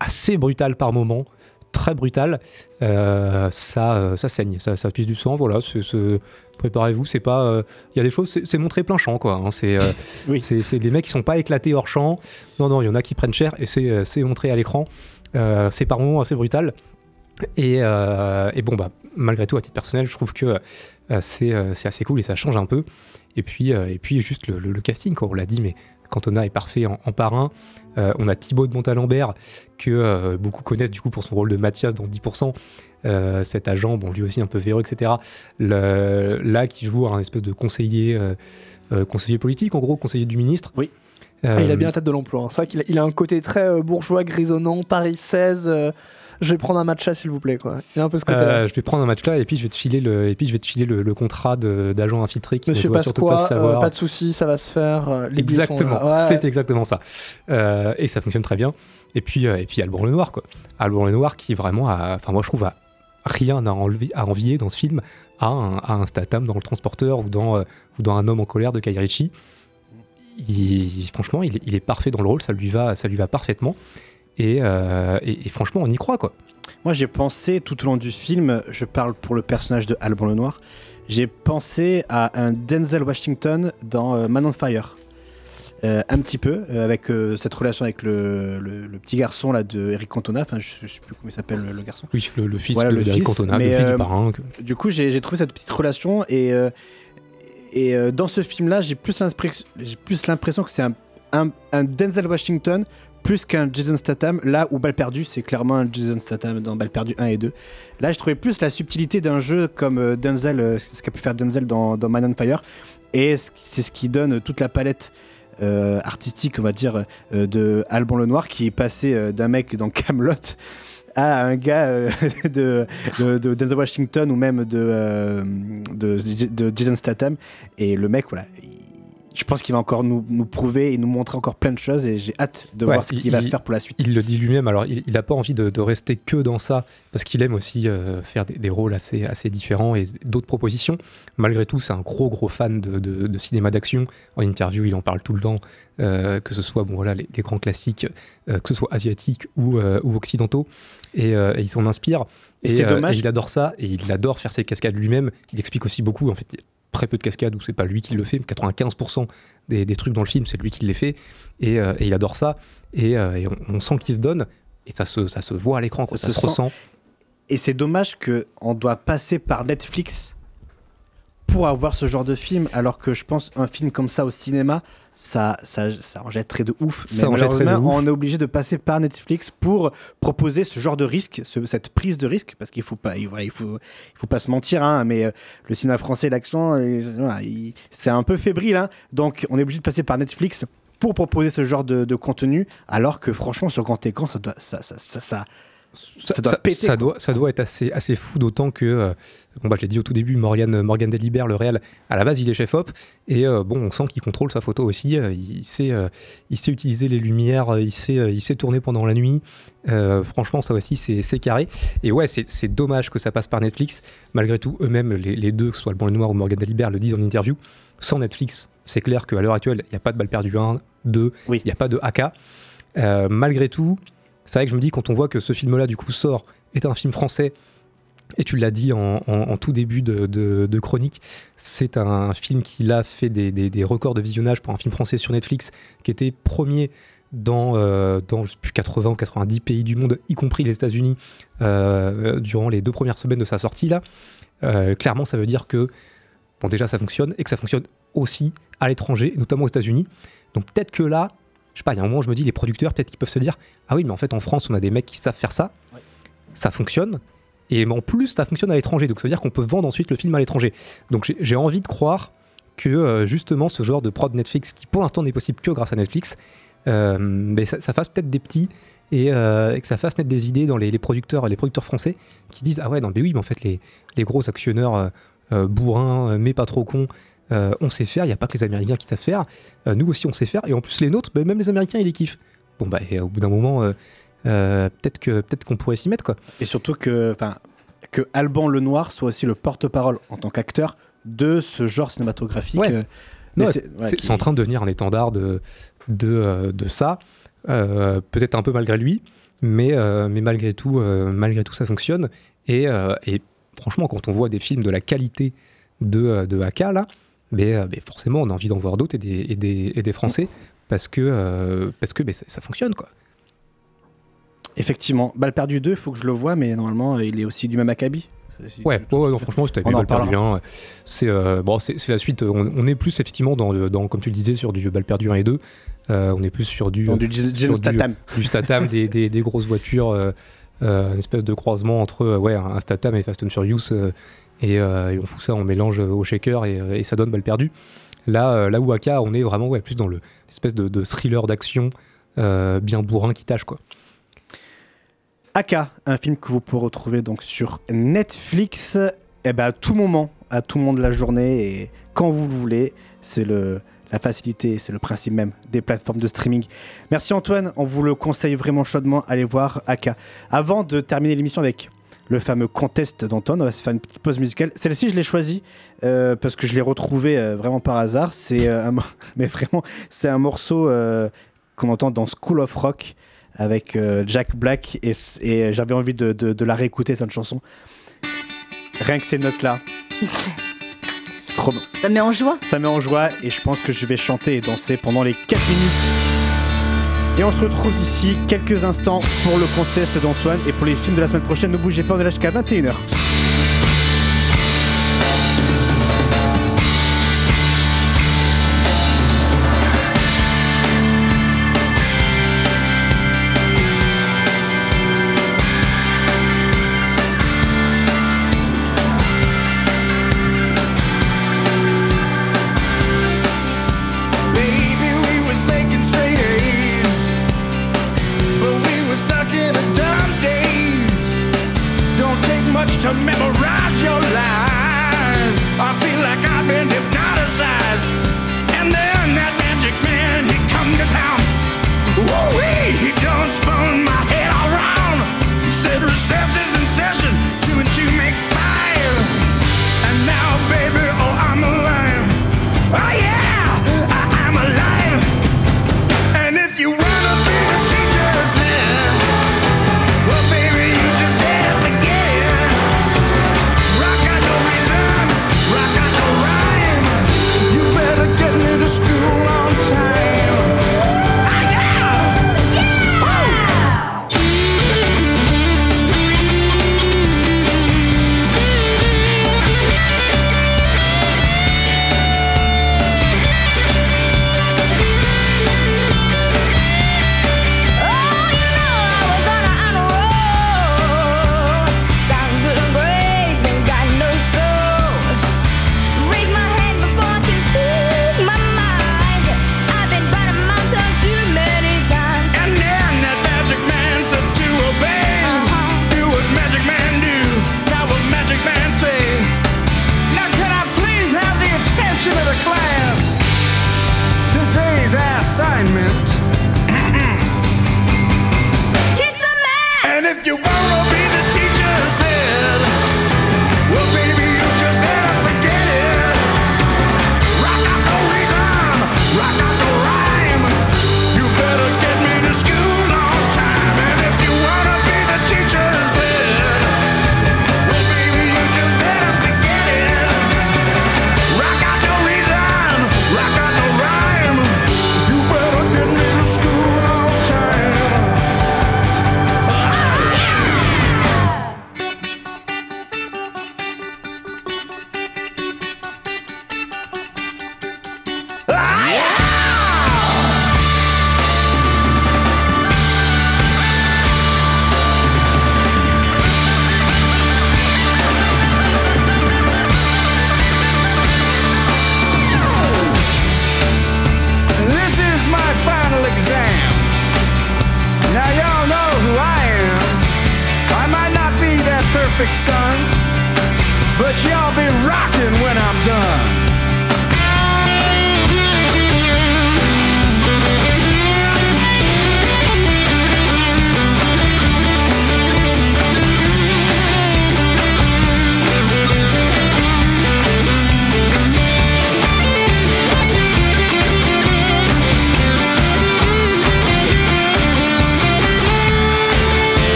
assez brutal par moment, très brutal. Euh, ça, euh, ça saigne, ça, ça pisse du sang, voilà. c'est- Préparez-vous, c'est pas. euh, Il y a des choses, c'est montré plein champ, quoi. hein, c'est euh, c'est c'est des mecs qui sont pas éclatés hors champ. Non, non, il y en a qui prennent cher et c'est euh, c'est montré à l'écran. Euh, c'est par moments assez brutal. Et, et bon, bah, malgré tout, à titre personnel, je trouve que c'est c'est assez cool et ça change un peu. Et puis, et puis juste le, le- le casting, quoi. On l'a dit, mais Cantona est parfait en, en parrain. Euh, on a Thibaut de Montalembert, que euh, beaucoup connaissent du coup pour son rôle de Mathias dans 10%. Euh, cet agent, bon, lui aussi un peu véreux, etc. Le- là, qui joue un espèce de conseiller, euh, euh, conseiller politique, en gros, conseiller du ministre. Oui. Ah, il a bien la tête de l'emploi. hein. C'est vrai qu'il a, il a un côté très euh, bourgeois, grisonnant, Paris 16. euh, je vais prendre un matcha, s'il vous plaît. Quoi. Il y a un peu ce côté-là. Euh, je vais prendre un match là et puis je vais te filer le, et puis je vais te filer le, le contrat de- d'agent infiltré qui Monsieur ne doit surtout pas euh, savoir. pas de soucis, ça va se faire. euh, les Exactement, là. Ouais. c'est exactement ça. Euh, et ça fonctionne très bien. Et puis, euh, et puis Alban Lenoir, quoi. Alban Lenoir qui vraiment a, enfin moi je trouve a rien à, envier dans ce film à un, à dans Le Transporteur ou dans, euh, ou dans Un homme en colère de Guy Ritchie. Franchement, il est, parfait dans le rôle, ça lui va, ça lui va parfaitement. Et, euh, et franchement, on y croit, quoi. Moi, j'ai pensé tout au long du film, je parle pour le personnage de Alban Lenoir, j'ai pensé à un Denzel Washington dans euh, Man on Fire. Euh, un petit peu, euh, avec euh, cette relation avec le, le- le petit garçon là de Eric Cantona, enfin je, je sais plus comment il s'appelle le, le garçon. Oui, le, le fils Voilà, de le Cantona, le mais, fils du parrain. Du coup, j'ai trouvé cette petite relation et, et dans ce film-là, j'ai plus l'impression j'ai plus l'impression que c'est un, un, un Denzel Washington plus qu'un Jason Statham. Là où Balle perdue, c'est clairement un Jason Statham dans Balle perdue 1 et 2. Là, je trouvais plus la subtilité d'un jeu comme Denzel, ce qu'a pu faire Denzel dans, dans Man on Fire. Et c'est ce qui donne toute la palette euh, artistique, on va dire, euh, de Alban Lenoir, qui est passé euh, d'un mec dans Camelot à un gars euh, de, de, Washington ou même de, de, Jason Statham. Et le mec, voilà, il- je pense qu'il va encore nous, nous prouver et nous montrer encore plein de choses et j'ai hâte de Ouais, voir ce qu'il va faire pour la suite. Il le dit lui-même, alors il n'a pas envie de, de rester que dans ça, parce qu'il aime aussi euh, faire des, des rôles assez, assez différents et d'autres propositions. Malgré tout, c'est un gros gros fan de, de- de cinéma d'action. En interview, il en parle tout le temps, euh, que ce soit bon, voilà, les, les grands classiques, euh, que ce soit asiatiques ou, ou occidentaux, et, et il s'en inspire. Et c'est dommage. et il adore ça, et il adore faire ses cascades lui-même. Il explique aussi beaucoup, en fait, très peu de cascades où c'est pas lui qui le fait, 95% des, des trucs dans le film, c'est lui qui les fait, et, euh, et il adore ça, et, euh, et on, on sent qu'il se donne, et ça se, ça se voit à l'écran, ça, se, sent. ressent. Et c'est dommage qu'on doit passer par Netflix pour avoir ce genre de film, alors que je pense un film comme ça au cinéma, ça, ça, ça en jetterait de ouf. Ça Mais en jetterait de malheureusement, ouf. on est obligé de passer par Netflix pour proposer ce genre de risque, ce- cette prise de risque, parce qu'il faut pas, il, voilà, il faut, il faut pas se mentir, hein, mais euh, le cinéma français, l'action, euh, voilà, c'est un peu fébrile, hein. donc on est obligé de passer par Netflix pour proposer ce genre de, de contenu, alors que franchement sur grand écran, ça doit, ça, ça, ça, ça- ça doit péter. ça doit, ça doit être assez, assez fou, d'autant que, euh, bon, bah, je l'ai dit au tout début, Morgan, Morgan Delibert, le réel, à la base, il est chef-op, et euh, bon, on sent qu'il contrôle sa photo aussi, euh, il, sait, euh, il sait utiliser les lumières, euh, il sait, euh, il sait tourner pendant la nuit, Euh, franchement, ça aussi, c'est carré. Et ouais, c'est dommage que ça passe par Netflix, malgré tout, eux-mêmes, les, les deux, que ce soit le Blanc et le Noir ou Morgan Delibert, le disent en interview, sans Netflix, c'est clair qu'à l'heure actuelle, il n'y a pas de balle perdue 1, 2, il n'y a pas de AK. Euh, malgré tout, c'est vrai que je me dis, quand on voit que ce film-là, du coup, sort, est un film français, et tu l'as dit en, tout début de, chronique, c'est un film qui a fait des, records de visionnage pour un film français sur Netflix, qui était premier dans, euh, dans sais plus, 80 ou 90 pays du monde, y compris les États-Unis, euh, durant les deux premières semaines de sa sortie. là. Euh, clairement, ça veut dire que, bon, déjà, ça fonctionne, et que ça fonctionne aussi à l'étranger, notamment aux États-Unis. Donc peut-être que là, je sais pas, il y a un moment, je me dis, les producteurs, peut-être qu'ils peuvent se dire, ah oui, mais en fait, en France, on a des mecs qui savent faire ça, ça fonctionne, Et en plus, ça fonctionne à l'étranger, donc ça veut dire qu'on peut vendre ensuite le film à l'étranger. Donc j'ai- envie de croire que euh, justement ce genre de prod Netflix, qui pour l'instant n'est possible que grâce à Netflix, euh, mais ça, ça fasse peut-être des petits et, euh, et que ça fasse naître des idées dans les, les producteurs, les producteurs français qui disent ah ouais non mais oui mais en fait les, les gros actionneurs euh, bourrins mais pas trop cons euh, on sait faire, il n'y a pas que les Américains qui savent faire, Euh, nous aussi on sait faire et en plus les nôtres, bah, même les Américains ils les kiffent. Bon bah et au bout d'un moment euh, peut-être que peut-être qu'on pourrait s'y mettre quoi. Et surtout que, que Alban Lenoir soit aussi le porte-parole en tant qu'acteur de ce genre cinématographique. Ouais. c'est- ouais, qui- en train de devenir un étendard de, de, de ça, peut-être un peu malgré lui, mais, mais malgré, tout, malgré tout, ça fonctionne. Et, et franchement, quand on voit des films de la qualité de, de Haka, là, mais, euh, mais forcément, on a envie d'en voir d'autres et des, et, des, et des Français, parce que, euh, parce que mais ça, ça fonctionne. quoi. Effectivement, Balle perdue 2, il faut que je le vois, mais normalement, il est aussi du même acabit. Ouais, ouais, non, franchement, c'était On en Bal perdu reparlera. 1. C'est euh, bon, la suite. On, on est plus effectivement dans, le- dans, comme tu le disais, sur du Bal perdu 1 et 2. Euh, on est plus sur du, Dans du sur Statham. du Statham, des, des, des grosses voitures, euh, euh, une espèce de croisement entre euh, ouais, et Fast and Furious. euh, et, euh, on fout ça, on mélange au shaker et, euh, ça donne Bal perdu. Là, euh, là où Aka, on est vraiment ouais, plus dans le- l'espèce de, de thriller d'action euh, bien bourrin qui tâche quoi. Un film que vous pouvez retrouver donc sur Netflix, et ben à tout moment, à tout moment de la journée et quand vous le voulez. C'est le la facilité, c'est le principe même des plateformes de streaming. Merci Antoine, on vous le conseille vraiment chaudement, allez voir Aka. Avant de terminer l'émission avec le fameux contest d'Antoine, on va se faire une petite pause musicale. Celle-ci, je l'ai choisie euh, parce que je l'ai retrouvée euh, vraiment par hasard. C'est euh, mais vraiment, c'est un morceau qu'on entend dans School of Rock avec Jack Black et, j'avais envie de, de- la réécouter cette chanson. Rien que ces notes-là, trop bon. Ça met en joie. Ça met en joie et je pense que je vais chanter et danser pendant les 4 minutes. Et on se retrouve d'ici quelques instants pour le contest d'Antoine et pour les films de la semaine prochaine. Ne bougez pas, on est là jusqu'à 21h.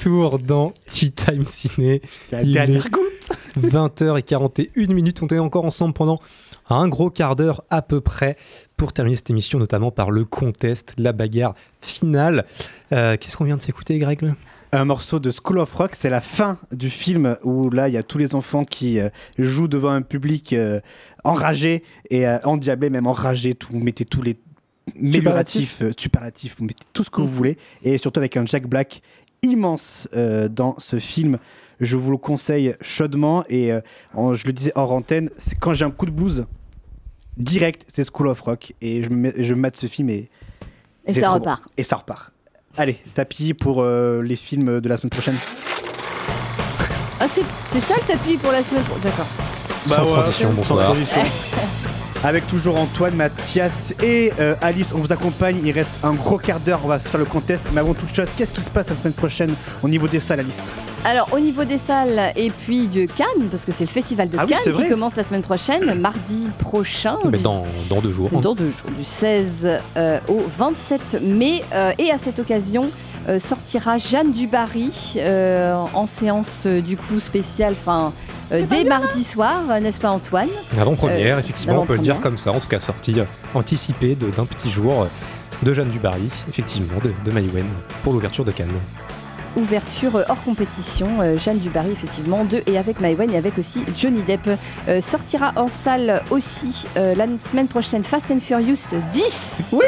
Retour dans Tea Time Ciné. La Il dernière est 20h41 minutes. On est encore ensemble pendant un gros quart d'heure à peu près pour terminer cette émission, notamment par le contest, la bagarre finale. Euh, Qu'est-ce qu'on vient de s'écouter, Greg Un morceau de School of Rock, c'est la fin du film où là il y a tous les enfants qui euh, jouent devant un public euh, enragé et euh, endiablé, même enragé. Tout, vous mettez tous les superlatifs, vous mettez tout ce que vous voulez et surtout avec un Jack Black immense euh, dans ce film. Je vous le conseille chaudement et euh, en- je le disais hors antenne, c'est quand j'ai un coup de blues direct, c'est School of Rock et je me mets- je mate ce film et ça repart. bon. Et ça repart. Allez, tapis pour euh, les films de la semaine prochaine. Ah, c'est c'est ça le tapis pour la semaine pro- D'accord. Sans transition, sans bonsoir. transition. Avec toujours Antoine, Mathias et euh, Alice, on vous accompagne. Il reste un gros quart d'heure, on va se faire le contest. Mais avant toute chose, qu'est-ce qui se passe la semaine prochaine au niveau des salles, Alice? Alors, au niveau des salles et puis de Cannes, parce que c'est le festival de Ah Cannes qui commence la semaine prochaine, mardi prochain. Mais du- dans, dans deux jours. dans deux jours, du 16 euh, au 27 mai. Euh, et à cette occasion, euh, sortira Jeanne Dubarry euh, en séance euh, du coup spéciale, enfin euh, dès mardi soir, euh, n'est-ce pas Antoine? Avant-première, Euh, effectivement, on peut le dire comme ça, en tout cas sortie euh, anticipée d'un petit jour euh, de Jeanne Dubarry, effectivement, de, de Maïwen, pour l'ouverture de Cannes. Ouverture hors compétition, euh, Jeanne Dubarry effectivement, de et avec Maïwen et avec aussi Johnny Depp. Euh, sortira en salle aussi euh, la semaine prochaine Fast and Furious 10. Oui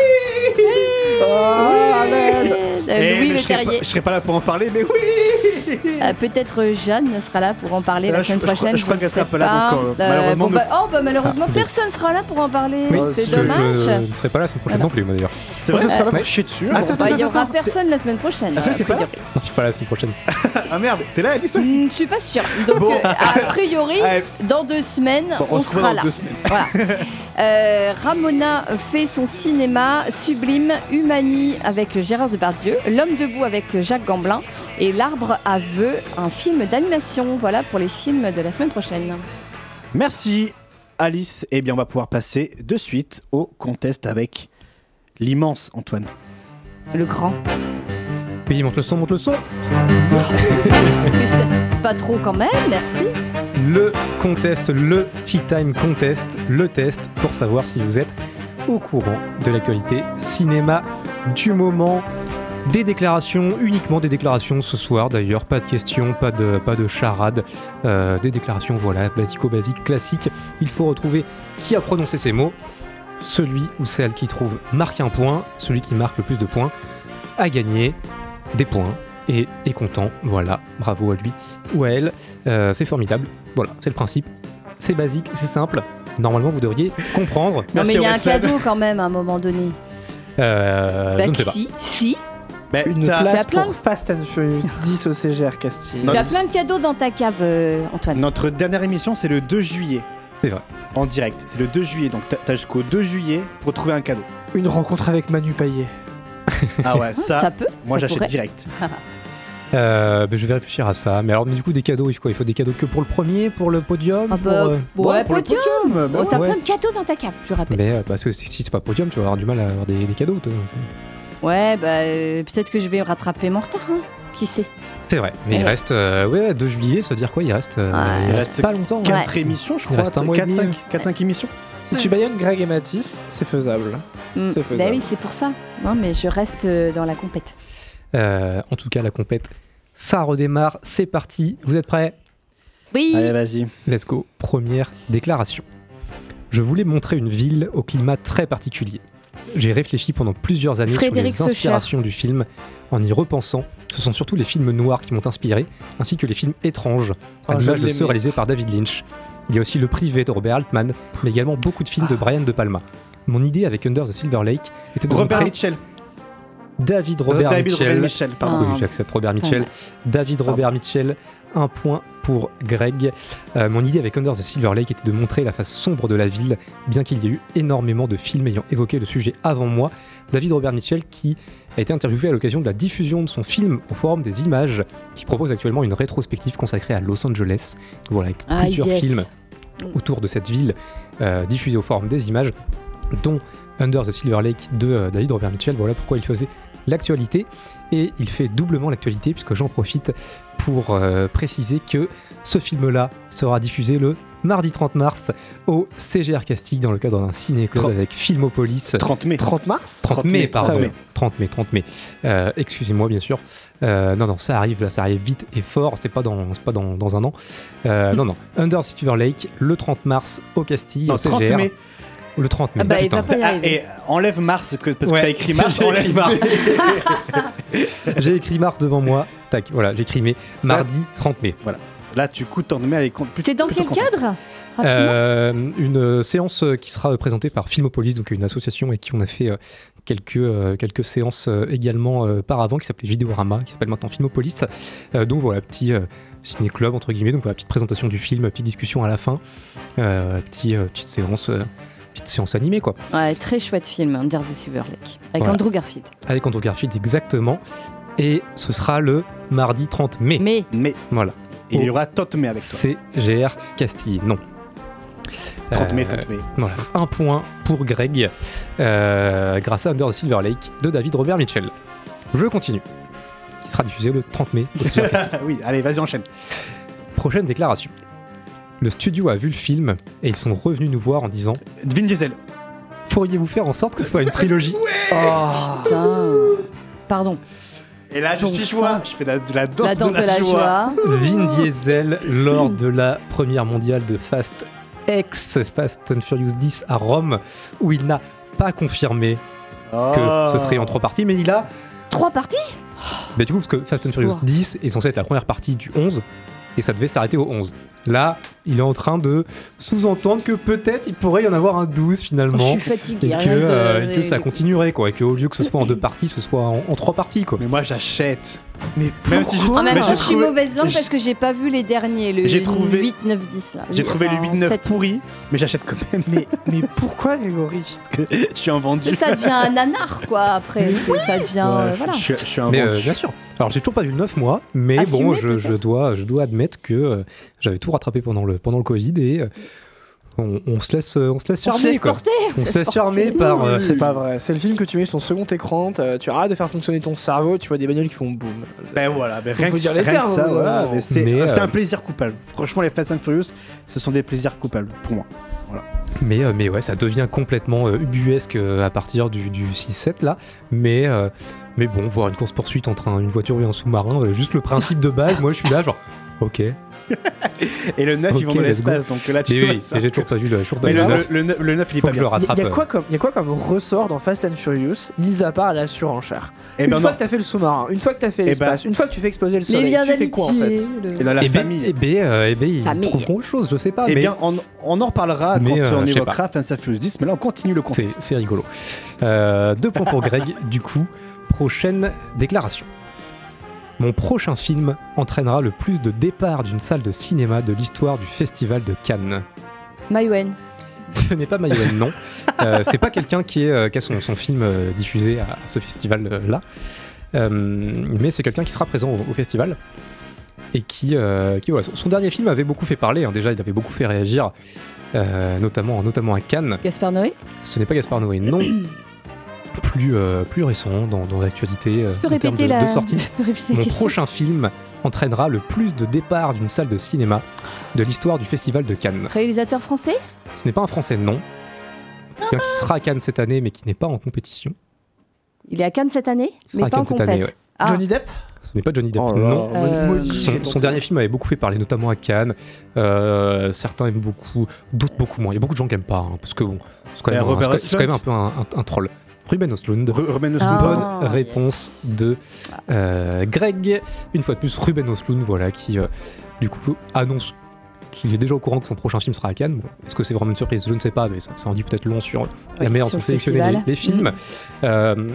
Euh, Eh, Louis mais Le je serai pas- Terrier. Je serai pas là pour en parler, mais oui Euh, Peut-être Jeanne sera là pour en parler Là, la semaine je prochaine. je crois ne qu'elle sera pas là, donc, euh, malheureusement, bon, me- bah, oh, bah, malheureusement, Ah, personne sera là pour en parler. Oui, c'est dommage. Je ne serai pas là la semaine prochaine Voilà. non plus, moi d'ailleurs. C'est vrai Je serai là pour chier dessus. Bah, Il y attends, aura personne la semaine prochaine. Ah, pas la semaine prochaine. Ah merde, t'es là, Alice Hmm, Je suis pas sûre. Donc, Bon. euh, a priori, dans deux semaines, Bon, on, sera dans là. deux semaines. Voilà. Euh, Ramona fait son cinéma sublime, Humani avec Gérard Depardieu, L'homme debout avec Jacques Gamblin et L'arbre à vœux, un film d'animation. Voilà pour les films de la semaine prochaine. Merci Alice. Eh bien, on va pouvoir passer de suite au contest avec l'immense Antoine. Le grand. Monte le son, monte le son. Mais c'est pas trop quand même, merci. Le contest, le Tea Time Contest, le test pour savoir si vous êtes au courant de l'actualité cinéma du moment. Des déclarations, uniquement des déclarations ce soir d'ailleurs, pas de questions, pas de, pas de charade, euh, des déclarations voilà, basico-basiques, classiques. Il faut retrouver qui a prononcé ces mots. Celui ou celle qui trouve marque un point, celui qui marque le plus de points a gagné des points et est content. Voilà, bravo à lui ou à elle. Euh, c'est formidable. Voilà, c'est le principe. C'est basique, c'est simple. Normalement, vous devriez comprendre. Non Merci, mais il y a un cadeau quand même à un moment donné. Euh, Bah, je ne sais pas. si, si. Ben, Une t'as- place plein pour Fast and Furious 10 au CGR Castille. Non, Tu as mais plein de cadeaux dans ta cave, euh, Antoine. Notre dernière émission, c'est le 2 juillet, C'est vrai. en direct. C'est le 2 juillet, donc t'as- t'as jusqu'au 2 juillet pour trouver un cadeau. Une rencontre avec Manu Payet. Ah ouais, ça, Ça peut. moi ça j'achète pourrait. direct. Euh, ben, je vais réfléchir à ça. Mais alors, mais du coup, des cadeaux, il faut quoi Il faut des cadeaux que pour le premier, pour le podium Ah pour, bah, euh, ouais, pour le podium. bah Oh, T'as ouais. plein de cadeaux dans ta cave, je rappelle. Mais euh, parce que si si c'est pas podium, tu vas avoir du mal à avoir des, des cadeaux. toi. Ouais, bah euh, peut-être que je vais rattraper mon retard. hein. Qui sait? C'est vrai. Mais il Ouais. reste euh, ouais 2 juillet, ça veut dire quoi Il reste, euh, Ouais. il Il reste reste pas longtemps. hein. 4 émissions, je Il crois. reste un mois et 4, demi, 5, ouais. 4, 5 émissions. Si tu baillonnes Greg et Mathis, c'est faisable. Hmm. C'est Bah faisable. oui, c'est pour ça. Non, mais je reste euh, dans la compète. Euh, en tout cas, la compète, ça redémarre. C'est parti. Vous êtes prêts? Oui. Allez, vas-y. Let's go. Première déclaration. Je voulais montrer une ville au climat très particulier. J'ai réfléchi pendant plusieurs années Frédéric sur les inspirations du film. En y repensant, ce sont surtout les films noirs qui m'ont inspiré, ainsi que les films étranges, à Ah, je l'image de ceux réalisés par David Lynch. Il y a aussi Le Privé de Robert Altman, mais également beaucoup de films de Brian De Palma. Mon idée avec Under the Silver Lake était de Robert Mitchell. David Robert David Mitchell. Robert Mitchell, pardon. Oui, j'accepte Robert Mitchell. mal. David Robert Mitchell, un point pour Greg. Euh, mon idée avec Under the Silver Lake était de montrer la face sombre de la ville, bien qu'il y ait eu énormément de films ayant évoqué le sujet avant moi. David Robert Mitchell qui a été interviewé à l'occasion de la diffusion de son film au Forum des images, qui propose actuellement une rétrospective consacrée à Los Angeles. Voilà, avec Ah, plusieurs yes. films autour de cette ville euh, diffusée au Forum des images, dont Under the Silver Lake de euh, David Robert Mitchell. Voilà pourquoi il faisait l'actualité. Et il fait doublement l'actualité, puisque j'en profite pour euh, préciser que ce film-là sera diffusé le mardi 30 mars au CGR Castille dans le cadre d'un ciné-club avec Filmopolis. 30 mai. 30 mars 30 mai, pardon. 30 mai. 30 mai, 30 mai. Euh, Excusez-moi, bien sûr. Euh, non, non, ça arrive là, ça arrive vite et fort. C'est pas dans, c'est pas dans, dans un an. Euh, non, non. Under Silver Lake, le 30 mars au Castille, Non, au 30 CGR. mai. Le 30 mai. Ah bah, il putain. va pas y Ah, arriver. et enlève mars que, parce Ouais, que t'as écrit mars. j'ai écrit mars. J'ai écrit mars devant moi. Tac, voilà, j'ai écrit mai. Mardi 30 mai. Là, tu coûtes 30 mai, elle est con- plus- C'est dans quel contente. cadre? Euh, une euh, séance euh, qui sera euh, présentée par Filmopolis, donc une association avec qui on a fait euh, quelques, euh, quelques séances euh, également euh, par avant, qui s'appelait Vidéorama, qui s'appelle maintenant Filmopolis. Euh, donc voilà, petit euh, ciné-club, entre guillemets, donc voilà, petite présentation du film, petite discussion à la fin, euh, petit, euh, petite séance. Euh, Petite séance animée quoi, Ouais, très chouette film, Under the Silver Lake, avec Voilà. Andrew Garfield. avec Andrew Garfield exactement. Et ce sera le mardi 30 mai. Mais Mais Voilà. il y aura 30 mai avec toi. CGR Castille, non. 30 mai, Euh, 30 mai. Voilà, un point pour Greg euh, grâce à Under the Silver Lake de David Robert Mitchell. Je continue, qui sera diffusé le 30 mai au oui, allez, vas-y, enchaîne. Prochaine déclaration. Le studio a vu le film et ils sont revenus nous voir en disant Vin Diesel. Pourriez-vous faire en sorte que ce soit une trilogie putain. Pardon. Et là, je suis joie. Je fais la, de la danse, La danse de la, joie. Vin Diesel lors de la première mondiale de Fast X, Fast and Furious 10 à Rome, où il n'a pas confirmé Oh. que ce serait en trois parties, mais il a Trois parties? Mais du coup, parce que Fast and Furious Wow. 10 est censé être la première partie du 11, et ça devait s'arrêter au 11. Là, il est en train de sous-entendre que peut-être il pourrait y en avoir un 12 finalement. Je suis fatiguée. Et que, de- euh, et que ça continuerait, quoi. Et qu'au lieu que ce soit en deux parties, ce soit en, en trois parties, quoi. Mais moi, j'achète. Mais Même si j'ai En même temps, je suis mauvaise langue parce que j'ai pas vu les derniers, le J'ai trouvé- 8, 9, 10 là. J'ai trouvé le Enfin, 8-9 sept. pourri, mais j'achète quand même. Mais, mais pourquoi Grégory? Que je suis un vendu. Ça devient un nanar quoi après. c'est- Ça devient. Ouais, euh, voilà. je, suis, je suis un Mais vendu. euh, bien sûr. Alors j'ai toujours pas vu le 9 mois, mais Assumé, bon, je, dois, je dois admettre que euh, j'avais tout rattrapé pendant le, pendant le Covid et euh, on, on se laisse, euh, on se laisse On se charmer, laisse quoi. porter. On se laisse charmer par. euh, C'est pas vrai. C'est le film que tu mets sur ton second écran, tu arrêtes de faire fonctionner ton cerveau, tu vois des bagnoles qui font boum. Ben voilà, ben rien, faut que, dire les rien que termes, ça, voilà. mais c'est euh, euh, un plaisir coupable. Franchement, les Fast and Furious, ce sont des plaisirs coupables pour moi. Mais, euh, mais ouais, ça devient complètement euh, ubuesque euh, à partir du, du 6-7 là. Mais, euh, mais bon, voir une course-poursuite entre un- une voiture et un sous-marin, euh, juste le principe de base, moi je suis là, genre, ok. Et le 9, ils vont dans l'espace, donc là, tu oui, j'ai toujours pas vu le, toujours pas Mais vu le, le le, le, neuf- le 9, il est Faut pas que je le bien. Il y, a euh. quoi comme, y a quoi comme ressort dans Fast and Furious, mis à part la surenchère Eh Une ben fois non. que t'as fait le sous-marin, une fois que t'as fait Eh l'espace, une fois que tu fais exploser le soleil, tu fais quoi en fait Et dans la Eh ben, famille. eh ben, euh, eh ben, ils Famille. trouveront autre chose, je sais pas. Eh mais bien, on, on en reparlera Mais, quand euh, on évoquera Fast and Furious 10, mais là, on continue le c'est, contexte. c'est rigolo. Euh, deux points pour Greg, du coup. Prochaine déclaration. Mon prochain film entraînera le plus de départs d'une salle de cinéma de l'histoire du festival de Cannes. Maïwen. Ce n'est pas Maïwen, non. Euh, c'est pas quelqu'un qui, est, euh, qui a son, son film euh, diffusé à, ce festival-là. Euh, mais c'est quelqu'un qui sera présent au, au festival. Et qui, euh, qui voilà, son, son dernier film avait beaucoup fait parler. hein. Déjà, il avait beaucoup fait réagir, notamment, notamment à Cannes. Gaspard Noé? Ce n'est pas Gaspard Noé, non. Plus, euh, plus récent dans, dans l'actualité euh, en termes de, la. de sortie. tu peux répéter la Mon question prochain film entraînera le plus de départs d'une salle de cinéma de l'histoire du festival de Cannes. Réalisateur français? Ce n'est pas un Français, non. C'est quelqu'un qui sera à Cannes cette année, mais qui n'est pas en compétition. Il est à Cannes cette année, sera mais à pas en Cannes cette année, compète. ouais. Ah, Johnny Depp? Ce n'est pas Johnny Depp, Oh non. Euh, son, dernier film avait beaucoup fait parler, notamment à Cannes. Euh, certains aiment beaucoup, d'autres beaucoup moins. Il y a beaucoup de gens qui aiment pas, hein, parce que bon, c'est quand, même un- quand- même peu un, un- un troll. Ruben Ostlund. Ruben Ostlund. Bonne Ah, réponse de euh, Greg. Une fois de plus, Ruben Ostlund, voilà, qui euh, du coup annonce qu'il est déjà au courant que son prochain film sera à Cannes. Bon, Est-ce que c'est vraiment une surprise? Je ne sais pas, mais ça, ça en dit peut-être long sur la manière dont sélectionnés les, les films. Mm. Euh,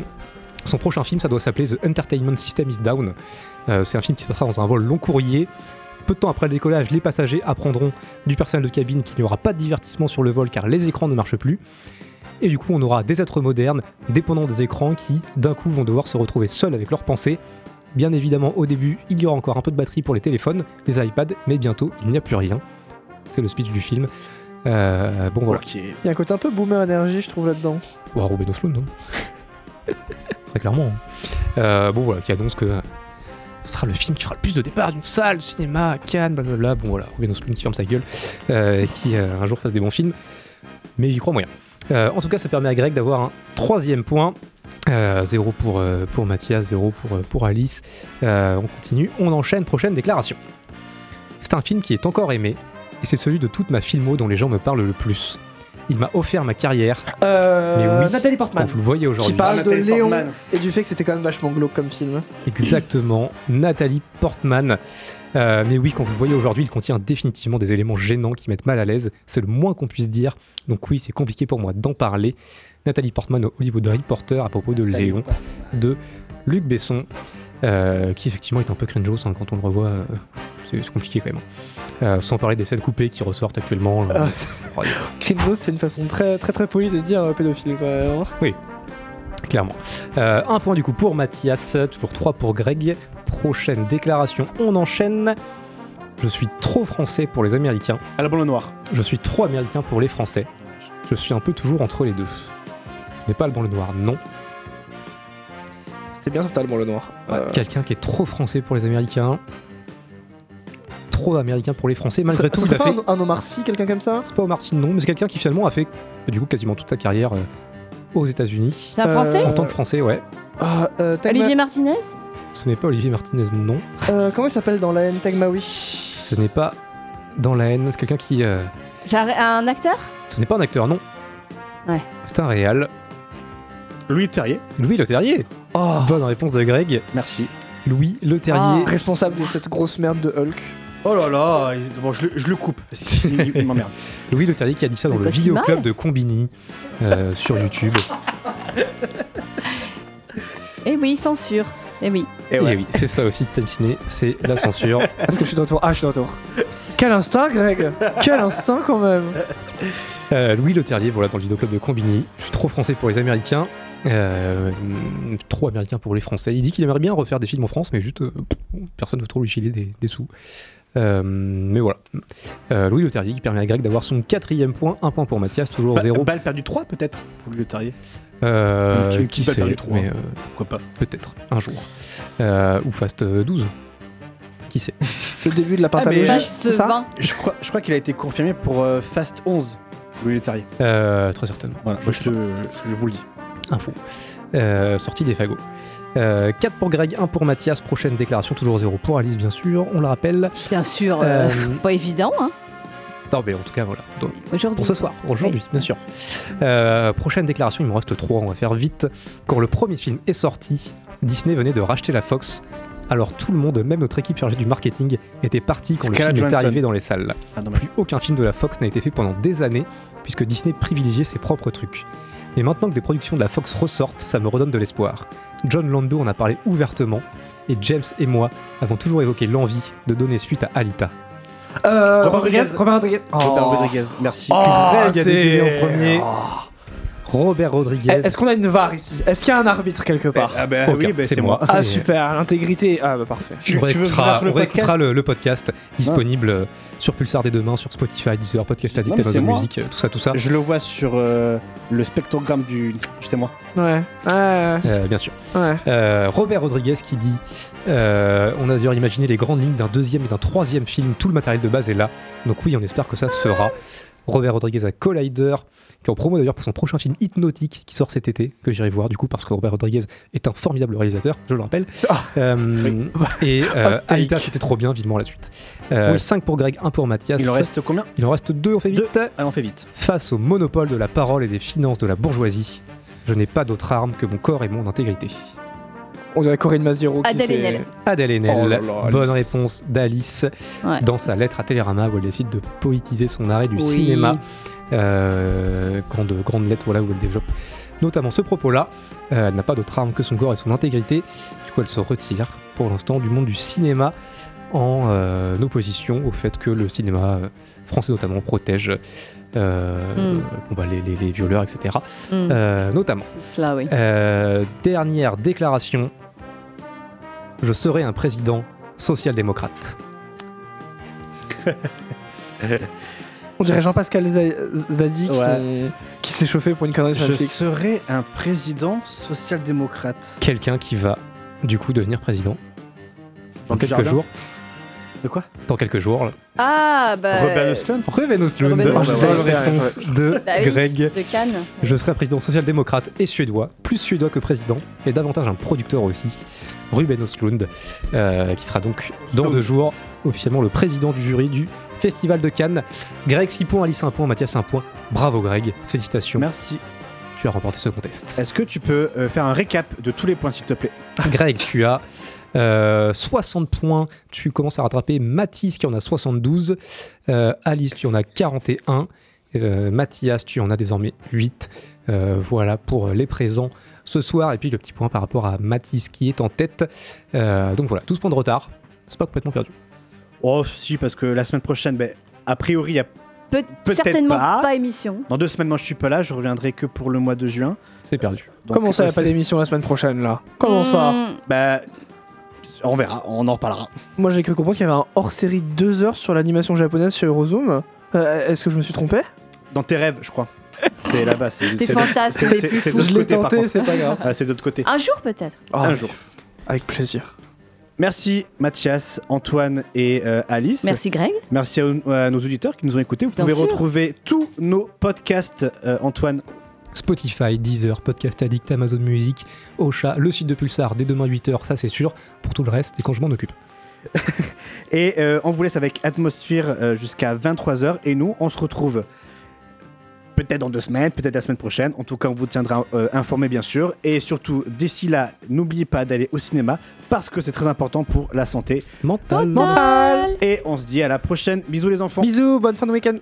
son prochain film, ça doit s'appeler The Entertainment System is Down. Euh, c'est un film qui se passera dans un vol long courrier. Peu de temps après le décollage, les passagers apprendront du personnel de cabine qu'il n'y aura pas de divertissement sur le vol car les écrans ne marchent plus. Et du coup, on aura des êtres modernes, dépendants des écrans, qui d'un coup vont devoir se retrouver seuls avec leurs pensées. Bien évidemment, au début, il y aura encore un peu de batterie pour les téléphones, les iPads, mais bientôt, il n'y a plus rien. C'est le speech du film. Euh, bon, voilà. Il y a un côté un peu boomer énergie, je trouve, là-dedans. Ou à Ruben Ostlund, hein. Très clairement. hein. Euh, bon, voilà, qui annonce que ce sera le film qui fera le plus de départ d'une salle de cinéma à Cannes, blablabla. Bon, voilà, Ruben Ostlund qui ferme sa gueule, euh, qui euh, un jour fasse des bons films. Mais j'y crois moyen. Euh, en tout cas, ça permet à Greg d'avoir un troisième point. Euh, zéro pour, euh, pour Mathias, zéro pour, euh, pour Alice. Euh, on continue, on enchaîne, prochaine déclaration. C'est un film qui est encore aimé, et c'est celui de toute ma filmo dont les gens me parlent le plus. Il m'a offert ma carrière. Euh, Mais oui, Nathalie Portman. Quand vous le voyez aujourd'hui. Qui parle de Nathalie Léon Portman. et du fait que c'était quand même vachement glauque comme film. Exactement, Nathalie Portman. Euh, mais oui, quand vous le voyez aujourd'hui, il contient définitivement des éléments gênants qui mettent mal à l'aise. C'est le moins qu'on puisse dire. Donc oui, c'est compliqué pour moi d'en parler. Nathalie Portman au Hollywood Reporter à propos de Léon de Luc Besson, euh, qui effectivement est un peu cringe hein, quand on le revoit. euh, c'est compliqué quand même. Euh, sans parler des scènes coupées qui ressortent actuellement. Ah, oh, Cringe, c'est une façon très très très polie de dire pédophile quand même. hein. Oui, clairement. Euh, un point du coup pour Mathias, toujours trois pour Greg. Prochaine déclaration, on enchaîne. Je suis trop français pour les Américains. À la banlieue noire. Je suis trop américain pour les Français. Je suis un peu toujours entre les deux. Ce n'est pas le banc le noir, non. C'était bien totalement le noir. Euh, Quelqu'un qui est trop français pour les Américains. Trop américain pour les Français. Malgré tout, ce il a serait fait. pas un, un Omar Sy, quelqu'un comme ça? C'est pas Omar Sy, non, mais c'est quelqu'un qui finalement a fait du coup quasiment toute sa carrière euh, aux États-Unis. C'est un Français En tant que Français, ouais. Ah, euh, Olivier Martinez Ce n'est pas Olivier Martinez, non. Euh, comment il s'appelle dans la haine Tagmaoui Ce n'est pas dans la haine. C'est quelqu'un qui. euh, C'est un un acteur? Ce n'est pas un acteur, non. Ouais. C'est un réal. Louis Terrier. Louis Le Terrier. Oh, Bonne réponse de Greg. Merci. Louis Le Terrier. Ah. responsable de cette grosse merde de Hulk. Oh là là, bon, je, le- je le coupe. Il, m'emmerde. Louis Le Terrier qui a dit ça dans le si vidéoclub de Combini euh, sur YouTube. Eh oui, censure. Eh oui. Et Et ouais. oui, c'est ça aussi, Time Ciné, c'est la censure. Est-ce que je suis de retour Ah, je suis de retour. Quel instinct, Greg Quel instinct quand même Euh, Louis Le Terrier, voilà, dans le vidéoclub de Combini. Je suis trop français pour les Américains. euh, trop américain pour les Français. Il dit qu'il aimerait bien refaire des films en France, mais juste euh, personne ne veut trop lui filer des, des sous. Euh, mais voilà. Euh, Louis Le Terrier qui permet à Greg d'avoir son quatrième point, un point pour Mathias, toujours Ba- zéro. Balle perdue 3 peut-être pour Louis Terrier. Euh, Une petite- une qui balle sait, perdue trois. mais euh, Pourquoi pas peut-être un jour. Euh, ou Fast euh, 12. Qui sait Le début de la Ah, mais- pentalogie, Fast c'est ça 20. Je crois, je crois qu'il a été confirmé pour euh, Fast 11. Louis Terrier. Euh, Très certainement. Voilà, Je je, te- je vous le dis. Info. Euh, sortie des fagots. Euh, 4 pour Greg, 1 pour Mathias. Prochaine déclaration, toujours 0 pour Alice, bien sûr. On le rappelle. Bien sûr, euh, Euh, pas évident, hein. Non, mais en tout cas, voilà. Donc, Aujourd'hui. pour ce soir, aujourd'hui, Oui, bien sûr. Euh, prochaine déclaration, il me reste 3, on va faire vite. Quand le premier film est sorti, Disney venait de racheter la Fox. Alors tout le monde, même notre équipe chargée du marketing, était parti quand Scarlett le film est arrivé dans les salles. Ah. Plus aucun film de la Fox n'a été fait pendant des années, puisque Disney privilégiait ses propres trucs. Mais maintenant que des productions de la Fox ressortent, ça me redonne de l'espoir. John Lando en a parlé ouvertement, et James et moi avons toujours évoqué l'envie de donner suite à Alita. Euh, Robert Rodriguez. Robert Rodriguez. Robert Oh. Rodriguez, merci. Oh, Greg a c'est- en premier. Oh. Robert Rodriguez. Est-ce qu'on a une VAR ici? Est-ce qu'il y a un arbitre quelque part? Ah bah Aucun, oui, bah, c'est moi. moi. Ah super, l'intégrité. Ah bah parfait. Tu- on tu veux réécoutera, le on réécoutera podcast? le, le podcast disponible euh, sur Pulsar dès demain, sur Spotify, Deezer, Podcast Addict, Amazon. Music, euh, tout ça, tout ça. Je le vois sur euh, le spectrogramme du. C'est moi. Ouais. Ouais. Euh, bien sûr. Ouais. Euh, Robert Rodriguez qui dit euh, On a d'ailleurs imaginé les grandes lignes d'un deuxième et d'un troisième film, tout le matériel de base est là. Donc oui, on espère que ça se fera. Robert Rodriguez à Collider, qui est en promo d'ailleurs pour son prochain film Hypnotique qui sort cet été, que j'irai voir du coup parce que Robert Rodriguez est un formidable réalisateur, je le rappelle. Euh, Et euh. Alita, c'était trop bien, vivement la suite. Euh, Oui. 5 pour Greg, 1 pour Mathias. Il en reste combien? Il en reste 2, on fait vite. Ah, on fait vite. Face au monopole de la parole et des finances de la bourgeoisie, je n'ai pas d'autre arme que mon corps et mon intégrité. On dirait Corinne Maziro. Adèle Haenel. Adèle Haenel, Oh là là, bonne réponse d'Alice Ouais. dans sa lettre à Télérama où elle décide de politiser son arrêt du Oui. cinéma. Euh, grande, grande lettre voilà, où elle développe notamment ce propos-là. Euh, elle n'a pas d'autre arme que son corps et son intégrité. Du coup, elle se retire pour l'instant du monde du cinéma en euh, opposition au fait que le cinéma français notamment protège euh, Mm. bon, bah, les, les- les violeurs, etc. Mm. Euh, notamment. Cela, oui. Euh, dernière déclaration. Je serai un président social-démocrate. On dirait Jean-Pascal Za- Zadi qui, Ouais. qui s'est chauffé pour une connerie sur Je Netflix. serai un président social-démocrate. Quelqu'un qui va du coup devenir président dans quelques jours. De quoi Dans quelques jours. là. Ah, bah. Robert Oslund Ruben Östlund. Ruben Bonne Östlund. réponse de Bah oui, Greg. De Cannes. Je serai président social-démocrate et suédois, plus suédois que président, et davantage un producteur aussi, Ruben Östlund, euh, qui sera donc dans deux jours officiellement le président du jury du Festival de Cannes. Greg 6 points, Alice 1 point, Mathias 1 point. Bravo Greg, félicitations. Merci. Tu as remporté ce contest. Est-ce que tu peux euh, faire un récap de tous les points, s'il te plaît? Greg, tu as euh, 60 points. Tu commences à rattraper Mathis qui en a 72. Euh, Alice, tu en as 41. Euh, Mathias, tu en as désormais 8. Euh, voilà pour les présents ce soir. Et puis le petit point par rapport à Mathis qui est en tête. Euh, donc voilà, 12 points de retard. C'est pas complètement perdu. Oh, si, parce que la semaine prochaine, ben, a priori, il y a Peut- Peut-être certainement pas. pas. émission. Dans deux semaines, moi je suis pas là, je reviendrai que pour le mois de juin. C'est perdu. Donc, Comment ça, euh, y a pas d'émission la semaine prochaine là? Comment ça? Hmm, Bah, on verra, on en reparlera. Moi j'ai cru comprendre qu'il y avait un hors-série de 2 heures sur l'animation japonaise chez Eurozoom. Euh, Est-ce que je me suis trompé? Dans tes rêves, je crois. C'est là-bas, c'est. Tes c'est- fantasmes c'est- les plus fous. de l'autre Je l'ai tenté, c'est pas grave. Ah, c'est de l'autre côté. Un jour peut-être. Oh, Un jour. Avec plaisir. Merci Mathias, Antoine et euh, Alice. Merci Greg. Merci à, à nos auditeurs qui nous ont écoutés. Vous Bien pouvez sûr. retrouver tous nos podcasts, euh, Antoine. Spotify, Deezer, Podcast Addict, Amazon Music, Ocha, le site de Pulsar dès demain 8h, ça c'est sûr. Pour tout le reste, c'est quand je m'en occupe. Et euh, on vous laisse avec Atmosphère euh, jusqu'à 23h. Et nous, on se retrouve peut-être dans deux semaines, peut-être la semaine prochaine. En tout cas, on vous tiendra euh, informé, bien sûr. Et surtout, d'ici là, n'oubliez pas d'aller au cinéma parce que c'est très important pour la santé. Mental. Mental Et on se dit à la prochaine. Bisous les enfants. Bisous, bonne fin de week-end